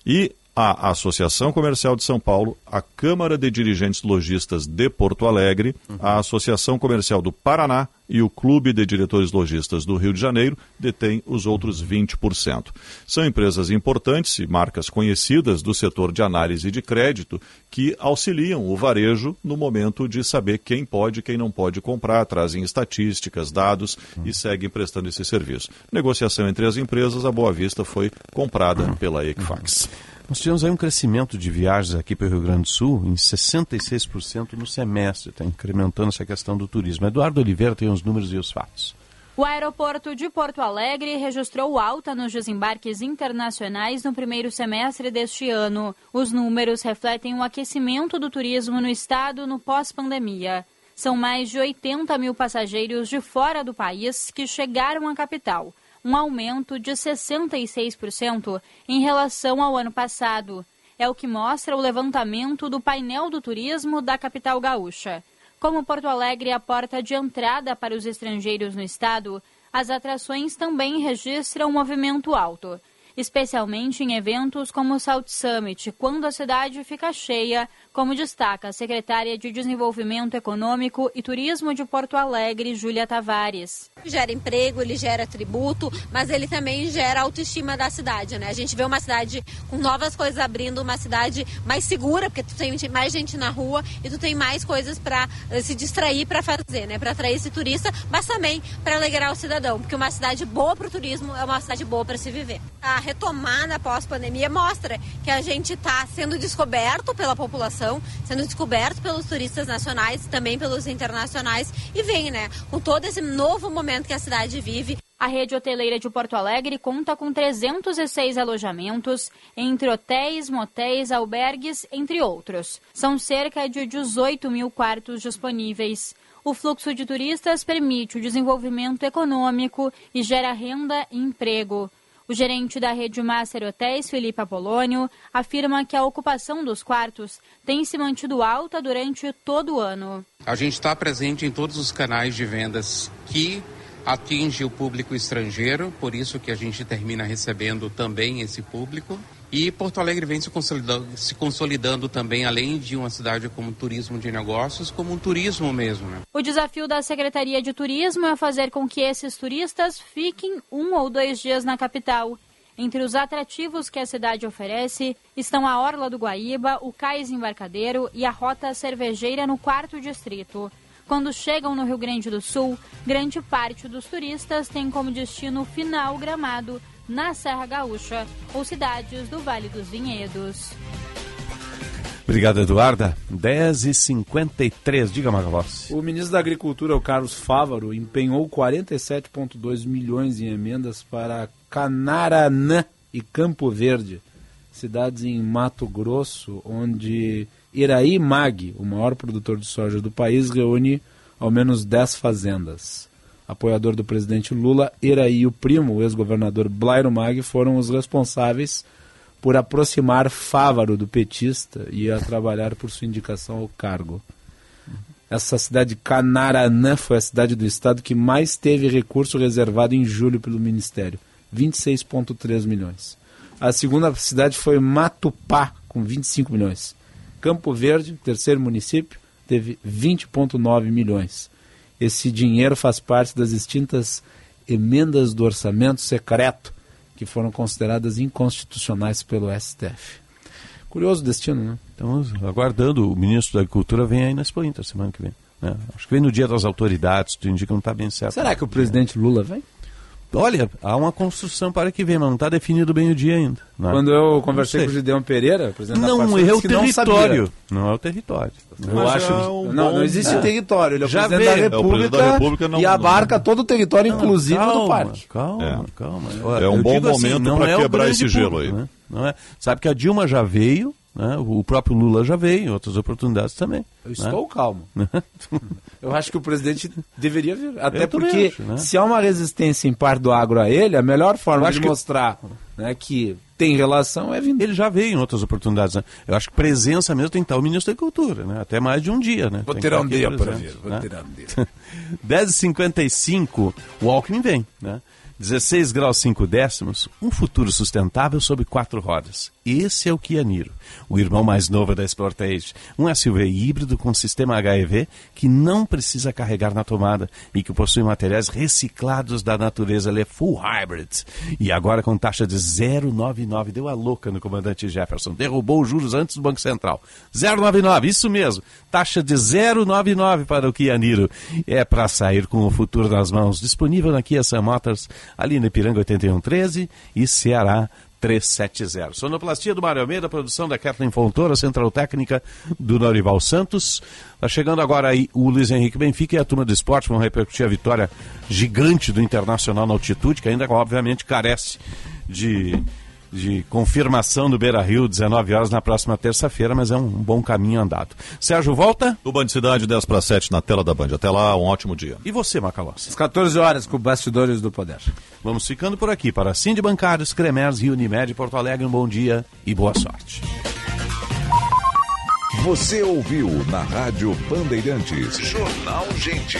E a Associação Comercial de São Paulo, a Câmara de Dirigentes Logistas de Porto Alegre, a Associação Comercial do Paraná e o Clube de Diretores Logistas do Rio de Janeiro detêm os outros 20%. São empresas importantes e marcas conhecidas do setor de análise de crédito que auxiliam o varejo no momento de saber quem pode e quem não pode comprar, trazem estatísticas, dados e seguem prestando esse serviço. Negociação entre as empresas, a Boa Vista foi comprada pela Equifax. Nós tivemos aí um crescimento de viagens aqui para o Rio Grande do Sul em 66% no semestre, está incrementando essa questão do turismo. Eduardo Oliveira tem os números e os fatos. O aeroporto de Porto Alegre registrou alta nos desembarques internacionais no primeiro semestre deste ano. Os números refletem o aquecimento do turismo no estado no pós-pandemia. São mais de 80 mil passageiros de fora do país que chegaram à capital um aumento de 66% em relação ao ano passado. É o que mostra o levantamento do painel do turismo da capital gaúcha. Como Porto Alegre é a porta de entrada para os estrangeiros no estado, as atrações também registram um movimento alto especialmente em eventos como o South Summit, quando a cidade fica cheia, como destaca a secretária de Desenvolvimento Econômico e Turismo de Porto Alegre, Júlia Tavares. Gera emprego, ele gera tributo, mas ele também gera autoestima da cidade, né? A gente vê uma cidade com novas coisas abrindo, uma cidade mais segura, porque tu tem mais gente na rua e tu tem mais coisas para eh, se distrair para fazer, né? Para atrair esse turista, mas também para alegrar o cidadão, porque uma cidade boa para o turismo é uma cidade boa para se viver. A retomada pós-pandemia mostra que a gente está sendo descoberto pela população, sendo descoberto pelos turistas nacionais, também pelos internacionais, e vem, né, com todo esse novo momento que a cidade vive. A rede hoteleira de Porto Alegre conta com 306 alojamentos, entre hotéis, motéis, albergues, entre outros. São cerca de 18 mil quartos disponíveis. O fluxo de turistas permite o desenvolvimento econômico e gera renda e emprego. O gerente da rede Master Hotéis, Felipe Apolônio, afirma que a ocupação dos quartos tem se mantido alta durante todo o ano. A gente está presente em todos os canais de vendas que atinge o público estrangeiro, por isso que a gente termina recebendo também esse público. E Porto Alegre vem se consolidando, se consolidando, também, além de uma cidade como turismo de negócios, como um turismo mesmo. Né? O desafio da Secretaria de Turismo é fazer com que esses turistas fiquem um ou dois dias na capital. Entre os atrativos que a cidade oferece estão a Orla do Guaíba, o Cais Embarcadeiro e a Rota Cervejeira no quarto distrito. Quando chegam no Rio Grande do Sul, grande parte dos turistas tem como destino final Gramado, na Serra Gaúcha ou cidades do Vale dos Vinhedos. Obrigado, Eduarda. 10h53, diga, Magalhães. O ministro da Agricultura, o Carlos Fávaro, empenhou 47,2 milhões em emendas para Canaranã e Campo Verde, cidades em Mato Grosso, onde Iraí Mag, o maior produtor de soja do país, reúne ao menos 10 fazendas apoiador do presidente Lula, Iraí, o primo, o ex-governador Blairo Mag, foram os responsáveis por aproximar Fávaro do petista e a trabalhar por sua indicação ao cargo. Essa cidade Canaranã foi a cidade do estado que mais teve recurso reservado em julho pelo Ministério, 26,3 milhões. A segunda cidade foi Matupá, com 25 milhões. Campo Verde, terceiro município, teve 20,9 milhões. Esse dinheiro faz parte das distintas emendas do orçamento secreto que foram consideradas inconstitucionais pelo STF. Curioso o destino, né? Estamos aguardando. O ministro da Agricultura vem aí na Expo Inter semana que vem. Né? Acho que vem no dia das autoridades, tu indica que não está bem certo. Será que o presidente Lula vem? Olha, há uma construção para que vem, mas não está definido bem o dia ainda. É? Quando eu conversei com o Gideon Pereira, presidente não, da é o território. Não, não, é o território. Eu acho, é um não, não existe é. território. Ele é o, Já presidente, da República, é da República não, e abarca todo o território, inclusive calma, do parque. Calma, é. calma. é um bom assim, momento assim, para quebrar esse gelo aí. Né? Não é? Sabe que a Dilma já veio, né? O próprio Lula já veio, em outras oportunidades também. Eu né? estou calmo. eu acho que o presidente deveria vir. Até eu porque, acho, né? se há uma resistência em parte do agro a ele, a melhor forma de mostrar que... né, que tem relação é vindo. Ele já veio em outras oportunidades. Né? Eu acho que presença mesmo tem que estar o ministro da Agricultura, né? até mais de um dia. Né? Vou tirar um dia para ver. Vou né? tirar um dia. 10h55, o Alckmin vem. Né? 16 graus 5 décimos, um futuro sustentável sob quatro rodas. Esse é o Kia Niro, o irmão mais novo da Sportage, um SUV híbrido com sistema HEV que não precisa carregar na tomada e que possui materiais reciclados da natureza, ele é full hybrid. E agora com taxa de 0,99, deu a louca no comandante Jefferson, derrubou os juros antes do Banco Central. 0,99, isso mesmo, taxa de 0,99 para o Kia Niro. É para sair com o futuro nas mãos, disponível na Kia Sam Motors, ali no Ipiranga 8113 e Ceará 370. Sonoplastia do Mário Almeida, produção da Kathleen Fontoura, central técnica do Norival Santos. Está chegando agora aí o Luiz Henrique Benfica e a turma do esporte vão repercutir a vitória gigante do Internacional na altitude, que ainda obviamente carece de de confirmação do Beira Rio, 19 horas na próxima terça-feira, mas é um, bom caminho andado. Sérgio, volta? O Band Cidade, 10 para 7 na tela da Band. Até lá, um ótimo dia. E você, Macalossi? Às 14 horas com Bastidores do Poder. Vamos ficando por aqui. Para Cindy Bancários, Cremers e Unimed Porto Alegre, um bom dia e boa sorte. Você ouviu na Rádio Bandeirantes. Jornal Gente.